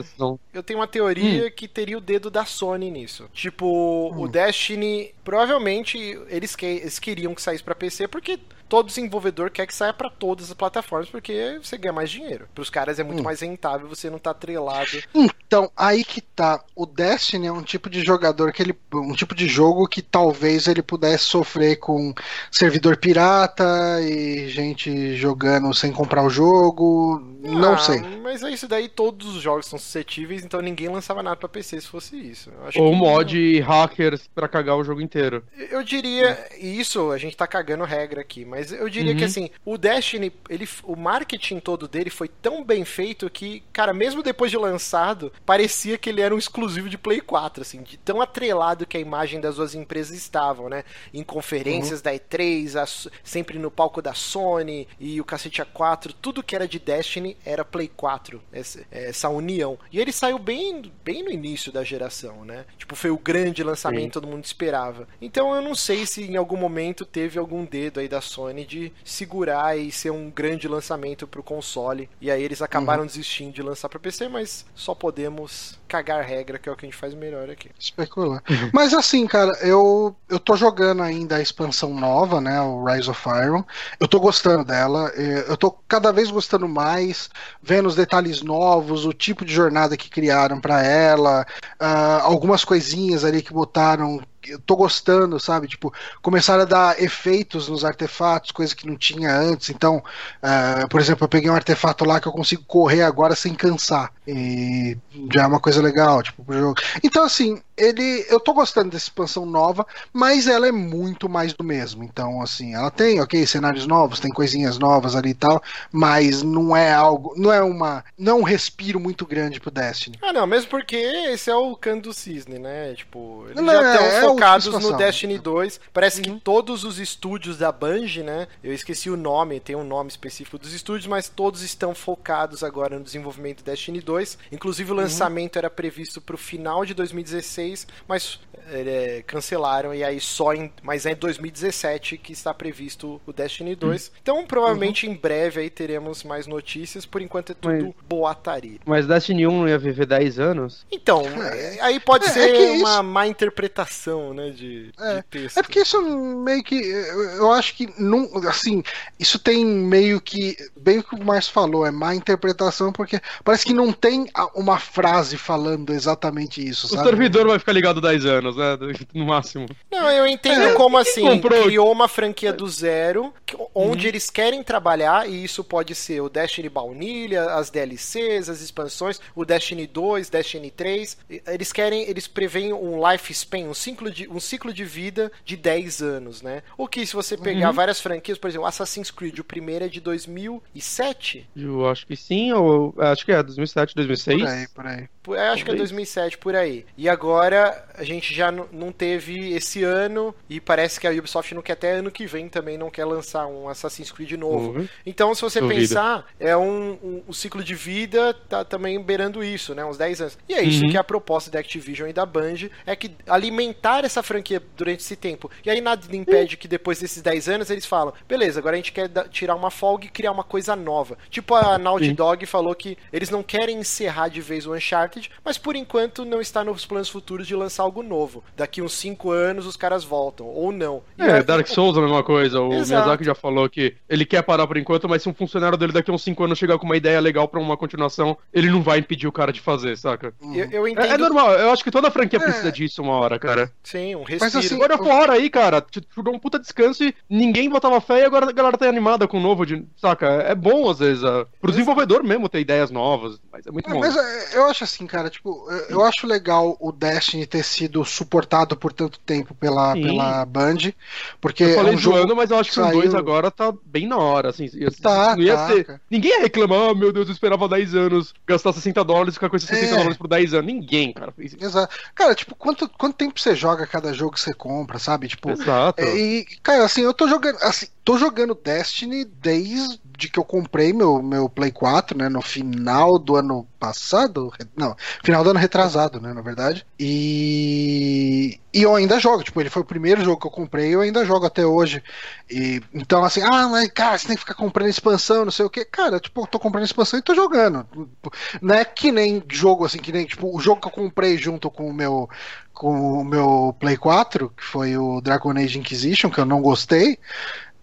Speaker 2: Eu tenho uma teoria hum. que teria o dedo da Sony nisso. Tipo, hum. o Destiny, provavelmente eles, que, eles queriam que saísse pra PC porque todo desenvolvedor quer que saia para todas as plataformas porque você ganha mais dinheiro. Para os caras é muito hum. mais rentável você não tá atrelado.
Speaker 1: Então, aí que tá. O Destiny é um tipo de jogador que ele. um tipo de jogo que talvez ele pudesse sofrer com servidor pirata e gente jogando sem comprar o jogo. Não ah, sei.
Speaker 2: Mas é isso daí, todos os jogos são suscetíveis, então ninguém lançava nada para PC se fosse isso.
Speaker 3: Ou mod não... hackers para cagar o jogo inteiro.
Speaker 2: Eu diria, isso a gente tá cagando regra aqui, mas eu diria uhum. que assim, o Destiny, ele, o marketing todo dele foi tão bem feito que, cara, mesmo depois de lançado, parecia que ele era um exclusivo de Play 4, assim, de tão atrelado que a imagem das duas empresas estavam, né? Em conferências uhum. da E3, a, sempre no palco da Sony e o cacete A4, tudo que era de Destiny era Play 4, essa, essa união. E ele saiu bem, bem no início da geração, né? Tipo, foi o grande lançamento, Sim. todo mundo esperava. Então eu não sei se em algum momento teve algum dedo aí da Sony de segurar e ser um grande lançamento pro console. E aí eles acabaram uhum. desistindo de lançar para PC, mas só podemos cagar regra, que é o que a gente faz melhor aqui.
Speaker 1: Especular. mas assim, cara, eu, eu tô jogando ainda a expansão nova, né? O Rise of Iron. Eu tô gostando dela. É, eu tô cada vez gostando mais, vendo os detalhes novos, o tipo de jornada que criaram para ela, uh, algumas coisinhas ali que botaram eu tô gostando, sabe? Tipo, começaram a dar efeitos nos artefatos, coisa que não tinha antes. Então, uh, por exemplo, eu peguei um artefato lá que eu consigo correr agora sem cansar. E já é uma coisa legal, tipo, pro jogo. Então, assim, ele. Eu tô gostando dessa expansão nova, mas ela é muito mais do mesmo. Então, assim, ela tem, ok, cenários novos, tem coisinhas novas ali e tal, mas não é algo. Não é uma. Não é um respiro muito grande pro Destiny.
Speaker 2: Ah, não, mesmo porque esse é o canto do cisne, né? Tipo, eles não, já estão é, é focados no Destiny 2. Parece uhum. que todos os estúdios da Bungie, né? Eu esqueci o nome, tem um nome específico dos estúdios, mas todos estão focados agora no desenvolvimento do Destiny 2. Inclusive, o uhum. lançamento uhum. era previsto pro final de 2016 2016, mas é, cancelaram e aí só em, mas é em 2017 que está previsto o Destiny 2. Hum. Então, provavelmente uhum. em breve aí teremos mais notícias, por enquanto é tudo mas, boataria.
Speaker 3: Mas Destiny 1 não ia viver 10 anos?
Speaker 2: Então, é. aí pode é, ser é uma isso... má interpretação, né, de,
Speaker 1: é.
Speaker 2: de texto.
Speaker 1: É porque isso meio que eu acho que não, assim, isso tem meio que bem o que o Márcio falou, é má interpretação porque parece que não tem uma frase falando exatamente isso,
Speaker 3: O servidor vai ficar ligado 10 anos, né? No máximo.
Speaker 2: Não, eu entendo é, como assim. Comprou? Criou uma franquia do zero, onde uhum. eles querem trabalhar, e isso pode ser o Destiny Baunilha, as DLCs, as expansões, o Destiny 2, Destiny 3. Eles querem, eles preveem um lifespan, um ciclo de, um ciclo de vida de 10 anos, né? O que se você pegar uhum. várias franquias, por exemplo, Assassin's Creed, o primeiro é de 2007?
Speaker 3: Eu acho que sim, ou acho que é 2007, 2006.
Speaker 1: Por aí, por aí.
Speaker 2: Acho que é 2007, por aí. E agora a gente já não teve esse ano e parece que a Ubisoft não quer até ano que vem também não quer lançar um Assassin's Creed novo. Uhum. Então, se você Duvida. pensar, é um, um, o ciclo de vida tá também beirando isso, né? Uns 10 anos. E é isso uhum. que é a proposta da Activision e da Band é que alimentar essa franquia durante esse tempo. E aí nada impede uhum. que depois desses 10 anos eles falam, beleza, agora a gente quer tirar uma folga e criar uma coisa nova. Tipo a Naughty Dog falou que eles não querem encerrar de vez o Uncharted, mas por enquanto não está nos planos futuros de lançar algo novo. Daqui uns 5 anos os caras voltam, ou não.
Speaker 3: E é, Dark Souls é a mesma coisa. O Exato. Miyazaki já falou que ele quer parar por enquanto, mas se um funcionário dele daqui a uns 5 anos chegar com uma ideia legal para uma continuação, ele não vai impedir o cara de fazer, saca?
Speaker 2: Eu, eu entendo...
Speaker 3: é, é, normal, eu acho que toda franquia é. precisa disso uma hora, cara.
Speaker 2: Sim, um respiro.
Speaker 3: Mas assim, agora fora aí, cara, te, te deu um puta descanso e ninguém botava fé e agora a galera tá animada com o novo, de, saca? É bom às vezes, uh, pro desenvolvedor mesmo ter ideias novas, mas é muito é, bom.
Speaker 1: Mas é, eu acho assim, cara, tipo, eu acho legal o Destiny ter sido suportado por tanto tempo pela, pela Band, porque eu
Speaker 3: falei é um jogo mas eu acho que saiu... o 2 agora tá bem na hora, assim.
Speaker 1: Tá, não ia tá, ter...
Speaker 3: Ninguém ia reclamar, oh, meu Deus, eu esperava 10 anos, gastar 60 dólares e ficar com esses 60 é... dólares por 10 anos. Ninguém, cara, fez isso.
Speaker 1: Exato. Cara, tipo, quanto, quanto tempo você joga cada jogo que você compra, sabe? Tipo,
Speaker 3: Exato.
Speaker 1: É, e, cara, assim, eu tô jogando, assim, tô jogando Destiny desde que eu comprei meu, meu Play 4, né, no final do ano passado, não, final do ano retrasado, né, na verdade. E e eu ainda jogo, tipo, ele foi o primeiro jogo que eu comprei, eu ainda jogo até hoje. E então assim, ah, mas cara, você tem que ficar comprando expansão, não sei o que. Cara, tipo, eu tô comprando expansão e tô jogando. Não é que nem jogo assim, que nem tipo, o jogo que eu comprei junto com o meu com o meu Play 4, que foi o Dragon Age Inquisition, que eu não gostei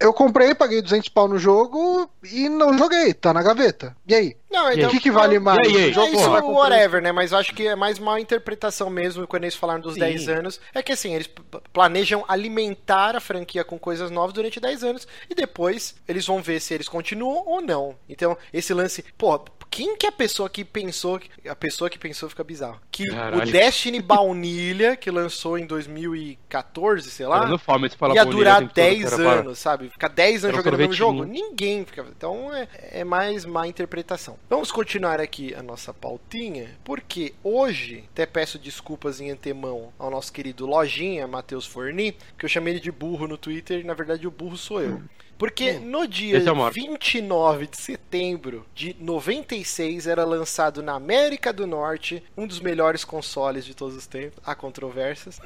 Speaker 1: eu comprei, paguei 200 pau no jogo e não joguei, tá na gaveta. E aí?
Speaker 2: Não, então,
Speaker 1: o que, que vale mais?
Speaker 2: E aí, e aí? É isso, whatever, né? Mas eu acho que é mais uma interpretação mesmo quando eles falaram dos Sim. 10 anos. É que assim, eles planejam alimentar a franquia com coisas novas durante 10 anos e depois eles vão ver se eles continuam ou não. Então, esse lance, pô, quem que é a pessoa que pensou. A pessoa que pensou fica bizarro. Que Caralho. o Destiny Baunilha, que lançou em 2014, sei lá, ia durar 10 anos, sabe? Ficar 10 anos jogando o mesmo jogo? Ninguém fica. Então é, é mais má interpretação. Vamos continuar aqui a nossa pautinha, porque hoje, até peço desculpas em antemão ao nosso querido Lojinha, Matheus Forni, que eu chamei ele de burro no Twitter e na verdade o burro sou eu. Porque hum. no dia é 29 de setembro de 96 era lançado na América do Norte um dos melhores consoles de todos os tempos, há controvérsias,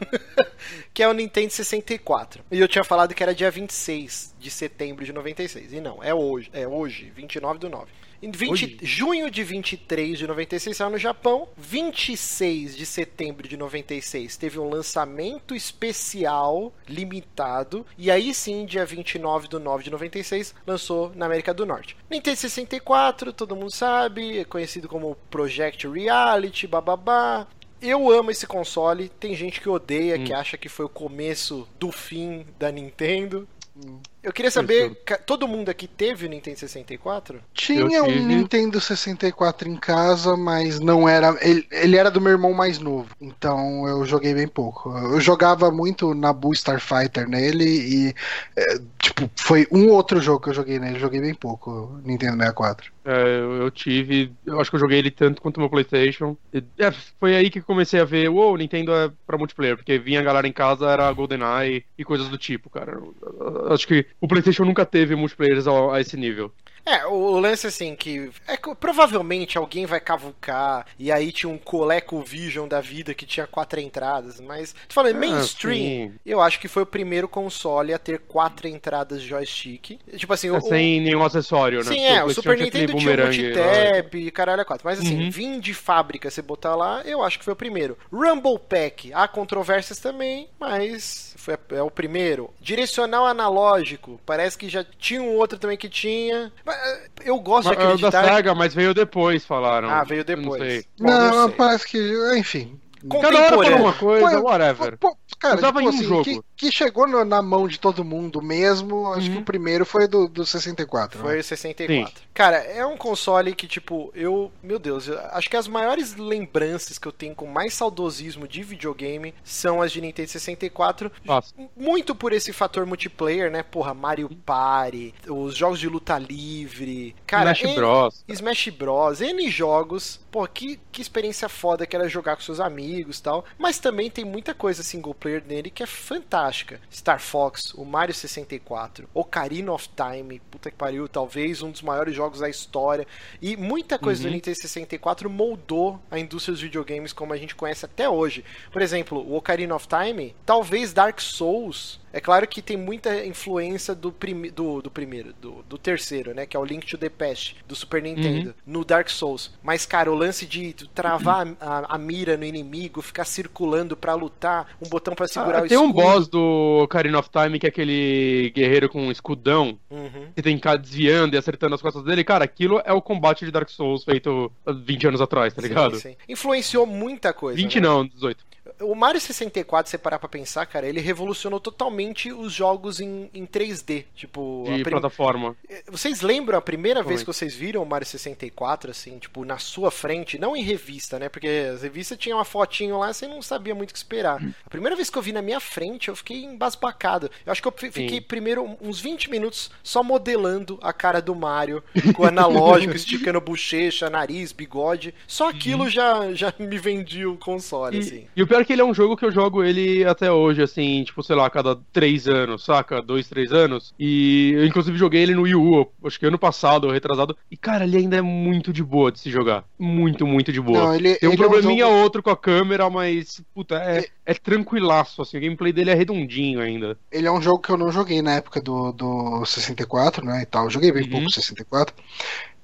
Speaker 2: que é o Nintendo 64. E eu tinha falado que era dia 26 de setembro de 96. E não, é hoje, é hoje, 29 do 9. Em 20, junho de 23 de 96 saiu no Japão. 26 de setembro de 96 teve um lançamento especial limitado. E aí sim, dia 29 do 9 de 96, lançou na América do Norte. Nintendo 64, todo mundo sabe, é conhecido como Project Reality, bababá. Eu amo esse console. Tem gente que odeia, hum. que acha que foi o começo do fim da Nintendo. Hum. Eu queria saber, todo mundo aqui teve o Nintendo 64?
Speaker 1: Tinha um Nintendo 64 em casa, mas não era. Ele, ele, era do meu irmão mais novo, então eu joguei bem pouco. Eu jogava muito na Bull Starfighter nele e, é, tipo, foi um outro jogo que eu joguei nele. Joguei bem pouco, Nintendo 64.
Speaker 3: É, eu, eu, tive. Eu acho que eu joguei ele tanto quanto meu PlayStation. E, é, foi aí que comecei a ver, uou, wow, Nintendo é pra multiplayer, porque vinha a galera em casa, era GoldenEye e coisas do tipo, cara. Eu, eu, acho que o PlayStation nunca teve multiplayers a, a esse nível.
Speaker 2: É, o lance assim que é que provavelmente alguém vai cavucar e aí tinha um Coleco Vision da vida que tinha quatro entradas, mas tô falando
Speaker 3: Ah,
Speaker 2: mainstream,
Speaker 3: sim.
Speaker 2: eu acho que foi o primeiro console a ter quatro entradas de joystick. Tipo assim, o,
Speaker 3: É sem nenhum acessório, né?
Speaker 2: Sim,
Speaker 3: Porque
Speaker 2: é, o Super Nintendo tinha
Speaker 3: lá.
Speaker 2: multitap e caralho a quatro. Mas assim,
Speaker 3: Uhum.
Speaker 2: vim de fábrica você botar lá, eu acho que foi o primeiro. Rumble Pack, há controvérsias também, mas foi é o primeiro. Direcional analógico, parece que já tinha um outro também que tinha. Mas, eh, Eu gosto de
Speaker 3: Mas, é o da
Speaker 2: acreditar.
Speaker 3: SEGA, mas veio depois, falaram.
Speaker 2: Ah, veio
Speaker 3: Eu não
Speaker 2: depois.
Speaker 3: sei.
Speaker 2: Bom, não
Speaker 1: não,
Speaker 2: sei.
Speaker 1: parece que. Enfim.
Speaker 3: Cada hora fala
Speaker 2: Contemporâneo.
Speaker 3: uma coisa,
Speaker 1: Pô,
Speaker 3: whatever.
Speaker 1: Pô, cara,
Speaker 3: Usava
Speaker 1: tipo
Speaker 3: em um
Speaker 1: assim,
Speaker 3: jogo.
Speaker 1: Que, que chegou no- na mão de todo mundo mesmo, acho
Speaker 3: Uhum.
Speaker 1: que o primeiro foi do, do 64.
Speaker 2: Foi
Speaker 1: né?
Speaker 2: o 64. Cara, é um console que, tipo, eu. Meu Deus, eu acho que as maiores lembranças que eu tenho com mais saudosismo de videogame são as de Nintendo 64.
Speaker 3: Nossa.
Speaker 2: Muito por esse fator multiplayer, né? Porra, Mario Party, os jogos de luta livre. Cara,
Speaker 3: Smash
Speaker 2: N-
Speaker 3: Bros.
Speaker 2: Smash Bros, N jogos. Pô, que, que experiência foda que era jogar com seus amigos e tal. Mas também tem muita coisa single player nele que é fantástica. Star Fox, o Mario 64, Ocarina of Time, puta que pariu, talvez um dos maiores jogos da história. E muita coisa do
Speaker 3: Uhum.
Speaker 2: Nintendo 64 moldou a indústria dos videogames como a gente conhece até hoje. Por exemplo, o Ocarina of Time, talvez Dark Souls. É claro que tem muita influência do, prime do, do primeiro, do, do terceiro, né? Que é o Link to the Past, do Super Nintendo, no Dark Souls. Mas, cara, o lance de travar a, a mira no inimigo, ficar circulando pra lutar, um botão pra segurar
Speaker 3: Ah,
Speaker 2: o
Speaker 3: tem um
Speaker 2: escudo.
Speaker 3: boss do Ocarina of Time que é aquele guerreiro com um escudão
Speaker 2: Uhum.
Speaker 3: que tem que ficar desviando e acertando as costas dele. Cara, aquilo é o combate de Dark Souls feito há 20 anos atrás, tá ligado?
Speaker 2: Sim, sim. Influenciou muita coisa.
Speaker 3: 20
Speaker 2: né?
Speaker 3: não, 18.
Speaker 2: O Mario 64, se você parar pra pensar, cara, ele revolucionou totalmente os jogos em, em 3D. Tipo, a
Speaker 3: De
Speaker 2: prim-
Speaker 3: plataforma.
Speaker 2: Vocês lembram a primeira vez
Speaker 3: Oi.
Speaker 2: que vocês viram o Mario 64, assim, tipo, na sua frente, não em revista, né? Porque as revistas tinham uma fotinho lá, você não sabia muito o que esperar. A primeira vez que eu vi na minha frente, eu fiquei embasbacado. Eu acho que eu fi- fiquei primeiro uns 20 minutos só modelando a cara do Mario, com o analógico, esticando bochecha, nariz, bigode. Só aquilo já, já me vendia o console, assim.
Speaker 3: E, e o pior é que ele é um jogo que eu jogo ele até hoje, assim, tipo, sei lá, a cada 3 anos, saca? 2, 3 anos. E eu, inclusive, joguei ele no Wii U, acho que ano passado, ou retrasado. E, cara, ele ainda é muito de boa de se jogar. Muito, muito de boa.
Speaker 1: Não, ele,
Speaker 3: Tem um
Speaker 1: ele é
Speaker 3: probleminha
Speaker 1: jogo-
Speaker 3: ou outro com a câmera, mas, puta, é, é tranquilaço, assim. O gameplay dele é redondinho ainda.
Speaker 1: Ele é um jogo que eu não joguei na época do, do 64, né, e tal. Eu joguei bem
Speaker 3: Uhum.
Speaker 1: pouco 64.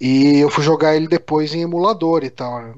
Speaker 1: E eu fui jogar ele depois em emulador e tal. né.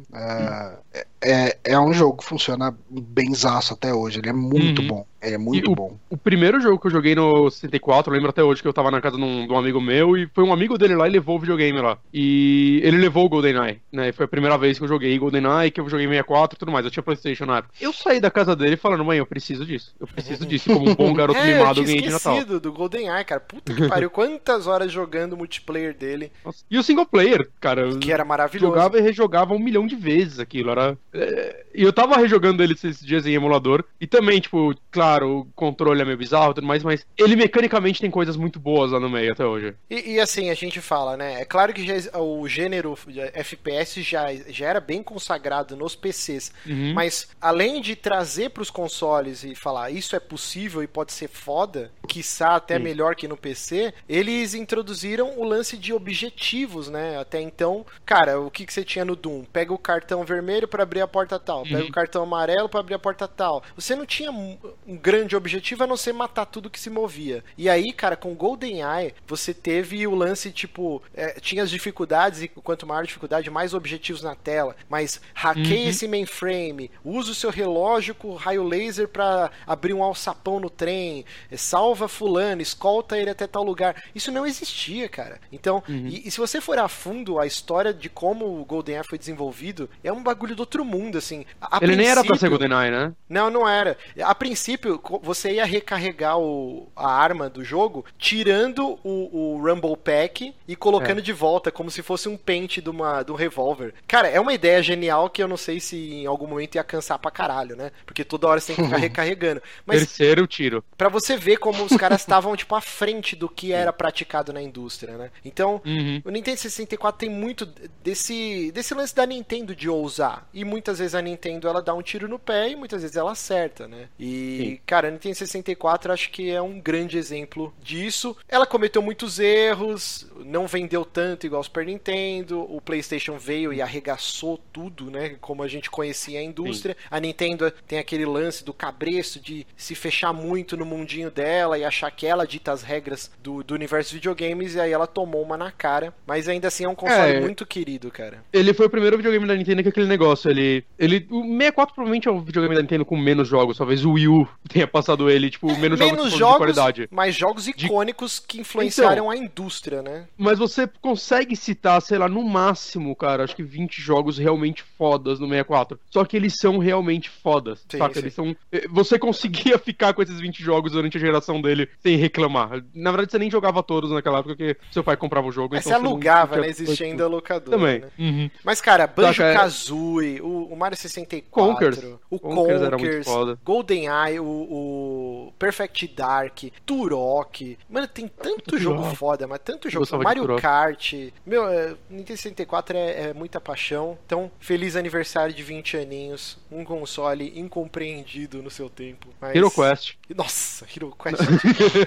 Speaker 1: É, é, é um jogo que funciona benzaço até hoje. Ele é muito
Speaker 3: Uhum.
Speaker 1: bom. É muito
Speaker 3: E o-
Speaker 1: bom.
Speaker 3: O primeiro jogo que eu joguei no 64, eu lembro até hoje que eu tava na casa de um, de um amigo meu e foi um amigo dele lá e levou o videogame lá. E ele levou o GoldenEye, né? E foi a primeira vez que eu joguei GoldenEye, que eu joguei 64 e tudo mais. Eu tinha PlayStation na época. Eu saí da casa dele falando, mãe, eu preciso disso. Eu preciso disso. Como um bom garoto
Speaker 2: É, eu
Speaker 3: mimado,
Speaker 2: tinha
Speaker 3: eu ganhei de Natal.
Speaker 2: esquecido do GoldenEye, cara. Puta que pariu, quantas horas jogando o multiplayer dele,
Speaker 3: Nossa. E o single player, cara.
Speaker 2: que era maravilhoso.
Speaker 3: Jogava e rejogava um milhão de vezes aquilo. Era. é, E eu tava rejogando ele esses dias em emulador. E também, tipo, claro, o controle é meio bizarro e tudo mais, mas ele mecanicamente tem coisas muito boas lá no meio até hoje.
Speaker 2: E, e assim, a gente fala, né? É claro que já- o gênero FPS já, já era bem consagrado nos PCs.
Speaker 3: Uhum.
Speaker 2: Mas além de trazer pros consoles e falar isso é possível e pode ser foda, quiçá até
Speaker 3: Sim.
Speaker 2: melhor que no PC, eles introduziram o lance de objetivos, né? Até então, cara, o que, que você tinha no Doom? Pega o cartão vermelho pra abrir a porta tal, pega
Speaker 3: Uhum.
Speaker 2: o cartão amarelo pra abrir a porta tal. Você não tinha um grande objetivo a não ser matar tudo que se movia. E aí, cara, com GoldenEye, você teve o lance, tipo, é, tinha as dificuldades, e quanto maior a dificuldade, mais objetivos na tela. Mas hackeia
Speaker 3: Uhum.
Speaker 2: esse mainframe, usa o seu relógio com raio laser pra abrir um alçapão no trem, é, salva fulano, escolta ele até tal lugar. Isso não existia, cara. Então,
Speaker 3: Uhum.
Speaker 2: e, e se você for a fundo a história de como o GoldenEye foi desenvolvido, é um bagulho do outro mundo, assim. A-
Speaker 3: ele nem era pra ser GoldenEye, né?
Speaker 2: não, não era. A princípio, você ia recarregar o, a arma do jogo tirando o, o Rumble Pack e colocando
Speaker 3: É.
Speaker 2: de volta, como se fosse um pente de, uma, de um revólver. Cara, é uma ideia genial que eu não sei se em algum momento ia cansar pra caralho, né? Porque toda hora você tem que ficar recarregando. Mas
Speaker 3: Terceiro tiro.
Speaker 2: Pra você ver como os caras estavam, tipo, à frente do que era praticado na indústria, né? Então,
Speaker 3: Uhum.
Speaker 2: o Nintendo 64 tem muito desse, desse lance da Nintendo de ousar. E muitas vezes a Nintendo ela dá um tiro no pé e muitas vezes ela acerta, né? E E, cara, a Nintendo 64 acho que é um grande exemplo disso. Ela cometeu muitos erros, não vendeu tanto igual o Super Nintendo, o PlayStation veio e arregaçou tudo, né? Como a gente conhecia a indústria. Sim. A Nintendo tem aquele lance do cabresto de se fechar muito no mundinho dela e achar que ela dita as regras do, do universo de videogames, e aí ela tomou uma na cara. Mas ainda assim é um console é, muito querido, cara.
Speaker 3: Ele foi o primeiro videogame da Nintendo que aquele negócio. Ele. ele o 64 provavelmente é o videogame da Nintendo com menos jogos. Talvez o Wii U tenha passado ele, tipo, menos, menos jogos, jogos de qualidade.
Speaker 2: Mas jogos icônicos de... que influenciaram então, a indústria, né?
Speaker 3: Mas você consegue citar, sei lá, no máximo, cara, acho que 20 jogos realmente fodas no 64. Só que eles são realmente fodas. Sim, saca? Sim. Eles são. Eh, você conseguia ficar com esses 20 jogos durante a geração dele sem reclamar. Na verdade, você nem jogava todos naquela época, porque seu pai comprava o jogo.
Speaker 2: Mas então você alugava, não... né? Existia ainda locador.
Speaker 3: Também.
Speaker 2: Né?
Speaker 3: Uhum.
Speaker 2: Mas, cara, Banjo Kazooie, o, o Mario 64, Conkers. o Conkers, Conkers GoldenEye, o, o Perfect Dark, Turok. Mano, tem tanto jogo foda, mas tanto jogo. Mario Kart. Meu, é, Nintendo 64 é, é muita paixão. Então, feliz aniversário de 20 aninhos. Um console incompreendido no seu tempo. Mas...
Speaker 3: Hero Quest.
Speaker 2: Nossa, Hero Quest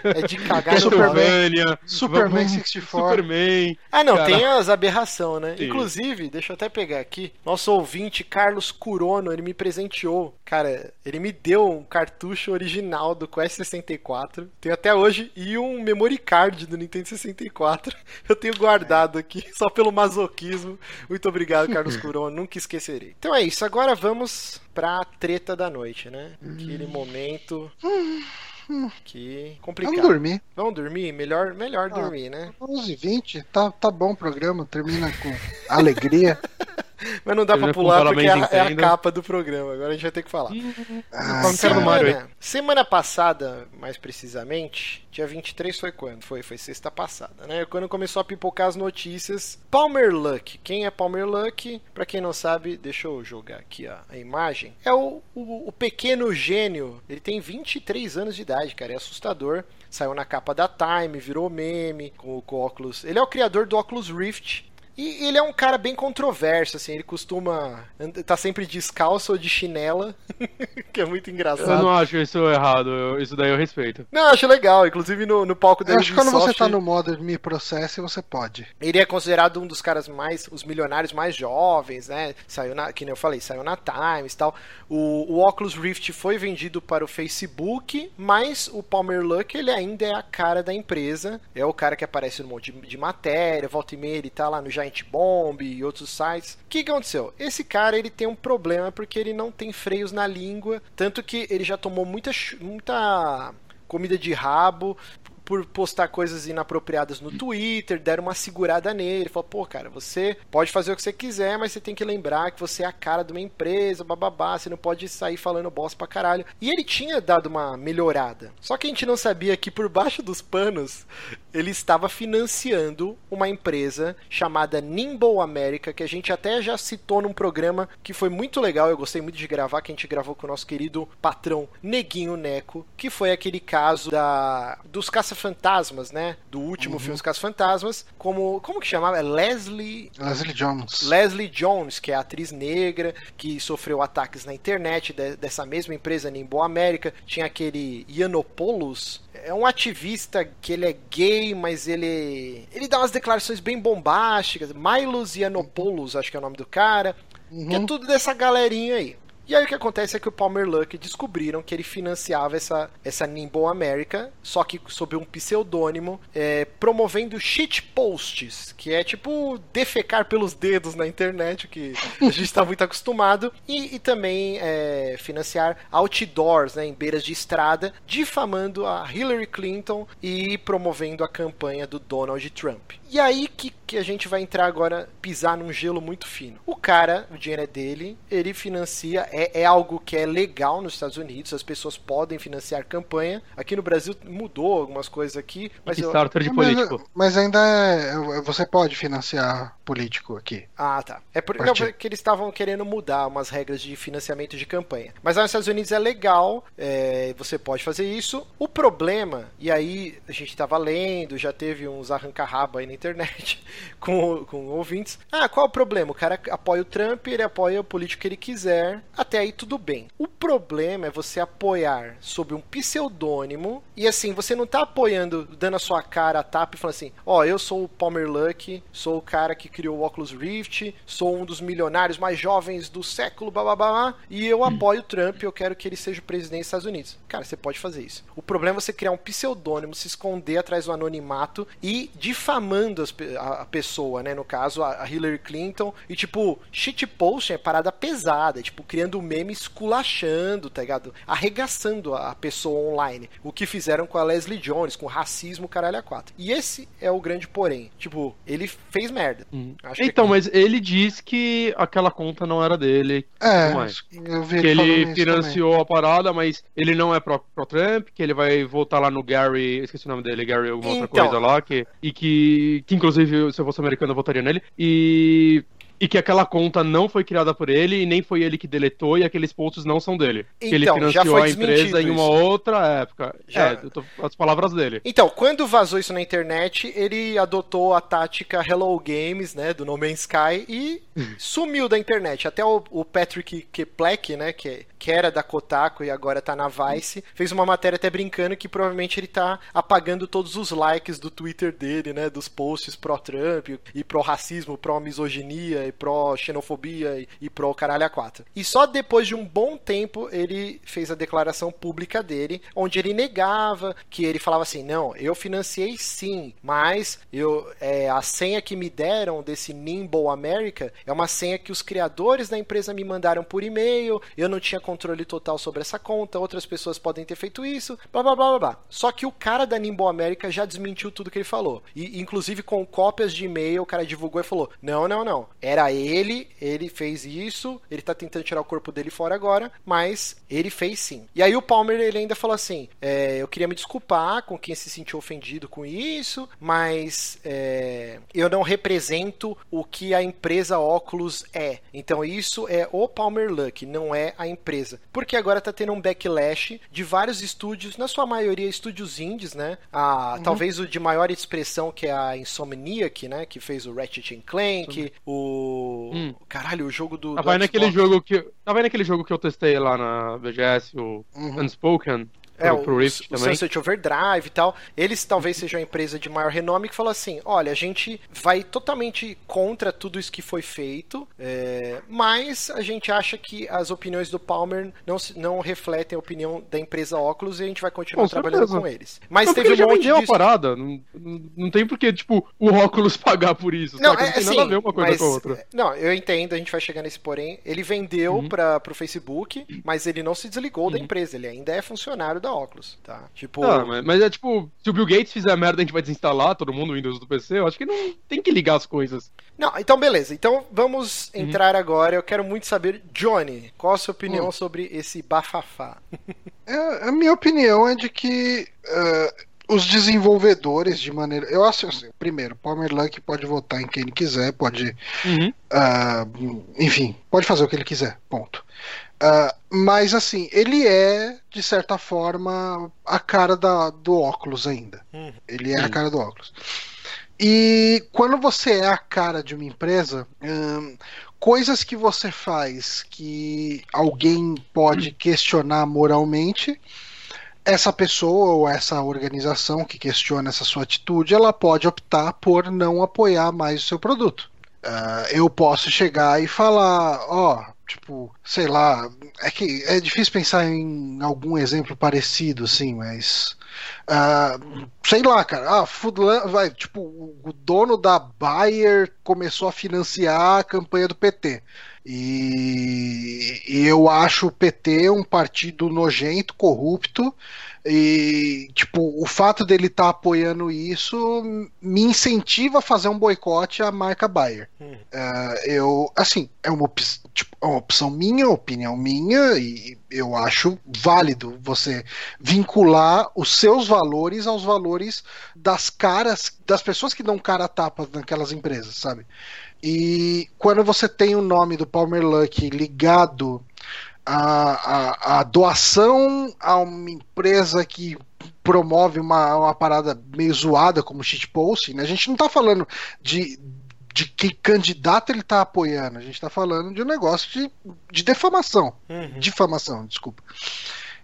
Speaker 2: é de cagar
Speaker 3: Superman,
Speaker 1: Superman 64.
Speaker 3: Superman.
Speaker 2: Ah, não, Cara. tem as aberrações, né? Sim. Inclusive, deixa eu até pegar aqui. Nosso ouvinte, Carlos Curono, ele me presenteou. Cara, ele me deu um cartucho original do Quest 64. Tenho até hoje. E um memory card do Nintendo 64. Eu tenho guardado aqui, só pelo masoquismo. Muito obrigado, Carlos Curono. Nunca esquecerei. Então é isso. Agora vamos pra treta da noite, né? Aquele hum. momento. Que complicado.
Speaker 1: Vamos dormir.
Speaker 2: Vamos dormir? Melhor, melhor ah, dormir, né?
Speaker 1: 11h20, tá, tá bom o programa, termina com alegria.
Speaker 2: Mas não dá pra pular porque é a, é a, capa do programa. Agora a gente vai ter que falar. Ah, semana, semana passada, mais precisamente, dia 23 foi quando? Foi, foi sexta passada, né? Quando começou a pipocar as notícias. Palmer Luck. Quem é Palmer Luck? Pra quem não sabe, deixa eu jogar aqui a, a imagem. É o, o, o pequeno gênio. Ele tem 23 anos de idade, cara. É assustador saiu na capa da Time, virou meme com, com o óculos. Ele é o criador do óculos Rift, e ele é um cara bem controverso, assim, ele costuma tá sempre descalço ou de chinela, que é muito engraçado.
Speaker 3: Eu não acho isso errado, eu, isso daí eu respeito.
Speaker 2: Não, eu acho legal, inclusive no, no palco dele.
Speaker 1: Eu acho que quando você tá no modo me processe, você pode.
Speaker 2: Ele é considerado um dos caras mais, os milionários mais jovens, né? Saiu na, que nem eu falei, saiu na Times e tal. O, o Oculus Rift foi vendido para o Facebook, mas o Palmer Luck, ele ainda é a cara da empresa, é o cara que aparece no monte de, de matéria, volta e meia, ele tá lá no Giant Giant Bomb e outros sites. O que, que aconteceu? Esse cara ele tem um problema porque ele não tem freios na língua, tanto que ele já tomou muita, muita comida de rabo por postar coisas inapropriadas no Twitter, deram uma segurada nele, falou, pô, cara, você pode fazer o que você quiser, mas você tem que lembrar que você é a cara de uma empresa, bababá, você não pode sair falando bosta pra caralho. E ele tinha dado uma melhorada. Só que a gente não sabia que por baixo dos panos ele estava financiando uma empresa chamada Nimble America, que a gente até já citou num programa que foi muito legal, eu gostei muito de gravar, que a gente gravou com o nosso querido patrão Neguinho Neco, que foi aquele caso da dos caça Fantasmas, né? Do último uhum. filme Os Caça-Fantasmas. Como, como que chamava? É Leslie...
Speaker 1: Leslie Jones.
Speaker 2: Leslie Jones, que é atriz negra, que sofreu ataques na internet de, dessa mesma empresa Nimbo América. Tinha aquele Yiannopoulos, é um ativista que ele é gay, mas ele ele dá umas declarações bem bombásticas. Milos Yiannopoulos, acho que é o nome do cara. Uhum. Que é tudo dessa galerinha aí. E aí o que acontece é que o Palmer Luck descobriram que ele financiava essa, essa Nimble America, só que sob um pseudônimo, é, promovendo shit posts, que é tipo defecar pelos dedos na internet, que a gente está muito acostumado, e, e também é, financiar outdoors, né, em beiras de estrada, difamando a Hillary Clinton e promovendo a campanha do Donald Trump. E aí que, que a gente vai entrar agora, pisar num gelo muito fino. O cara, o dinheiro é dele, ele financia, é, é algo que é legal nos Estados Unidos, as pessoas podem financiar campanha. Aqui no Brasil mudou algumas coisas aqui, mas eu...
Speaker 3: de político.
Speaker 1: Mas, mas ainda é, você pode financiar político aqui.
Speaker 2: Ah, tá. É por, não, porque eles estavam querendo mudar umas regras de financiamento de campanha. Mas lá nos Estados Unidos é legal, é, você pode fazer isso. O problema, e aí a gente estava lendo, já teve uns arranca-rabo aí na internet com, com ouvintes. Ah, qual é o problema? O cara apoia o Trump, ele apoia o político que ele quiser. Até aí tudo bem. O problema é você apoiar sob um pseudônimo e assim, você não tá apoiando, dando a sua cara a tapa e falando assim: ó, oh, eu sou o Palmer Luck, sou o cara que criou o Oculus Rift, sou um dos milionários mais jovens do século, blá blá blá, e eu apoio o Trump, eu quero que ele seja o presidente dos Estados Unidos. Cara, você pode fazer isso. O problema é você criar um pseudônimo, se esconder atrás do anonimato e difamando a, pessoa, né? No caso, a Hillary Clinton, e tipo, shitposting é parada pesada, tipo, criando meme esculachando, tá ligado? Arregaçando a pessoa online. O que fizeram com a Leslie Jones, com racismo, caralho a quatro. E esse é o grande porém. Tipo, ele fez merda.
Speaker 3: Uhum. então, é... mas ele diz que aquela conta não era dele.
Speaker 1: É,
Speaker 3: eu vi que ele financiou também. a parada, mas ele não é pro, pro Trump, que ele vai voltar lá no Gary, esqueci o nome dele, Gary alguma então... outra coisa lá, que, e que, que inclusive se eu fosse americano eu votaria nele. E e que aquela conta não foi criada por ele e nem foi ele que deletou e aqueles posts não são dele. Então, ele financiou a empresa em uma isso. outra época. Já... É, tô, as palavras dele.
Speaker 2: Então, quando vazou isso na internet, ele adotou a tática Hello Games, né, do No Man's Sky e sumiu da internet. Até o, o Patrick Keplek, né, que, que era da Kotaku e agora tá na Vice, fez uma matéria até brincando que provavelmente ele tá apagando todos os likes do Twitter dele, né, dos posts pró-Trump e pró-racismo, pró-misoginia e pró-xenofobia e, e pró-caralho a quatro. E só depois de um bom tempo ele fez a declaração pública dele, onde ele negava que ele falava assim, não, eu financiei sim, mas eu é, a senha que me deram desse Nimble America é uma senha que os criadores da empresa me mandaram por e-mail, eu não tinha controle total sobre essa conta, outras pessoas podem ter feito isso, blá blá blá blá blá. Só que o cara da Nimble America já desmentiu tudo que ele falou. E inclusive com cópias de e-mail, o cara divulgou e falou: "Não, não, não. Era ele, ele fez isso, ele tá tentando tirar o corpo dele fora agora, mas ele fez sim". E aí o Palmer ele ainda falou assim: é, "Eu queria me desculpar com quem se sentiu ofendido com isso, mas é, eu não represento o que a empresa óculos é. Então isso é o Palmer Luck, não é a empresa. Porque agora tá tendo um backlash de vários estúdios, na sua maioria estúdios indies, né? A, uhum. Talvez o de maior expressão que é a Insomniac, né? Que fez o Ratchet Clank, uhum. o... Hum. Caralho, o jogo do...
Speaker 3: Tava
Speaker 2: do
Speaker 3: naquele jogo que... Tava naquele jogo que eu testei lá na VGS, o uhum. Unspoken.
Speaker 2: É, pro, pro o, Rift o Sunset Overdrive e tal. Eles talvez sejam a empresa de maior renome que falou assim: olha, a gente vai totalmente contra tudo isso que foi feito, é, mas a gente acha que as opiniões do Palmer não, não refletem a opinião da empresa Oculus e a gente vai continuar com trabalhando certeza. com eles. Mas não, teve um monte
Speaker 3: de. a parada. Não, não tem porque, tipo, o Oculus pagar por isso. Não, é, não tem assim, nada a ver uma coisa mas, com a outra.
Speaker 2: Não, eu entendo, a gente vai chegar nesse porém. Ele vendeu uhum. para pro Facebook, mas ele não se desligou uhum. da empresa, ele ainda é funcionário da da óculos, tá?
Speaker 3: Tipo. Não, mas, mas, é tipo, se o Bill Gates fizer merda, a gente vai desinstalar todo mundo o Windows do PC. Eu acho que não tem que ligar as coisas.
Speaker 2: Não, então beleza. Então vamos uhum. entrar agora. Eu quero muito saber, Johnny, qual a sua opinião uhum. sobre esse bafafá?
Speaker 1: é, a minha opinião é de que. Uh os desenvolvedores de maneira. Eu acho assim, primeiro, Palmer Luck pode votar em quem ele quiser, pode. Uhum. Uh, enfim, pode fazer o que ele quiser. Ponto. Uh, mas assim, ele é, de certa forma, a cara da, do óculos ainda. Uhum. Ele é a cara do óculos. E quando você é a cara de uma empresa, hum, coisas que você faz que alguém pode questionar moralmente, essa pessoa ou essa organização que questiona essa sua atitude, ela pode optar por não apoiar mais o seu produto. Uh, eu posso chegar e falar, ó, oh, Tipo, sei lá, é que é difícil pensar em algum exemplo parecido, assim, mas. Uh, sei lá, cara. Ah, Foodland, vai, tipo, o dono da Bayer começou a financiar a campanha do PT. E, e eu acho o PT um partido nojento, corrupto, e, tipo, o fato dele estar tá apoiando isso me incentiva a fazer um boicote à marca Bayer. Hum. Uh, eu, assim, é uma, tipo, é uma opção minha, opinião minha, e eu acho válido você vincular os seus valores aos valores das caras, das pessoas que dão cara a tapa naquelas empresas, sabe? E quando você tem o nome do Palmer Luck ligado a, a, a doação a uma empresa que promove uma, uma parada meio zoada como shitposting, né? A gente não está falando de de que candidato ele está apoiando. A gente está falando de um negócio de, de defamação. Uhum. Difamação, desculpa.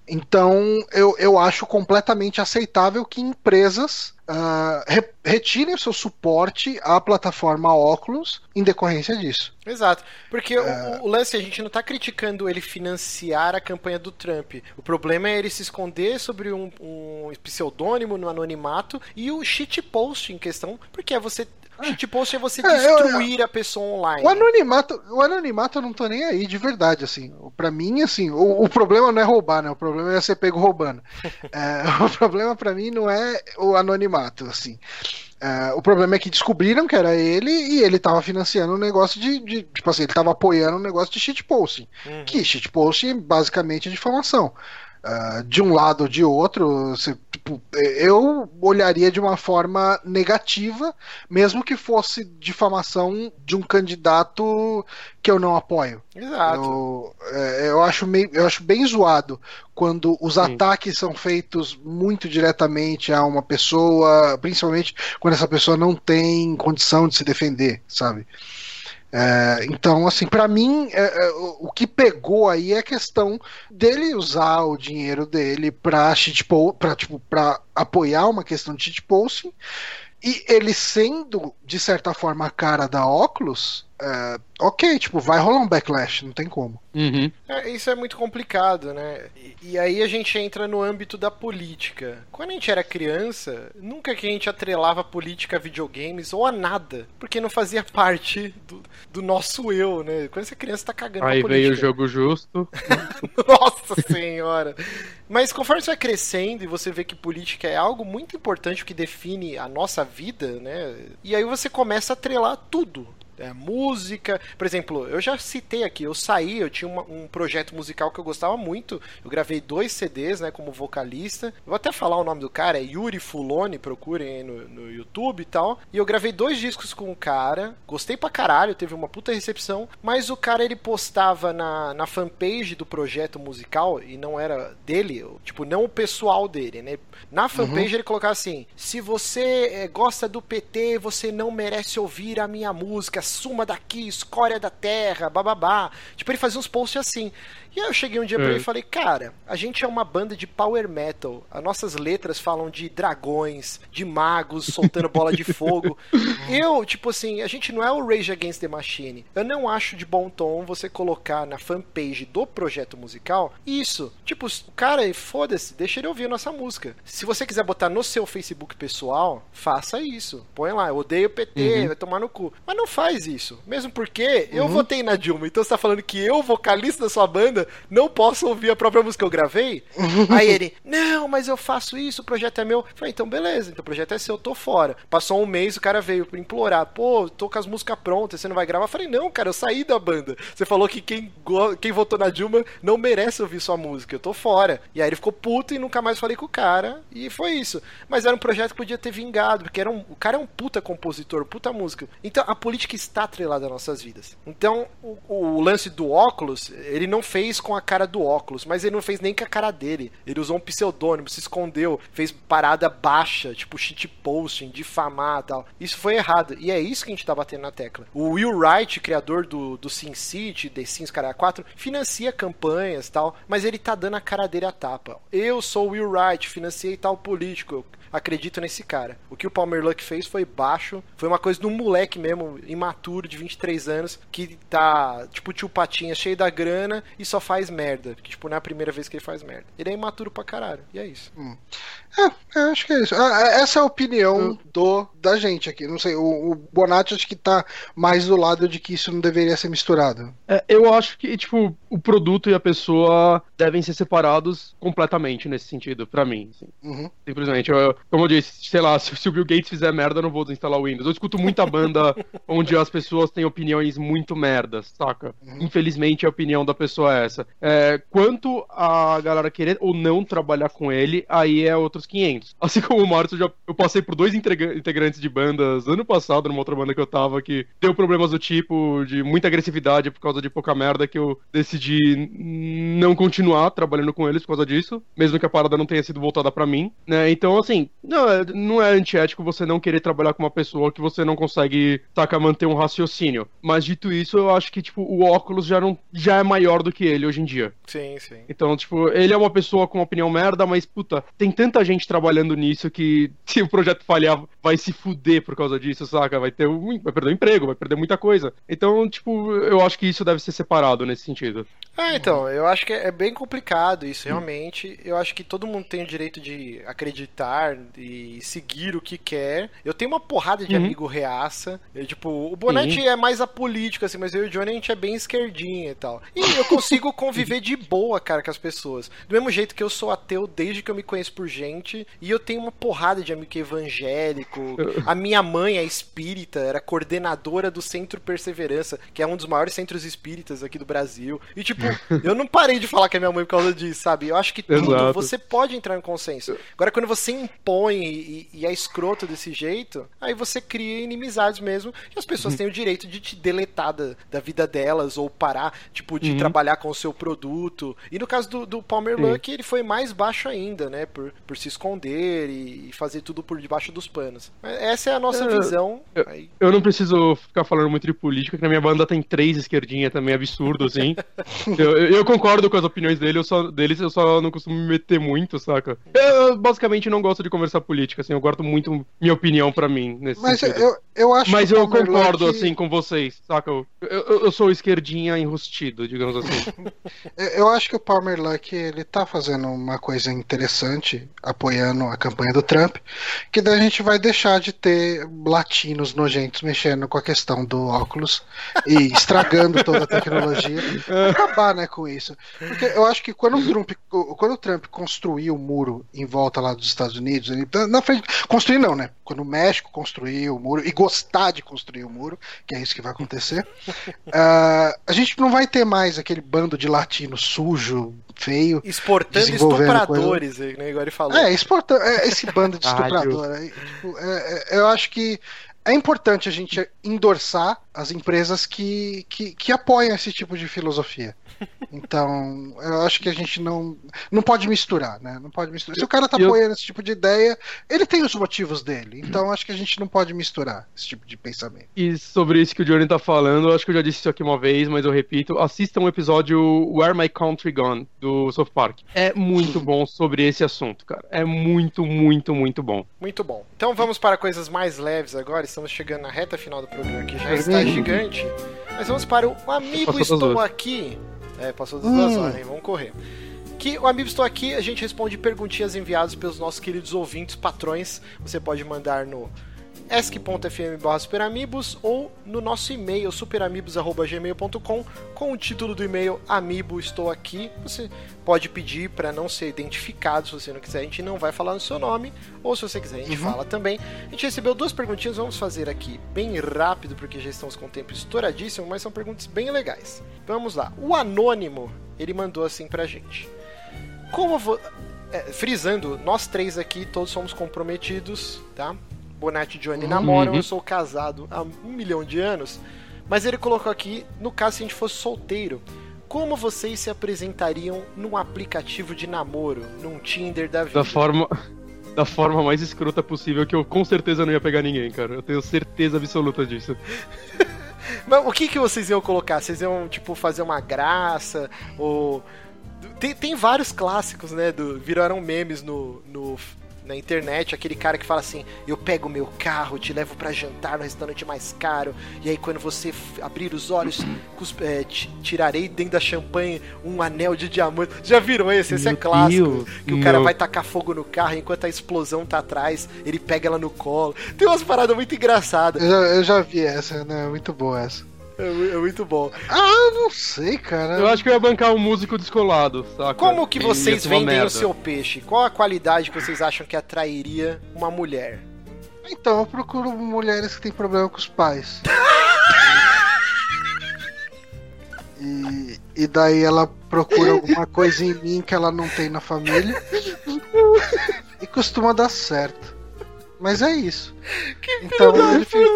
Speaker 1: Então, eu, eu acho completamente aceitável que empresas uh, re retirem o seu suporte à plataforma Oculus em decorrência disso.
Speaker 2: Exato. Porque é... o, o, lance, a gente não está criticando ele financiar a campanha do Trump. O problema é ele se esconder sobre um, um pseudônimo no anonimato e o shitpost em questão, porque é você Shitpost é você destruir é, eu, a pessoa online.
Speaker 1: O anonimato, o anonimato eu não tô nem aí, de verdade, assim. Pra mim, assim, o, o problema não é roubar, né? O problema é ser pego roubando. é, o problema para mim não é o anonimato, assim. É, o problema é que descobriram que era ele e ele tava financiando um negócio de, de Tipo assim, ele tava apoiando um negócio de shitposting. Uhum. Que shitposting basicamente é difamação. Uh, de um lado ou de outro, tipo, eu olharia de uma forma negativa, mesmo que fosse difamação de um candidato que eu não apoio.
Speaker 2: Exato.
Speaker 1: Eu, é, eu, acho, meio, eu acho bem zoado quando os Sim. ataques são feitos muito diretamente a uma pessoa, principalmente quando essa pessoa não tem condição de se defender, sabe? É, então, assim, para mim, é, é, o que pegou aí é a questão dele usar o dinheiro dele para tipo, para apoiar uma questão de shitposting e ele sendo de certa forma a cara da Oculus, é, ok, tipo, vai rolar um backlash, não tem como.
Speaker 2: Uhum. É, isso é muito complicado, né? E, e, aí a gente entra no âmbito da política. Quando a gente era criança, nunca que a gente atrelava política a videogames ou a nada, porque não fazia parte do, do nosso eu, né? Quando você é criança, tá cagando
Speaker 3: Aí veio o jogo justo.
Speaker 2: Nossa senhora! Mas conforme você vai crescendo e você vê que política é algo muito importante que define a nossa vida, né? E aí você começa a atrelar tudo é, música. Por exemplo, eu já citei aqui, eu saí, eu tinha uma, um projeto musical que eu gostava muito. Eu gravei dois CDs, né, como vocalista. Eu vou até falar o nome do cara, é Yuri Fuloni, procurem aí no, no YouTube e tal. E eu gravei dois discos com o cara, gostei pra caralho, teve uma puta recepção. Mas o cara ele postava na, na fanpage do projeto musical, e não era dele, tipo, não o pessoal dele, né? Na fanpage uhum. ele colocava assim: se você é, gosta do PT, você não merece ouvir a minha música suma daqui, escória da terra, bababá. Tipo, ele fazia uns posts assim. E aí eu cheguei um dia pra ele e é. falei, cara, a gente é uma banda de power metal. As nossas letras falam de dragões, de magos soltando bola de fogo. eu, tipo assim, a gente não é o Rage Against the Machine. Eu não acho de bom tom você colocar na fanpage do projeto musical isso. Tipo, o cara, foda-se, deixa ele ouvir a nossa música. Se você quiser botar no seu Facebook pessoal, faça isso. Põe lá, eu odeio PT, uhum. vai tomar no cu. Mas não faz isso. Mesmo porque eu uhum. votei na Dilma. Então você tá falando que eu, vocalista da sua banda, não posso ouvir a própria música que eu gravei. Aí ele, não, mas eu faço isso, o projeto é meu. Eu falei, então beleza, então o projeto é seu, eu tô fora. Passou um mês, o cara veio pra implorar, pô, tô com as músicas prontas, você não vai gravar? Eu falei, não, cara, eu saí da banda. Você falou que quem, quem votou na Dilma não merece ouvir sua música, eu tô fora. E aí ele ficou puto e nunca mais falei com o cara, e foi isso. Mas era um projeto que podia ter vingado, porque era um, o cara é um puta compositor, puta música. Então a política está atrelada às nossas vidas. Então o, o lance do óculos, ele não fez fez com a cara do óculos, mas ele não fez nem com a cara dele. Ele usou um pseudônimo, se escondeu, fez parada baixa, tipo shitposting, difamar tal. Isso foi errado. E é isso que a gente tá batendo na tecla. O Will Wright, criador do, do Sin City, The Sims Cara 4, financia campanhas tal, mas ele tá dando a cara dele a tapa. Eu sou o Will Wright, financiei tal político acredito nesse cara. O que o Palmer Luck fez foi baixo, foi uma coisa de um moleque mesmo, imaturo, de 23 anos, que tá, tipo, tio Patinha, cheio da grana e só faz merda. Que, tipo, não é a primeira vez que ele faz merda. Ele é imaturo pra caralho. E é isso. Hum.
Speaker 1: É, eu acho que é isso. Ah, é, essa é a opinião do da gente aqui. Não sei, o, o Bonatti acho que tá mais do lado de que isso não deveria ser misturado.
Speaker 3: É, eu acho que, tipo, o produto e a pessoa devem ser separados completamente nesse sentido, para mim. Assim. Uhum. Simplesmente, eu, como eu disse, sei lá, se, se, o Bill Gates fizer merda, eu não vou desinstalar o Windows. Eu escuto muita banda onde as pessoas têm opiniões muito merdas, saca? Uhum. Infelizmente, a opinião da pessoa é essa. É, quanto a galera querer ou não trabalhar com ele, aí é outro outros 500. Assim como o Márcio, já, eu passei por dois integrantes de bandas ano passado, numa outra banda que eu tava, que deu problemas do tipo, de muita agressividade por causa de pouca merda, que eu decidi não continuar trabalhando com eles por causa disso, mesmo que a parada não tenha sido voltada para mim, né? Então, assim, não é, não é antiético você não querer trabalhar com uma pessoa que você não consegue, saca, manter um raciocínio. Mas dito isso, eu acho que, tipo, o óculos já, não, já é maior do que ele hoje em dia.
Speaker 2: Sim, sim.
Speaker 3: Então, tipo, ele é uma pessoa com uma opinião merda, mas, puta, tem tanta gente trabalhando nisso que se o projeto falhar, vai se fuder por causa disso, saca? Vai ter um, vai perder o emprego, vai perder muita coisa. Então, tipo, eu acho que isso deve ser separado nesse sentido.
Speaker 2: Ah, então, eu acho que é bem complicado isso, realmente. Eu acho que todo mundo tem o direito de acreditar e seguir o que quer. Eu tenho uma porrada de uhum. amigo reaça. Eu, tipo, o Bonatti Sim. é mais apolítico, assim, mas eu e o Johnny a gente é bem esquerdinha e tal. E eu consigo conviver de boa, cara, com as pessoas. Do mesmo jeito que eu sou ateu desde que eu me conheço por gente. E eu tenho uma porrada de amigo evangélico. A minha mãe é espírita, era coordenadora do Centro Perseverança, que é um dos maiores centros espíritas aqui do Brasil. E, tipo, eu não parei de falar que é minha mãe por causa disso, sabe? Eu acho que tudo Exato. você pode entrar em consenso. Agora, quando você impõe e, e, é escroto desse jeito, aí você cria inimizades mesmo. E as pessoas uhum. têm o direito de te deletar da, da vida delas ou parar, tipo, de uhum. trabalhar com o seu produto. E no caso do, do Palmer uhum. Luck, ele foi mais baixo ainda, né? Por, por se esconder e, e fazer tudo por debaixo dos panos. Essa é a nossa é, visão.
Speaker 3: Eu, eu, não preciso ficar falando muito de política, que na minha banda tem três esquerdinha também, absurdo, assim. eu, eu, concordo com as opiniões dele, eu só, deles, eu só não costumo me meter muito, saca? Eu basicamente não gosto de conversar política, assim, eu guardo muito minha opinião pra mim. Nesse
Speaker 1: Mas sentido. eu, eu acho
Speaker 3: Mas eu concordo, assim, com vocês, saca? Eu, eu, eu, sou esquerdinha enrustido, digamos assim.
Speaker 1: eu acho que o Palmer Luck, ele tá fazendo uma coisa interessante, apoiando a campanha do Trump, que daí a gente vai deixar de ter latinos nojentos mexendo com a questão do óculos e estragando toda a tecnologia. acabar, né, com isso. Porque eu acho que quando o Trump, quando o Trump construiu o muro em volta lá dos Estados Unidos, ele, na frente, construir não, né? Quando o México construiu o muro e gostar de construir o muro, que é isso que vai acontecer, uh, a gente não vai ter mais aquele bando de latino sujo, feio.
Speaker 2: Exportando estupradores, coisa... né? Igual ele falou.
Speaker 1: É, exportando. É, esse bando de estupradores. tipo, é, é, eu acho que é importante a gente endorçar as empresas que, que, que apoiam esse tipo de filosofia. Então, eu acho que a gente não não pode misturar, né? Não pode misturar. Se o cara tá eu... apoiando esse tipo de ideia, ele tem os motivos dele. Então, acho que a gente não pode misturar esse tipo de pensamento.
Speaker 3: E sobre isso que o Johnny tá falando, acho que eu já disse isso aqui uma vez, mas eu repito, assista um episódio Where My Country Gone do South Park. É muito bom sobre esse assunto, cara. É muito, muito, muito bom.
Speaker 2: Muito bom. Então, vamos para coisas mais leves agora. Estamos chegando na reta final do programa que já está gigante. Mas vamos para o Amigo Estou Aqui. É, passou das hum. duas horas, hein? Vamos correr. Que o Amigo Estou Aqui, a gente responde perguntinhas enviadas pelos nossos queridos ouvintes, patrões. Você pode mandar no esc.fm superamibos ou no nosso e-mail superamibos.gmail.com com o título do e-mail Amibo Estou Aqui. Você pode pedir para não ser identificado se você não quiser, a gente não vai falar no seu nome, ou se você quiser, a gente uhum. fala também. A gente recebeu duas perguntinhas, vamos fazer aqui bem rápido, porque já estamos com o tempo estouradíssimo, mas são perguntas bem legais. Vamos lá. O Anônimo, ele mandou assim pra gente. Como vou. É, frisando, nós três aqui todos somos comprometidos, tá? Bonatti e Johnny namoram, uhum. eu sou casado há um milhão de anos. Mas ele colocou aqui, no caso se a gente fosse solteiro, como vocês se apresentariam num aplicativo de namoro, num Tinder da vida?
Speaker 3: Da forma, da forma mais escrota possível, que eu com certeza não ia pegar ninguém, cara. Eu tenho certeza absoluta disso.
Speaker 2: Mas o que, que vocês iam colocar? Vocês iam, tipo, fazer uma graça? Ou. Tem, tem vários clássicos, né? Do, viraram memes no, no, na internet, aquele cara que fala assim: Eu pego meu carro, te levo para jantar no restaurante mais caro, e aí quando você abrir os olhos, é, tirarei dentro da champanhe um anel de diamante. Já viram esse? Esse é meu é clássico. Deus, que o cara vai tacar fogo no carro enquanto a explosão tá atrás, ele pega ela no colo. Tem umas paradas muito engraçadas.
Speaker 1: Eu já, eu já vi essa, né? Muito boa essa.
Speaker 2: É, é, muito bom.
Speaker 1: Ah, não sei, cara.
Speaker 3: Eu acho que eu ia bancar um músico descolado, saca?
Speaker 2: Como que vocês vendem o seu peixe? Qual a qualidade que vocês acham que atrairia uma mulher?
Speaker 1: Então, eu procuro mulheres que têm problema com os pais. e, e daí ela procura alguma coisa em mim que ela não tem na família. E costuma dar certo. Mas é isso. então ele fica...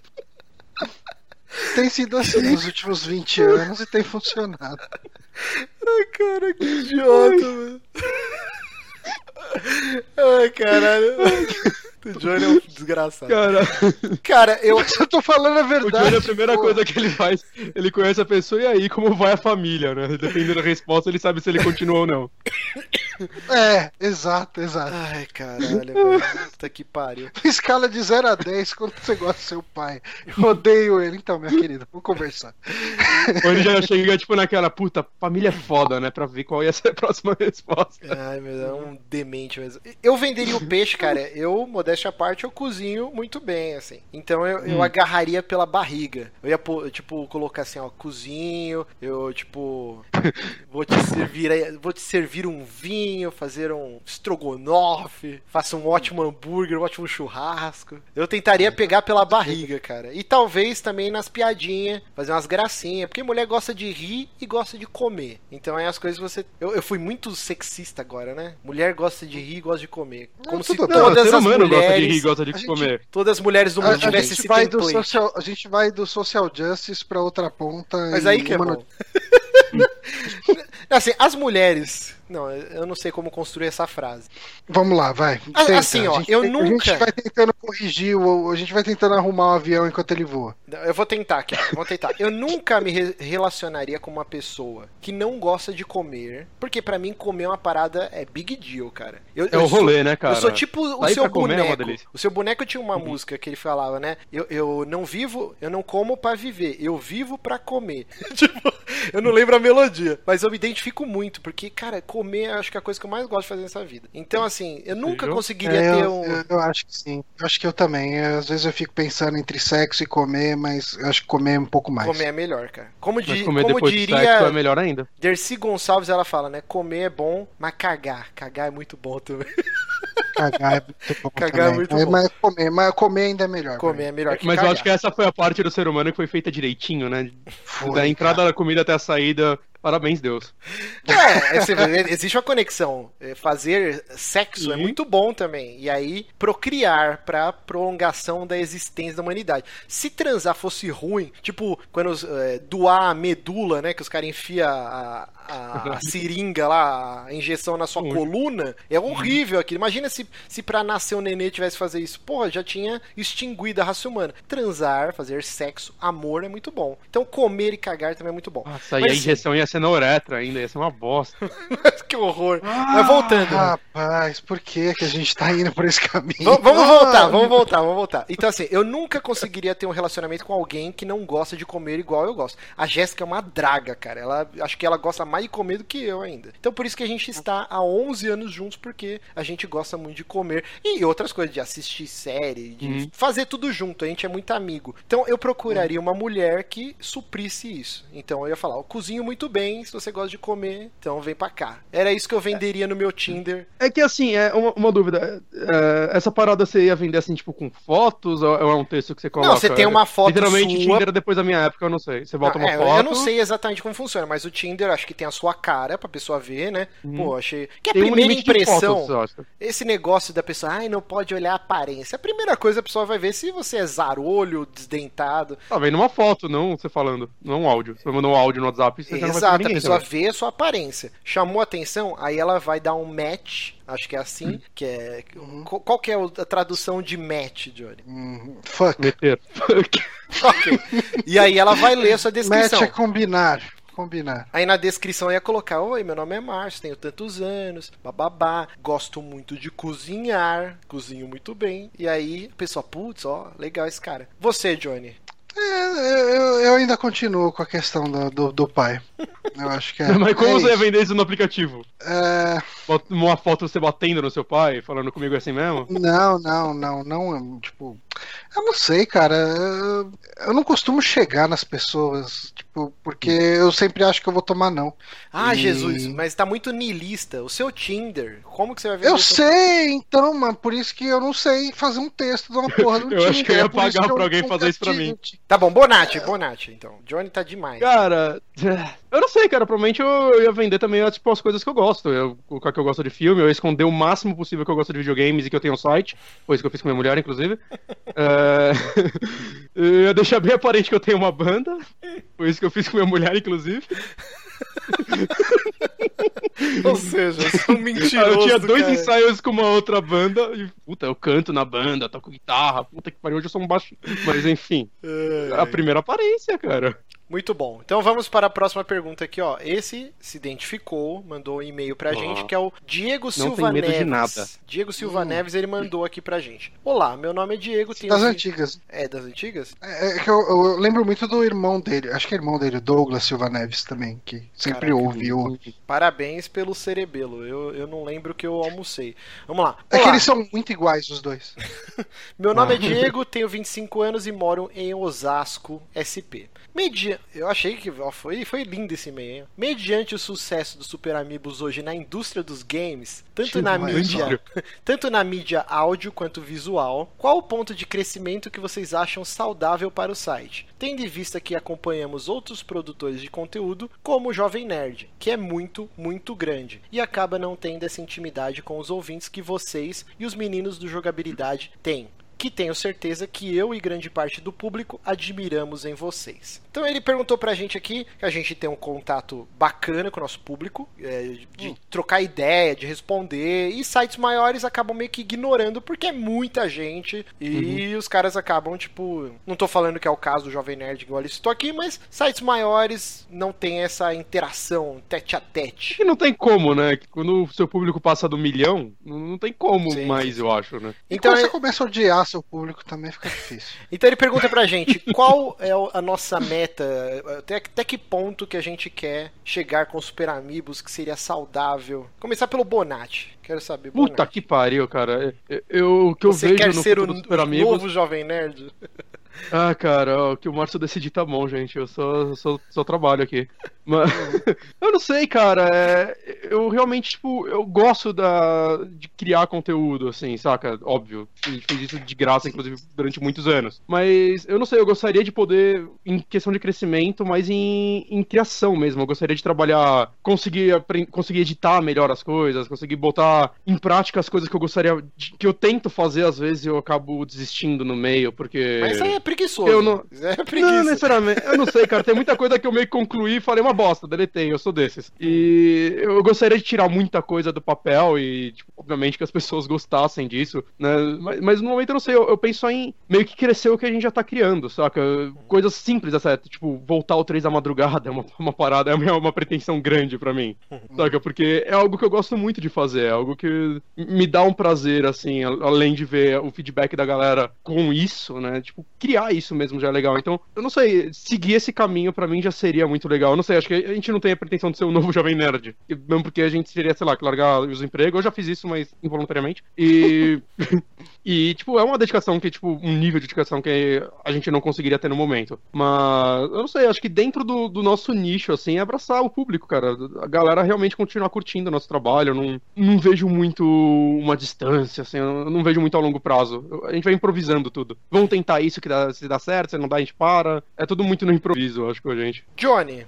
Speaker 1: tem sido assim nos últimos 20 anos e tem funcionado.
Speaker 2: Ai, cara, que idiota, mano. Ai, caralho. O Johnny é um desgraçado.
Speaker 3: Cara,
Speaker 2: Cara, eu.
Speaker 1: Mas eu tô falando a
Speaker 3: o
Speaker 1: verdade.
Speaker 3: Johnny, a primeira
Speaker 1: pô.
Speaker 3: coisa que ele faz, ele conhece a pessoa e aí, como vai a família, né? Dependendo da resposta, ele sabe se ele continua ou não.
Speaker 1: É, exato, exato.
Speaker 2: Ai, caralho, velho. Puta que pariu.
Speaker 1: Escala de 0 a 10, quanto você gosta do seu pai? Eu odeio ele. Então, minha querida, vamos conversar.
Speaker 3: Ou ele já chega, tipo, naquela, puta, família é foda, né? Pra ver qual ia ser a próxima resposta.
Speaker 2: Ai, meu Deus, é um demente mesmo. Eu venderia o peixe, cara. Eu, modéstia à parte, eu cozinho muito bem, assim. Então eu, eu agarraria pela barriga. Eu ia, tipo, colocar assim, ó, cozinho, eu, tipo, vou te servir, vou te servir um vinho, fazer um estrogonofe, faça um ótimo hambúrguer, um ótimo churrasco. Eu tentaria pegar pela barriga, cara. E talvez também nas piadinhas, fazer umas gracinhas, porque mulher gosta de rir e gosta de comer. Então é as coisas que você. Eu, eu fui muito sexista agora, né? Mulher gosta de rir e gosta de comer. Como se
Speaker 1: tudo bem.
Speaker 2: Todas
Speaker 3: ser
Speaker 2: as
Speaker 3: humano gosta de rir, gosta de
Speaker 1: gente-
Speaker 3: comer.
Speaker 2: Todas as mulheres do mundo
Speaker 1: a
Speaker 2: tivessem
Speaker 1: gente
Speaker 2: esse
Speaker 1: vai do social, a gente vai do social justice pra outra ponta.
Speaker 2: Mas aí que é
Speaker 1: uma
Speaker 2: bom. Assim, as mulheres. Não, eu não sei como construir essa frase.
Speaker 1: Vamos lá, vai. Tenta.
Speaker 2: assim, ó,
Speaker 1: a gente,
Speaker 2: eu
Speaker 1: A
Speaker 2: nunca-
Speaker 1: gente vai tentando corrigir, a gente vai tentando arrumar o avião enquanto ele voa.
Speaker 2: Eu vou tentar aqui, vou tentar. Eu nunca me re- relacionaria com uma pessoa que não gosta de comer, porque pra mim comer é uma parada é big deal, cara. Eu,
Speaker 3: É
Speaker 2: eu
Speaker 3: o
Speaker 2: sou-
Speaker 3: rolê, né, cara?
Speaker 2: Eu sou tipo o seu
Speaker 3: é
Speaker 2: boneco.
Speaker 3: delícia.
Speaker 2: o seu boneco tinha uma música que ele falava, né? Eu, eu não vivo, eu não como pra viver, eu vivo pra comer. tipo, eu não lembro a melodia, mas eu me identifico muito, porque, cara, comer eu acho que é a coisa que eu mais gosto de fazer nessa vida. Então, assim, eu nunca
Speaker 3: Viu?
Speaker 2: conseguiria
Speaker 1: É,
Speaker 2: ter
Speaker 1: eu,
Speaker 2: um.
Speaker 1: eu- eu acho que sim. Eu acho que eu também. É, Às vezes eu fico pensando entre sexo e comer, mas eu acho que comer é um pouco mais.
Speaker 2: Comer é melhor, cara. Como,
Speaker 3: Mas
Speaker 2: di-
Speaker 3: comer
Speaker 2: como diria
Speaker 3: sexo é melhor ainda.
Speaker 2: Dercy Gonçalves, ela fala, né? Comer é bom, mas cagar. Cagar é muito bom também.
Speaker 1: Cagar é muito bom
Speaker 2: Cagar é
Speaker 1: também.
Speaker 2: muito
Speaker 1: mas,
Speaker 2: bom.
Speaker 1: mas comer, mas comer ainda é melhor.
Speaker 2: Comer é melhor que
Speaker 3: Mas eu
Speaker 2: cagar.
Speaker 3: acho que essa foi a parte do ser humano que foi feita direitinho, né?
Speaker 1: Foi,
Speaker 3: da entrada da comida até a saída. so Parabéns, Deus.
Speaker 2: É, é, existe uma conexão. É, Fazer sexo é
Speaker 3: Sim.
Speaker 2: muito bom também. E aí, procriar pra prolongação da existência da humanidade. Se transar fosse ruim, tipo, quando é, doar a medula, né? Que os caras enfiam a, a- a seringa lá, a injeção na sua
Speaker 3: Ui.
Speaker 2: coluna, é horrível aquilo. Imagina se, se pra nascer um nenê tivesse que fazer isso. Porra, já tinha extinguido a raça humana. Transar, fazer sexo, amor é muito bom. Então, comer e cagar também é muito bom.
Speaker 3: Nossa, e
Speaker 2: Mas,
Speaker 3: a
Speaker 2: assim,
Speaker 3: injeção ia ser na uretra ainda, ia ser uma bosta.
Speaker 2: que horror. Mas voltando.
Speaker 1: Rapaz, por que, que a gente tá indo por esse caminho?
Speaker 2: V- vamos voltar,
Speaker 1: Ah,
Speaker 2: vamos voltar, vamos voltar. Então, assim, eu nunca conseguiria ter um relacionamento com alguém que não gosta de comer igual eu gosto. A Jéssica é uma draga, cara. Ela, acho que ela gosta mais de comer do que eu ainda. Então, por isso que a gente está há 11 anos juntos, porque a gente gosta muito de comer. E outras coisas, de assistir série, de
Speaker 3: Uhum.
Speaker 2: fazer tudo junto. A gente é muito amigo. Então, eu procuraria uma mulher que suprisse isso. Então, eu ia falar, eu cozinho muito bem, se você gosta de comer, então vem pra cá. Era isso que eu venderia no meu Tinder.
Speaker 3: É que assim, é uma, uma dúvida. é, essa parada você ia vender assim, tipo, com fotos ou é um texto que você coloca?
Speaker 2: Não, você tem uma foto
Speaker 3: Literalmente,
Speaker 2: sua
Speaker 3: Tinder depois da minha época, eu não sei. Você bota
Speaker 2: Ah,
Speaker 3: uma
Speaker 2: é,
Speaker 3: foto.
Speaker 2: Eu não sei exatamente como funciona, mas o Tinder acho que tem a sua cara pra pessoa ver, né? Pô, achei. Que a
Speaker 3: Tem um
Speaker 2: primeira
Speaker 3: de
Speaker 2: impressão.
Speaker 3: fotos.
Speaker 2: Esse negócio da pessoa, ai, não pode olhar a aparência. A primeira coisa a pessoa vai ver se você é zarolho, desdentado.
Speaker 3: Tá vendo uma foto, não você falando, não um áudio. Você mandou um áudio no WhatsApp, você já não vai
Speaker 2: Exato,
Speaker 3: ver
Speaker 2: a pessoa
Speaker 3: também.
Speaker 2: vê a sua aparência. Chamou a atenção, aí ela vai dar um match, acho que é
Speaker 3: Hum.
Speaker 2: assim, que é. Qual qual que é a tradução de match, Johnny?
Speaker 1: Hum, fuck.
Speaker 3: Meter.
Speaker 2: Ok. E aí ela vai ler a sua descrição.
Speaker 1: Match é combinar. Combinar.
Speaker 2: Aí na descrição ia colocar: Oi, meu nome é Márcio, tenho tantos anos, bababá, gosto muito de cozinhar, cozinho muito bem. E aí a pessoa, putz, ó, legal esse cara. Você, Johnny.
Speaker 1: É, eu, eu ainda continuo com a questão do, do, do pai. Eu acho que é.
Speaker 3: Mas como
Speaker 1: é
Speaker 3: você ia
Speaker 1: isso.
Speaker 3: vender isso no aplicativo?
Speaker 1: É,
Speaker 3: Uma foto você batendo no seu pai, falando comigo assim mesmo?
Speaker 1: Não, não, não, não. Tipo, eu não sei, cara. Eu, eu não costumo chegar nas pessoas, tipo, porque eu sempre acho que eu vou tomar não.
Speaker 2: Ah,
Speaker 1: E-
Speaker 2: Jesus, mas tá muito niilista. O seu Tinder, como que você vai ver
Speaker 1: Eu sei, então, mano, por isso que eu não sei fazer um texto de uma porra do
Speaker 3: Eu acho que eu
Speaker 1: Tinder,
Speaker 3: ia
Speaker 1: é
Speaker 3: pagar
Speaker 1: eu
Speaker 3: pra alguém fazer isso pra mim.
Speaker 1: Tinder.
Speaker 2: Tá bom, Bonatti, Bonatti, então. Johnny tá demais.
Speaker 3: Cara, Eu não sei, cara. Provavelmente eu ia vender também tipo, as coisas que eu gosto. Eu colocar que eu gosto de filme, eu ia esconder o máximo possível que eu gosto de videogames e que eu tenho um site. Foi isso que eu fiz com minha mulher, inclusive. é... eu ia deixar bem aparente que eu tenho uma banda. Foi isso que eu fiz com minha mulher, inclusive.
Speaker 2: Ou seja, eu sou um mentiroso.
Speaker 3: Eu tinha dois
Speaker 2: cara.
Speaker 3: ensaios com uma outra banda e, puta, eu canto na banda, toco guitarra, puta que pariu, hoje eu sou um baixo. Mas enfim,
Speaker 2: É,
Speaker 3: a primeira aparência, cara.
Speaker 2: Muito bom. Então vamos para a próxima pergunta aqui, ó. Esse se identificou, mandou um e-mail pra
Speaker 3: Ó.
Speaker 2: gente, que é o Diego
Speaker 3: Não
Speaker 2: Silva
Speaker 3: tem medo
Speaker 2: Neves.
Speaker 3: de nada.
Speaker 2: Diego Silva
Speaker 1: Hum.
Speaker 2: Neves, ele mandou aqui pra gente. Olá, meu nome é Diego, tenho
Speaker 1: Das antigas.
Speaker 2: É das antigas?
Speaker 1: É, é que eu, eu lembro muito do irmão dele, acho que é irmão dele, Douglas Silva Neves também, que sempre
Speaker 2: Caraca,
Speaker 1: ouviu.
Speaker 2: Parabéns pelo cerebelo. Eu, eu não lembro que eu almocei. Vamos lá.
Speaker 1: É que
Speaker 2: Olá,
Speaker 1: eles são muito iguais, os dois.
Speaker 2: Meu nome é
Speaker 3: Ah.
Speaker 2: Diego, tenho 25 anos e moro em Osasco, SP. Media... Eu achei que ó, foi, foi lindo esse e-mail. hein? Mediante o sucesso do Super Amigos hoje na indústria dos games, tanto na mídia, tanto na mídia áudio quanto visual, qual o ponto de crescimento que vocês acham saudável para o site? Tendo em vista que acompanhamos outros produtores de conteúdo, como o Jovem Nerd, que é muito, muito grande, e acaba não tendo essa intimidade com os ouvintes que vocês e os meninos do jogabilidade têm que tenho certeza que eu e grande parte do público admiramos em vocês. Então ele perguntou pra gente aqui que a gente tem um contato bacana com o nosso público, é, de
Speaker 1: Hum.
Speaker 2: trocar ideia, de responder, e sites maiores acabam meio que ignorando porque é muita gente e os caras acabam, tipo, não tô falando que é o caso do Jovem Nerd igual ele citou aqui, mas sites maiores não tem essa interação tete a tete.
Speaker 3: E não tem como, né? Que Quando o seu público passa do milhão, não tem como
Speaker 2: Sim,
Speaker 3: mais,
Speaker 2: sim,
Speaker 3: eu acho, né?
Speaker 1: E
Speaker 2: Então,
Speaker 1: quando
Speaker 2: é-
Speaker 1: você começa a odiar seu público também fica difícil.
Speaker 2: Então ele pergunta pra gente qual é a nossa meta, até, até que ponto que a gente quer chegar com Super Amigos, que seria saudável. Começar pelo Bonatti. Quero saber,
Speaker 3: Puta
Speaker 2: Bonatti.
Speaker 3: que pariu, cara. Eu, eu- o que eu
Speaker 2: Você
Speaker 3: vejo
Speaker 2: quer
Speaker 3: no
Speaker 2: ser o,
Speaker 3: Super Amigos...
Speaker 2: novo Jovem Nerd?
Speaker 3: Ah, cara, o que o Márcio decidir tá bom, gente. Eu só, só, só trabalho aqui. Mas eu não sei, cara. é, eu realmente, tipo, eu gosto da, de criar conteúdo, assim, saca? Óbvio. A gente fez isso de graça, inclusive, durante muitos anos. Mas eu não sei, eu gostaria de poder, em questão de crescimento, mas em, em criação mesmo. Eu gostaria de trabalhar, conseguir, conseguir editar melhor as coisas, conseguir botar em prática as coisas que eu gostaria, de- que eu tento fazer, às vezes eu acabo desistindo no meio, porque.
Speaker 2: Mas aí é preguiçoso.
Speaker 3: Eu não-
Speaker 2: É
Speaker 3: Não,
Speaker 2: preguiça.
Speaker 3: necessariamente. Eu não sei, cara. Tem muita coisa que eu meio que concluí e falei uma bosta, deletei, eu sou desses. E eu gostaria de tirar muita coisa do papel e, tipo, obviamente que as pessoas gostassem disso, né? Mas, mas no momento eu não sei, eu, eu penso em meio que crescer o que a gente já tá criando, saca? Coisas simples, essa, tipo, voltar ao 3 da madrugada é uma, uma parada, é uma, uma pretensão grande pra mim, saca? Porque é algo que eu gosto muito de fazer, é algo que me dá um prazer, assim, além de ver o feedback da galera com isso, né? Tipo, criar isso mesmo já é legal. Então, eu não sei, seguir esse caminho pra mim já seria muito legal. Eu não sei, acho que a gente não tem a pretensão de ser o novo Jovem Nerd. Mesmo porque a gente seria, sei lá, que largar os empregos. Eu já fiz isso, mas involuntariamente. E. e, tipo, é uma dedicação que, tipo, um nível de dedicação que a gente não conseguiria ter no momento. Mas, eu não sei, acho que dentro do, do nosso nicho, assim, é abraçar o público, cara. A galera realmente continuar curtindo o nosso trabalho. Eu não, não vejo muito uma distância, assim, eu não vejo muito a longo prazo. A gente vai improvisando tudo. Vamos tentar isso que dá, se dá certo, se não dá, a gente para. É tudo muito no improviso, acho que a gente.
Speaker 2: Johnny,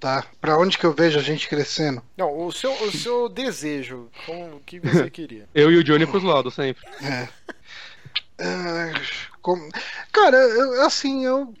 Speaker 1: Tá? Pra onde que eu vejo a gente crescendo?
Speaker 2: não, o seu, o seu desejo, como o que você queria?
Speaker 3: Eu e o Johnny pros lados, sempre.
Speaker 1: É. É, como- Cara, eu- assim, eu,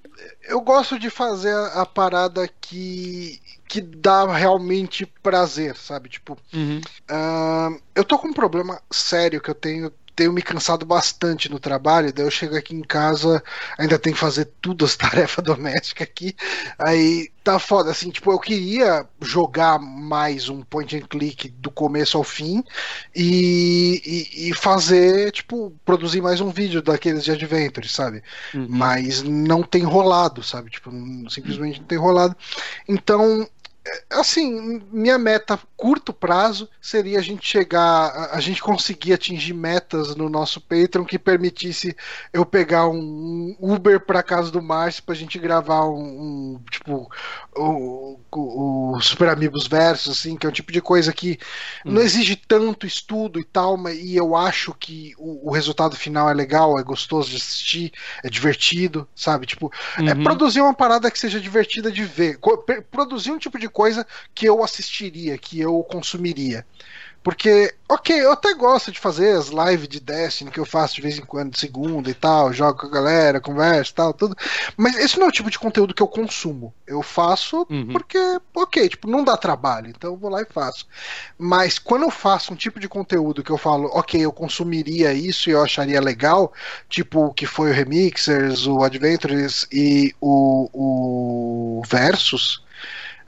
Speaker 1: eu gosto de fazer a, a parada que, que dá realmente prazer, sabe? Tipo,
Speaker 3: Uhum.
Speaker 1: ah, eu tô com um problema sério que eu tenho. Tenho me cansado bastante no trabalho, daí eu chego aqui em casa, ainda tenho que fazer tudo as tarefas domésticas aqui. Aí tá foda, assim, tipo, eu queria jogar mais um point and click do começo ao fim e, e, e fazer, tipo, produzir mais um vídeo daqueles de Adventure, sabe?
Speaker 3: Uhum.
Speaker 1: Mas não tem rolado, sabe? Tipo, simplesmente não tem rolado. Então, assim, minha meta curto prazo seria a gente chegar, a, gente conseguir atingir metas no nosso Patreon que permitisse eu pegar um Uber pra casa do Márcio pra gente gravar um, um, tipo o, o, o Super Amigos Versus, assim, que é um tipo de coisa que hum. não exige tanto estudo e tal, mas, e eu acho que o, o, resultado final é legal, é gostoso de assistir, é divertido, sabe? Tipo, é uhum. é produzir uma parada que seja divertida de ver. Produzir um tipo de coisa que eu assistiria, que eu consumiria. Porque, ok, eu até gosto de fazer as lives de Destiny que eu faço de vez em quando, de segunda e tal, jogo com a galera, conversa e tal, tudo. Mas esse não é o tipo de conteúdo que eu consumo. Eu faço uhum. porque, ok, tipo, não dá trabalho, então eu vou lá e faço. Mas quando eu faço um tipo de conteúdo que eu falo, ok, eu consumiria isso e eu acharia legal, tipo o que foi o Remixers, o Adventures e o, o Versus.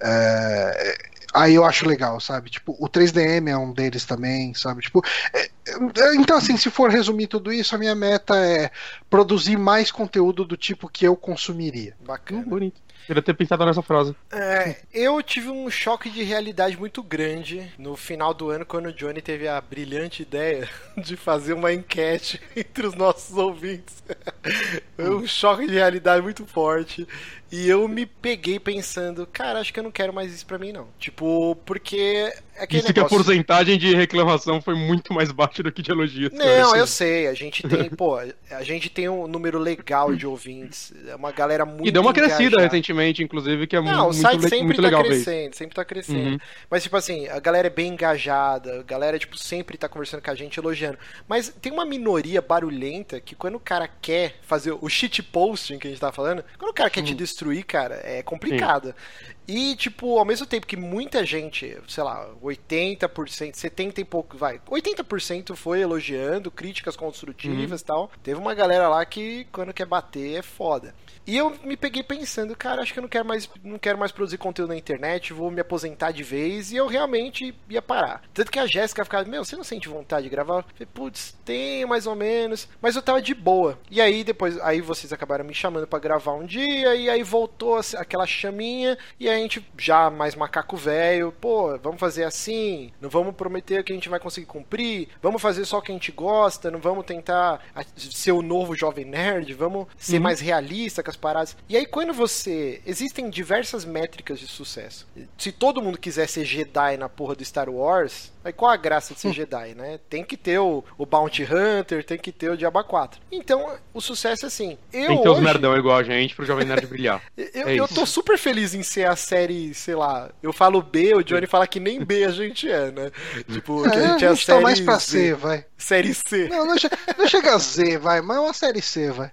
Speaker 1: É, Aí eu acho legal, sabe? Tipo, o 3DM é um deles também, sabe? Tipo, é, é, então assim, se for resumir tudo isso, a minha meta é produzir mais conteúdo do tipo que eu consumiria.
Speaker 3: Bacana. Hum, bonito. Queria ter pensado nessa frase.
Speaker 2: É, eu tive um choque de realidade muito grande no final do ano, quando o Johnny teve a brilhante ideia de fazer uma enquete entre os nossos ouvintes. Foi um choque de realidade muito forte. E eu me peguei pensando, cara, acho que eu não quero mais isso pra mim, não. Tipo, porque.
Speaker 3: É Isso negócio... que a porcentagem de reclamação foi muito mais baixa do que de elogios.
Speaker 2: Não, eu sei. A gente tem, pô, a gente tem um número legal de ouvintes. É uma galera muito.
Speaker 3: E deu uma engajada. crescida recentemente, inclusive, que é não, muito, o site sempre muito
Speaker 2: tá
Speaker 3: legal.
Speaker 2: Crescendo, sempre tá crescendo. Uhum. Mas, tipo assim, a galera é bem engajada, a galera, tipo, sempre tá conversando com a gente, elogiando. Mas tem uma minoria barulhenta que quando o cara quer fazer o shit posting que a gente tá falando, quando o cara quer te destruir, cara, é complicado. Sim. E, tipo, ao mesmo tempo que muita gente, sei lá, 80%, 70 e pouco, vai, 80% foi elogiando, críticas construtivas e uhum. tal. Teve uma galera lá que, quando quer bater, é foda. E eu me peguei pensando, cara, acho que eu não quero mais, não quero mais produzir conteúdo na internet, vou me aposentar de vez, e eu realmente ia parar. Tanto que a Jéssica ficava, meu, você não sente vontade de gravar? Eu falei, putz, tem mais ou menos, mas eu tava de boa. E aí depois, aí vocês acabaram me chamando para gravar um dia, e aí voltou aquela chaminha, e aí a gente já mais macaco velho, pô, vamos fazer assim, não vamos prometer que a gente vai conseguir cumprir, vamos fazer só o que a gente gosta, não vamos tentar ser o novo jovem nerd, vamos ser uhum. mais realista com as paradas. E aí, quando você. Existem diversas métricas de sucesso. Se todo mundo quiser ser Jedi na porra do Star Wars, aí qual a graça de ser Jedi, né? Tem que ter o, o Bounty Hunter, tem que ter o Diaba 4. Então, o sucesso é assim. Eu
Speaker 3: tem que ter
Speaker 2: hoje...
Speaker 3: os merdão igual a gente pro Jovem Nerd brilhar.
Speaker 2: eu, é eu tô super feliz em ser a série, sei lá. Eu falo B, o Johnny fala que nem B a gente é, né?
Speaker 1: Tipo, é, que a gente é a, a gente série. Tá mais pra C, vai.
Speaker 2: Série C.
Speaker 1: Não, não, não chega a Z, vai, mas é uma série C, vai.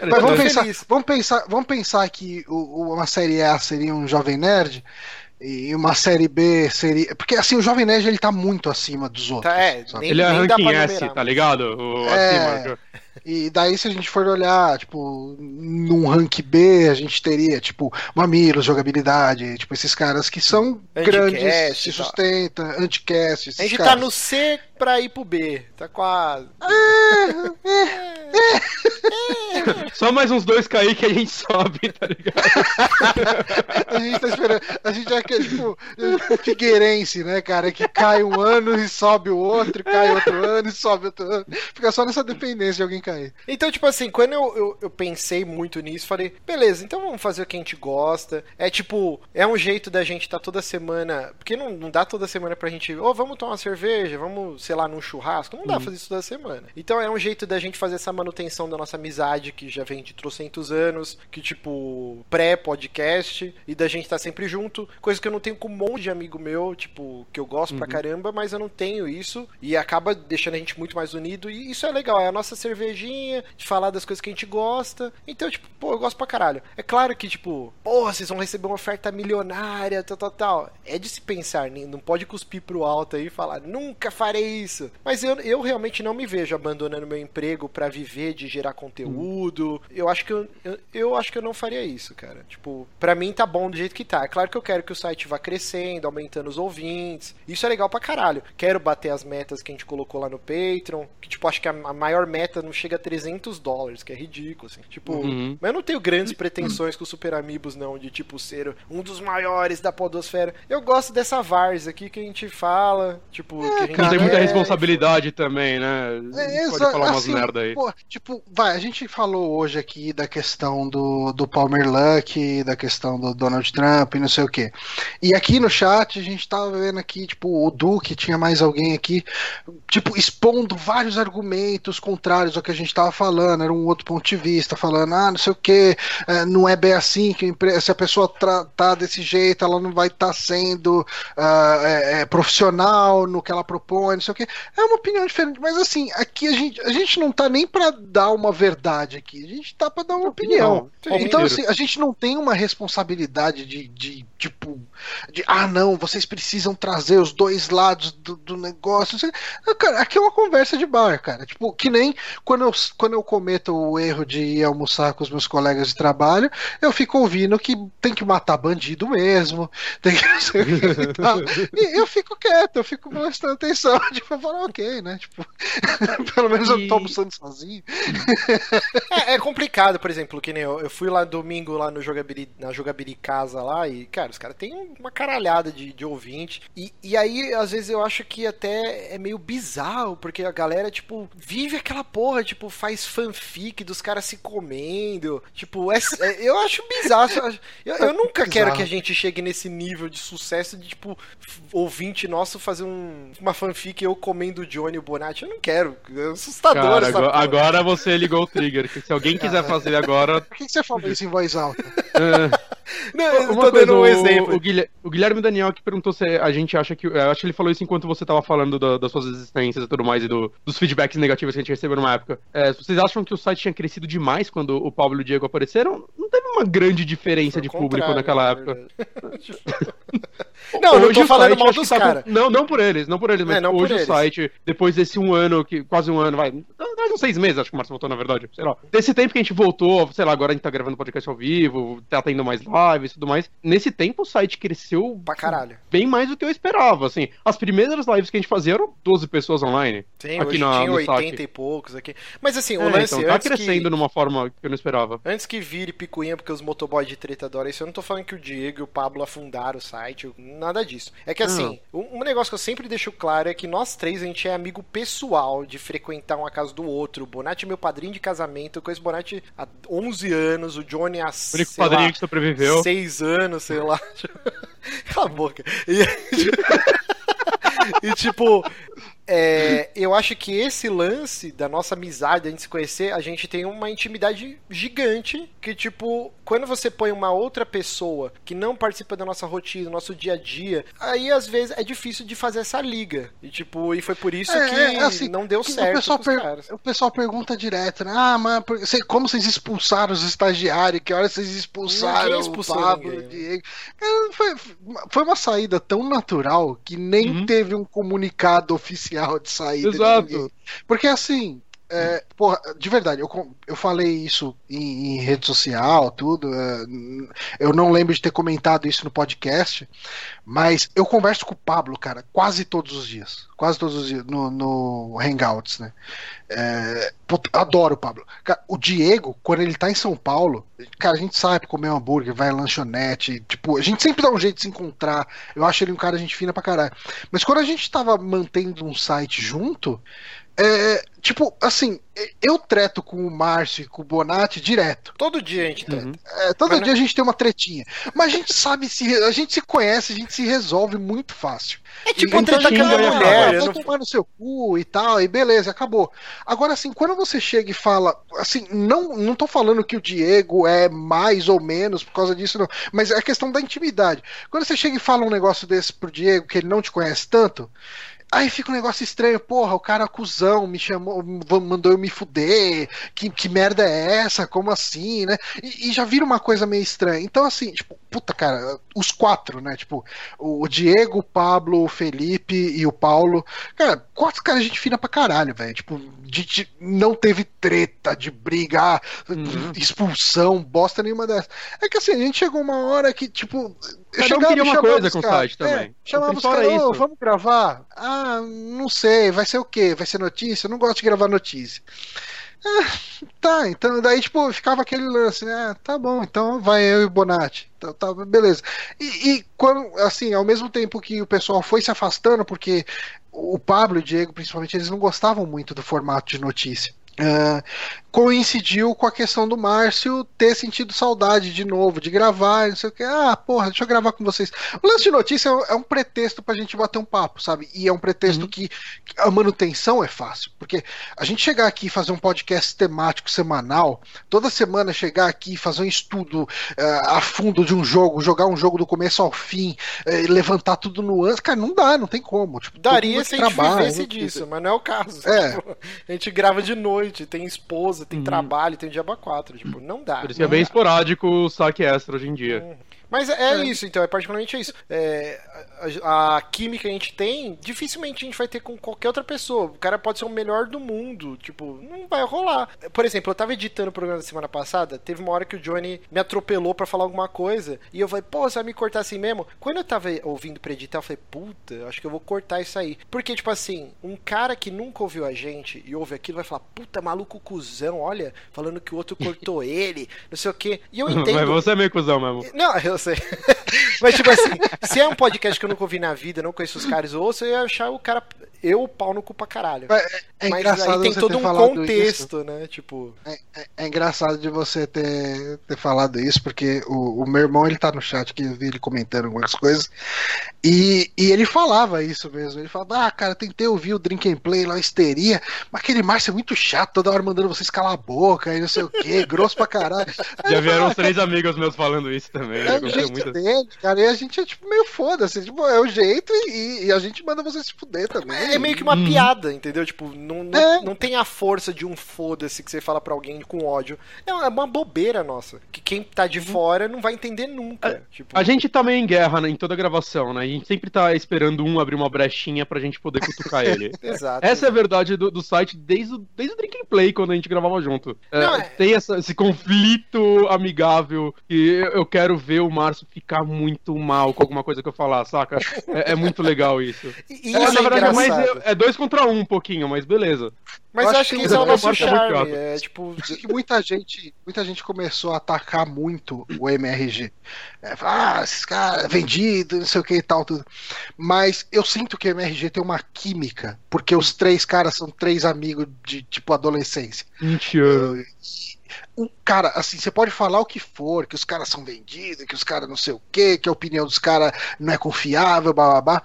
Speaker 1: Mas vamos pensar, vamos pensar, vamos pensar que o, uma série A seria um jovem nerd e uma série B seria. Porque assim, o Jovem Nerd ele tá muito acima dos outros. Tá,
Speaker 3: é, nem, ele é ranking S, tá ligado? O,
Speaker 1: é, acima. E daí, se a gente for olhar, tipo, num rank B, a gente teria, tipo, Mamilos, jogabilidade, tipo, esses caras que são grandes, se sustentam, anticast.
Speaker 2: A gente
Speaker 1: tá caras.
Speaker 2: tá no C pra ir pro B. Tá quase. É, é,
Speaker 3: é. Só mais uns dois cair que a gente sobe, tá ligado?
Speaker 1: a gente tá esperando. A gente é aquele, tipo, Figueirense, né, cara? Que cai um ano e sobe o outro, cai outro ano e sobe outro ano. Fica só nessa dependência de alguém cair.
Speaker 2: Então, tipo assim, quando eu, eu, eu pensei muito nisso, falei, beleza, então vamos fazer o que a gente gosta. É tipo, é um jeito da gente estar tá toda semana. Porque não, não dá toda semana pra gente. Ô, oh, vamos tomar uma cerveja, vamos sei lá, num churrasco. Não dá pra uhum. fazer isso toda semana. Então é um jeito da gente fazer essa manutenção da nossa amizade, que já vem de trocentos anos, que tipo, pré-podcast, e da gente estar tá sempre junto. Coisa que eu não tenho com um monte de amigo meu, tipo, que eu gosto uhum. pra caramba, mas eu não tenho isso. E acaba deixando a gente muito mais unido. E isso é legal, é a nossa cervejinha, de falar das coisas que a gente gosta. Então, tipo, pô, eu gosto pra caralho. É claro que, tipo, porra, vocês vão receber uma oferta milionária, tal, tal, tal. É de se pensar, não pode cuspir pro alto aí e falar, nunca farei isso. Mas eu, eu realmente não me vejo abandonando meu emprego para viver de gerar conteúdo. Eu acho que eu, eu, eu, acho que eu não faria isso, cara. Tipo, para mim tá bom do jeito que tá. É claro que eu quero que o site vá crescendo, aumentando os ouvintes. Isso é legal pra caralho. Quero bater as metas que a gente colocou lá no Patreon, que tipo, acho que a, a maior meta não chega a 300 dólares, que é ridículo, assim. Tipo, uhum. mas eu não tenho grandes pretensões com o Super Amigos não, de tipo ser um dos maiores da podosfera. Eu gosto dessa Vars aqui que a gente fala, tipo, é, que a gente
Speaker 3: cara, tem muita responsabilidade também, né? É, pode falar umas assim, merda aí. Pô,
Speaker 1: tipo, vai, a gente falou hoje aqui da questão do, do Palmer Luck, da questão do Donald Trump e não sei o quê. E aqui no chat a gente tava vendo aqui, tipo, o Duque, tinha mais alguém aqui, tipo, expondo vários argumentos contrários ao que a gente tava falando, era um outro ponto de vista, falando, ah, não sei o quê, é, não é bem assim, que se a pessoa tá desse jeito, ela não vai estar tá sendo uh, é, é, profissional no que ela propõe, não sei o quê. É uma opinião diferente, mas assim, aqui a gente, a gente não tá nem para dar uma verdade aqui, a gente tá para dar uma opinião. Não, então, assim, a gente não tem uma responsabilidade de, de tipo, de ah, não, vocês precisam trazer os dois lados do, do negócio. Cara, aqui é uma conversa de bar, cara. Tipo, que nem quando eu, quando eu cometo o erro de ir almoçar com os meus colegas de trabalho, eu fico ouvindo que tem que matar bandido mesmo, tem que e, e eu fico quieto, eu fico prestando atenção, tipo, eu falo, ok, né? Tipo, pelo menos eu não tô almoçando sozinho.
Speaker 2: É, é, complicado, por exemplo, que nem eu, eu fui lá domingo lá no jogabili, na jogabili casa lá e, cara, os caras têm uma caralhada de, de ouvinte. E, e aí, às vezes, eu acho que até é meio bizarro, porque a galera, tipo, vive aquela porra, tipo, faz fanfic dos caras se comendo. Tipo, é, é, eu acho bizarro. Eu, eu nunca bizarro. quero que a gente chegue nesse nível de sucesso de, tipo, ouvinte nosso fazer um, uma fanfic eu comendo o Johnny e o Bonatti. Eu não quero. É assustador Cara,
Speaker 3: agora, agora, você ligou o trigger. Que se alguém quiser fazer agora.
Speaker 1: Por que você falou isso em voz alta?
Speaker 3: É... Não, eu Uma tô coisa, dando um o, exemplo. O Guilherme, o Guilherme Daniel que perguntou se a gente acha que. Eu acho que ele falou isso enquanto você tava falando da, das suas existências e tudo mais, e do, dos feedbacks negativos que a gente recebeu numa época. É, vocês acham que o site tinha crescido demais quando o Pablo e o Diego apareceram? Não teve uma grande diferença de público naquela época.
Speaker 2: não, hoje não tô falando site, mal dos tá caras.
Speaker 3: Não, não por eles, não por eles, mas é, hoje o eles. site, depois desse um ano, que quase um ano, vai. Mais uns seis meses, acho que o Márcio voltou, na verdade. Sei lá. Desse tempo que a gente voltou, sei lá, agora a gente tá gravando podcast ao vivo, tá tendo mais lives e tudo mais nesse tempo o site cresceu
Speaker 2: pra caralho.
Speaker 3: bem mais do que eu esperava, assim. As primeiras lives que a gente fazia eram 12 pessoas online.
Speaker 2: Sim, aqui hoje na, tinha 80 site. e poucos aqui. Mas assim, o é,
Speaker 3: lance então, tá crescendo que... numa forma que eu não esperava.
Speaker 2: Antes que vire picuinha porque os motoboys de treta adoram isso, eu não tô falando que o Diego e o Pablo afundaram o site, nada disso. É que assim, um, um negócio que eu sempre deixo claro é que nós três a gente é amigo pessoal de frequentar uma casa do outro. O Bonatti é meu padrinho de casamento, eu conheço o Bonatti há 11 anos, o Johnny há
Speaker 3: o único padrinho lá, que sobreviveu.
Speaker 2: 6 anos anos, sei lá. Cala a boca. E, e tipo, é, eu acho que esse lance da nossa amizade, a gente se conhecer, a gente tem uma intimidade gigante. Que, tipo, quando você põe uma outra pessoa que não participa da nossa rotina, do nosso dia a dia, aí às vezes é difícil de fazer essa liga. E, tipo, e foi por isso é, que é, assim, não deu certo.
Speaker 1: O pessoal, per o pessoal pergunta direto, né? Ah, mas como vocês expulsaram os estagiários? Que hora vocês expulsaram o Pablo, o Diego? Foi, foi uma saída tão natural que nem uhum. teve um comunicado oficial de saída.
Speaker 3: Exato.
Speaker 1: Porque assim, é, porra, de verdade, eu, eu falei isso em, em rede social, tudo. É, eu não lembro de ter comentado isso no podcast, mas eu converso com o Pablo, cara, quase todos os dias. Quase todos os dias no, no Hangouts, né? É, adoro o Pablo. O Diego, quando ele tá em São Paulo, cara, a gente sai pra comer hambúrguer, vai à lanchonete, tipo, a gente sempre dá um jeito de se encontrar. Eu acho ele um cara gente fina pra caralho. Mas quando a gente tava mantendo um site junto, é, tipo, assim, eu treto com o Márcio e com o Bonatti direto.
Speaker 2: Todo dia a gente treta. Uhum.
Speaker 1: É, todo Mas dia não... a gente tem uma tretinha. Mas a gente sabe se. A gente se conhece, a gente se resolve muito fácil.
Speaker 2: É tipo e, então, treta com a mulher.
Speaker 1: Vai não... tomar no seu cu e tal, e beleza, acabou. Agora, assim, quando você chega e fala. Assim, não, não tô falando que o Diego é mais ou menos por causa disso, não. Mas é a questão da intimidade. Quando você chega e fala um negócio desse pro Diego, que ele não te conhece tanto. Aí fica um negócio estranho, porra, o cara acusão me chamou, mandou eu me fuder, que, que merda é essa? Como assim, né? E, e, já vira uma coisa meio estranha. Então, assim, tipo, puta, cara, os quatro, né? Tipo, o Diego, o Pablo, o Felipe e o Paulo. Cara, quatro caras gente fina pra caralho, velho. Tipo, de, não teve treta de brigar, uhum. expulsão, bosta nenhuma dessa. É que assim, a gente chegou uma hora que, tipo,
Speaker 3: Cada chegava, um queria uma coisa com o site também. É,
Speaker 1: chamava os caras, oh, vamos gravar? Ah, não sei, vai ser o quê? Vai ser notícia? Eu não gosto de gravar notícia. Ah, tá, então daí tipo, ficava aquele lance, né? Ah, tá bom, então vai eu e o Bonatti. Tá, tá, beleza. E, e, quando, assim, ao mesmo tempo que o pessoal foi se afastando, porque o Pablo e o Diego, principalmente, eles não gostavam muito do formato de notícia. Uh, coincidiu com a questão do Márcio ter sentido saudade de novo, de gravar, não sei o que. Ah, porra, deixa eu gravar com vocês. O lance de notícia é um pretexto pra gente bater um papo, sabe? E é um pretexto uhum. que a manutenção é fácil. Porque a gente chegar aqui e fazer um podcast temático semanal, toda semana chegar aqui e fazer um estudo uh, a fundo de um jogo, jogar um jogo do começo ao fim, uh, levantar tudo no ano, cara, não dá, não tem como. Tipo,
Speaker 2: Daria se a gente vivesse disso, mas não é o caso.
Speaker 1: É.
Speaker 2: Tipo, a gente grava de noite, tem esposa, tem uhum. trabalho, tem diabo 4. Tipo, não dá.
Speaker 3: Por isso que é bem
Speaker 2: dá.
Speaker 3: esporádico o saque extra hoje em dia.
Speaker 2: Mas é, é, isso, então, é particularmente isso. É, a, a, química que a gente tem, dificilmente a gente vai ter com qualquer outra pessoa. O cara pode ser o melhor do mundo, tipo, não vai rolar. Por exemplo, eu tava editando o programa da semana passada, teve uma hora que o Johnny me atropelou para falar alguma coisa, e eu falei, pô, você vai me cortar assim mesmo? Quando eu tava ouvindo pra editar, eu falei, puta, acho que eu vou cortar isso aí. Porque, tipo assim, um cara que nunca ouviu a gente e ouve aquilo vai falar, puta, maluco cuzão, olha, falando que o outro cortou ele, não sei o quê. E eu entendo.
Speaker 3: Mas você é meio cuzão mesmo.
Speaker 2: Não, eu sei. Mas, tipo assim, se é um podcast que eu nunca ouvi na vida, não conheço os caras, ou eu ia achar o cara. Eu, o pau no cu pra caralho.
Speaker 1: É, é Mas aí tem todo um contexto,
Speaker 2: isso. né? Tipo.
Speaker 1: É, é, é, engraçado de você ter, ter falado isso, porque o, o meu irmão ele tá no chat que eu vi ele comentando algumas coisas. E, e ele falava isso mesmo. Ele falava, ah, cara, tentei ouvir o Drink and Play lá, histeria, mas aquele Márcio é muito chato, toda hora mandando vocês calar a boca e não sei o que, grosso pra caralho.
Speaker 3: Já vieram uns três amigos meus falando isso também.
Speaker 1: É o jeito muito... dele, cara, e a gente é tipo meio foda-se, tipo, é o jeito e, e, a gente manda vocês se fuder também.
Speaker 2: É meio que uma hum. piada, entendeu? Tipo, não, não, é. não tem a força de um foda-se que você fala pra alguém com ódio. É uma bobeira nossa, que quem tá de uhum. fora não vai entender nunca.
Speaker 3: A, tipo... a gente tá meio em guerra né, em toda gravação, né? gente sempre tá esperando um abrir uma brechinha pra gente poder cutucar ele.
Speaker 2: Exato.
Speaker 3: Essa é a verdade do, do site desde o, desde o Drink Play, quando a gente gravava junto. É, Não, é... Tem essa, esse conflito amigável que eu quero ver o Márcio ficar muito mal com alguma coisa que eu falar, saca? É, é muito legal isso.
Speaker 2: E, é, na verdade, é, mais,
Speaker 3: é, dois contra um um pouquinho, mas beleza.
Speaker 2: Mas eu acho, acho que, que isso é o nosso charme. É, tipo...
Speaker 1: Que muita gente, muita gente começou a atacar muito o MRG. É, ah, esses caras vendido, não sei o que e tal, tudo. Mas eu sinto que o MRG tem uma química, porque os três caras são três amigos de tipo adolescência.
Speaker 3: 20
Speaker 1: cara, assim, você pode falar o que for, que os caras são vendidos, que os caras não sei o quê, que a opinião dos caras não é confiável, blá,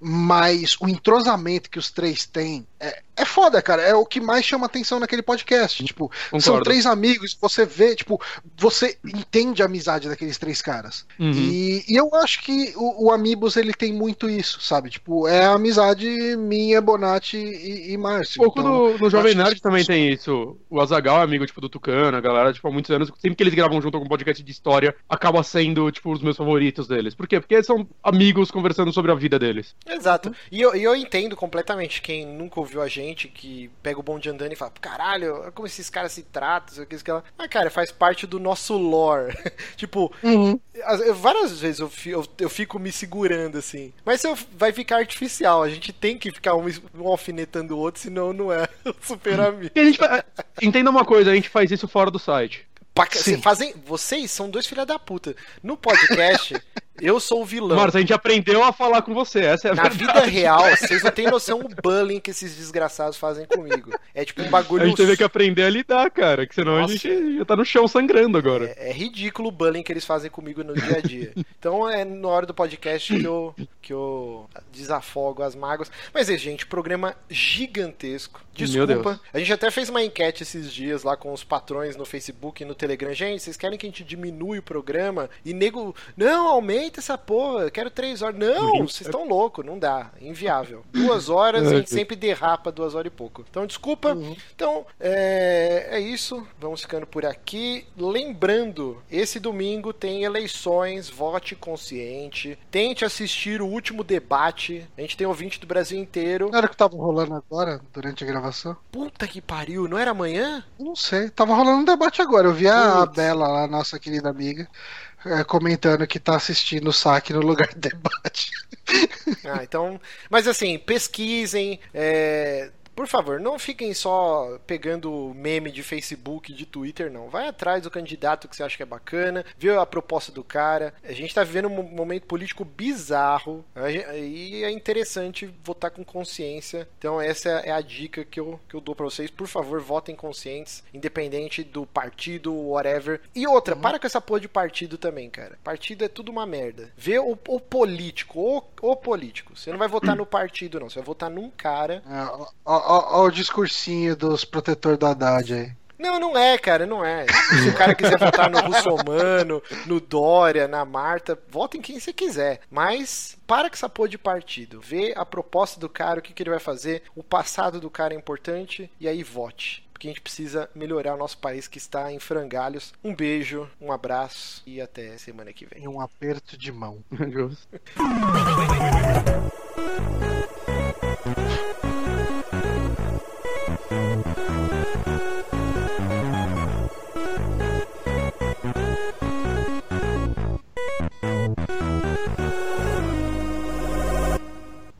Speaker 1: mas o entrosamento que os três têm é, é foda, cara. É o que mais chama atenção naquele podcast. Tipo, Concordo. são três amigos, você vê, tipo, você entende a amizade daqueles três caras. Uhum. E, e, eu acho que o, o Amigos ele tem muito isso, sabe? Tipo, é a amizade minha, Bonatti e, e Márcio.
Speaker 3: Um pouco então, no, no Jovem Nerd também tem isso. O Azagal é amigo, tipo, do Tucano, a galera, tipo, há muitos anos, sempre que eles gravam junto algum podcast de história, acaba sendo, tipo, os meus favoritos deles. Por quê? Porque eles são amigos conversando sobre a vida deles.
Speaker 2: Exato. E eu, eu entendo completamente quem nunca ouviu a gente, que pega o bonde andando e fala, caralho, como esses caras se tratam, isso que ela. Ah, cara, faz parte do nosso lore. tipo, uhum. várias vezes eu, eu, eu, fico me segurando assim. Mas vai ficar artificial, a gente tem que ficar um, um alfinetando o outro, senão não é super amigo.
Speaker 3: Entenda uma coisa, a gente faz isso fora do site.
Speaker 2: Fazem, vocês são dois filha da puta. No podcast, eu sou o vilão.
Speaker 3: A gente aprendeu a falar com você, essa é a
Speaker 2: Na
Speaker 3: verdade.
Speaker 2: vida real, vocês não têm noção do bullying que esses desgraçados fazem comigo. É tipo um bagulho.
Speaker 3: A gente teve que aprender a lidar, cara, que senão Nossa. a gente já tá no chão sangrando agora.
Speaker 2: É, é, ridículo o bullying que eles fazem comigo no dia a dia. Então é na hora do podcast que eu, que eu desafogo as mágoas. Mas é, gente, programa gigantesco. Desculpa. A gente até fez uma enquete esses dias lá com os patrões no Facebook e no Telegram. Gente, vocês querem que a gente diminui o programa? E nego, não, aumenta essa porra, eu quero três horas. Não, vocês estão loucos, não dá. Inviável. Duas horas, a gente sempre derrapa duas horas e pouco. Então, desculpa. Uhum. Então, é, é isso. Vamos ficando por aqui. Lembrando, esse domingo tem eleições, vote consciente. Tente assistir o último debate. A gente tem ouvinte do Brasil inteiro.
Speaker 1: Não era que tava rolando agora, durante a gravação? Gravação?
Speaker 2: Puta que pariu, não era amanhã?
Speaker 1: Não sei, tava rolando um debate agora. Eu vi a Bela lá, nossa querida amiga, é, comentando que tá assistindo o saque no lugar de debate.
Speaker 2: Ah, então. Mas assim, pesquisem. É Por favor, não fiquem só pegando meme de Facebook, de Twitter, não. Vai atrás do candidato que você acha que é bacana, vê a proposta do cara. A gente tá vivendo um momento político bizarro e é interessante votar com consciência. Então, essa é a dica que eu, que eu dou para vocês. Por favor, votem conscientes, independente do partido, whatever. E outra, uhum. para com essa porra de partido também, cara. Partido é tudo uma merda. Vê o, o político, o, o político. Você não vai votar no partido, não. Você vai votar num cara.
Speaker 1: É, ó, ó, o discursinho dos protetores da Haddad aí.
Speaker 2: Não, não é, cara, não é. Se o cara quiser votar no Russomano, no Dória, na Marta, vote em quem você quiser. Mas para com essa porra de partido. Vê a proposta do cara, o que, que ele vai fazer, o passado do cara é importante, e aí vote. Porque a gente precisa melhorar o nosso país que está em frangalhos. Um beijo, um abraço e até semana que vem.
Speaker 1: E um aperto de mão.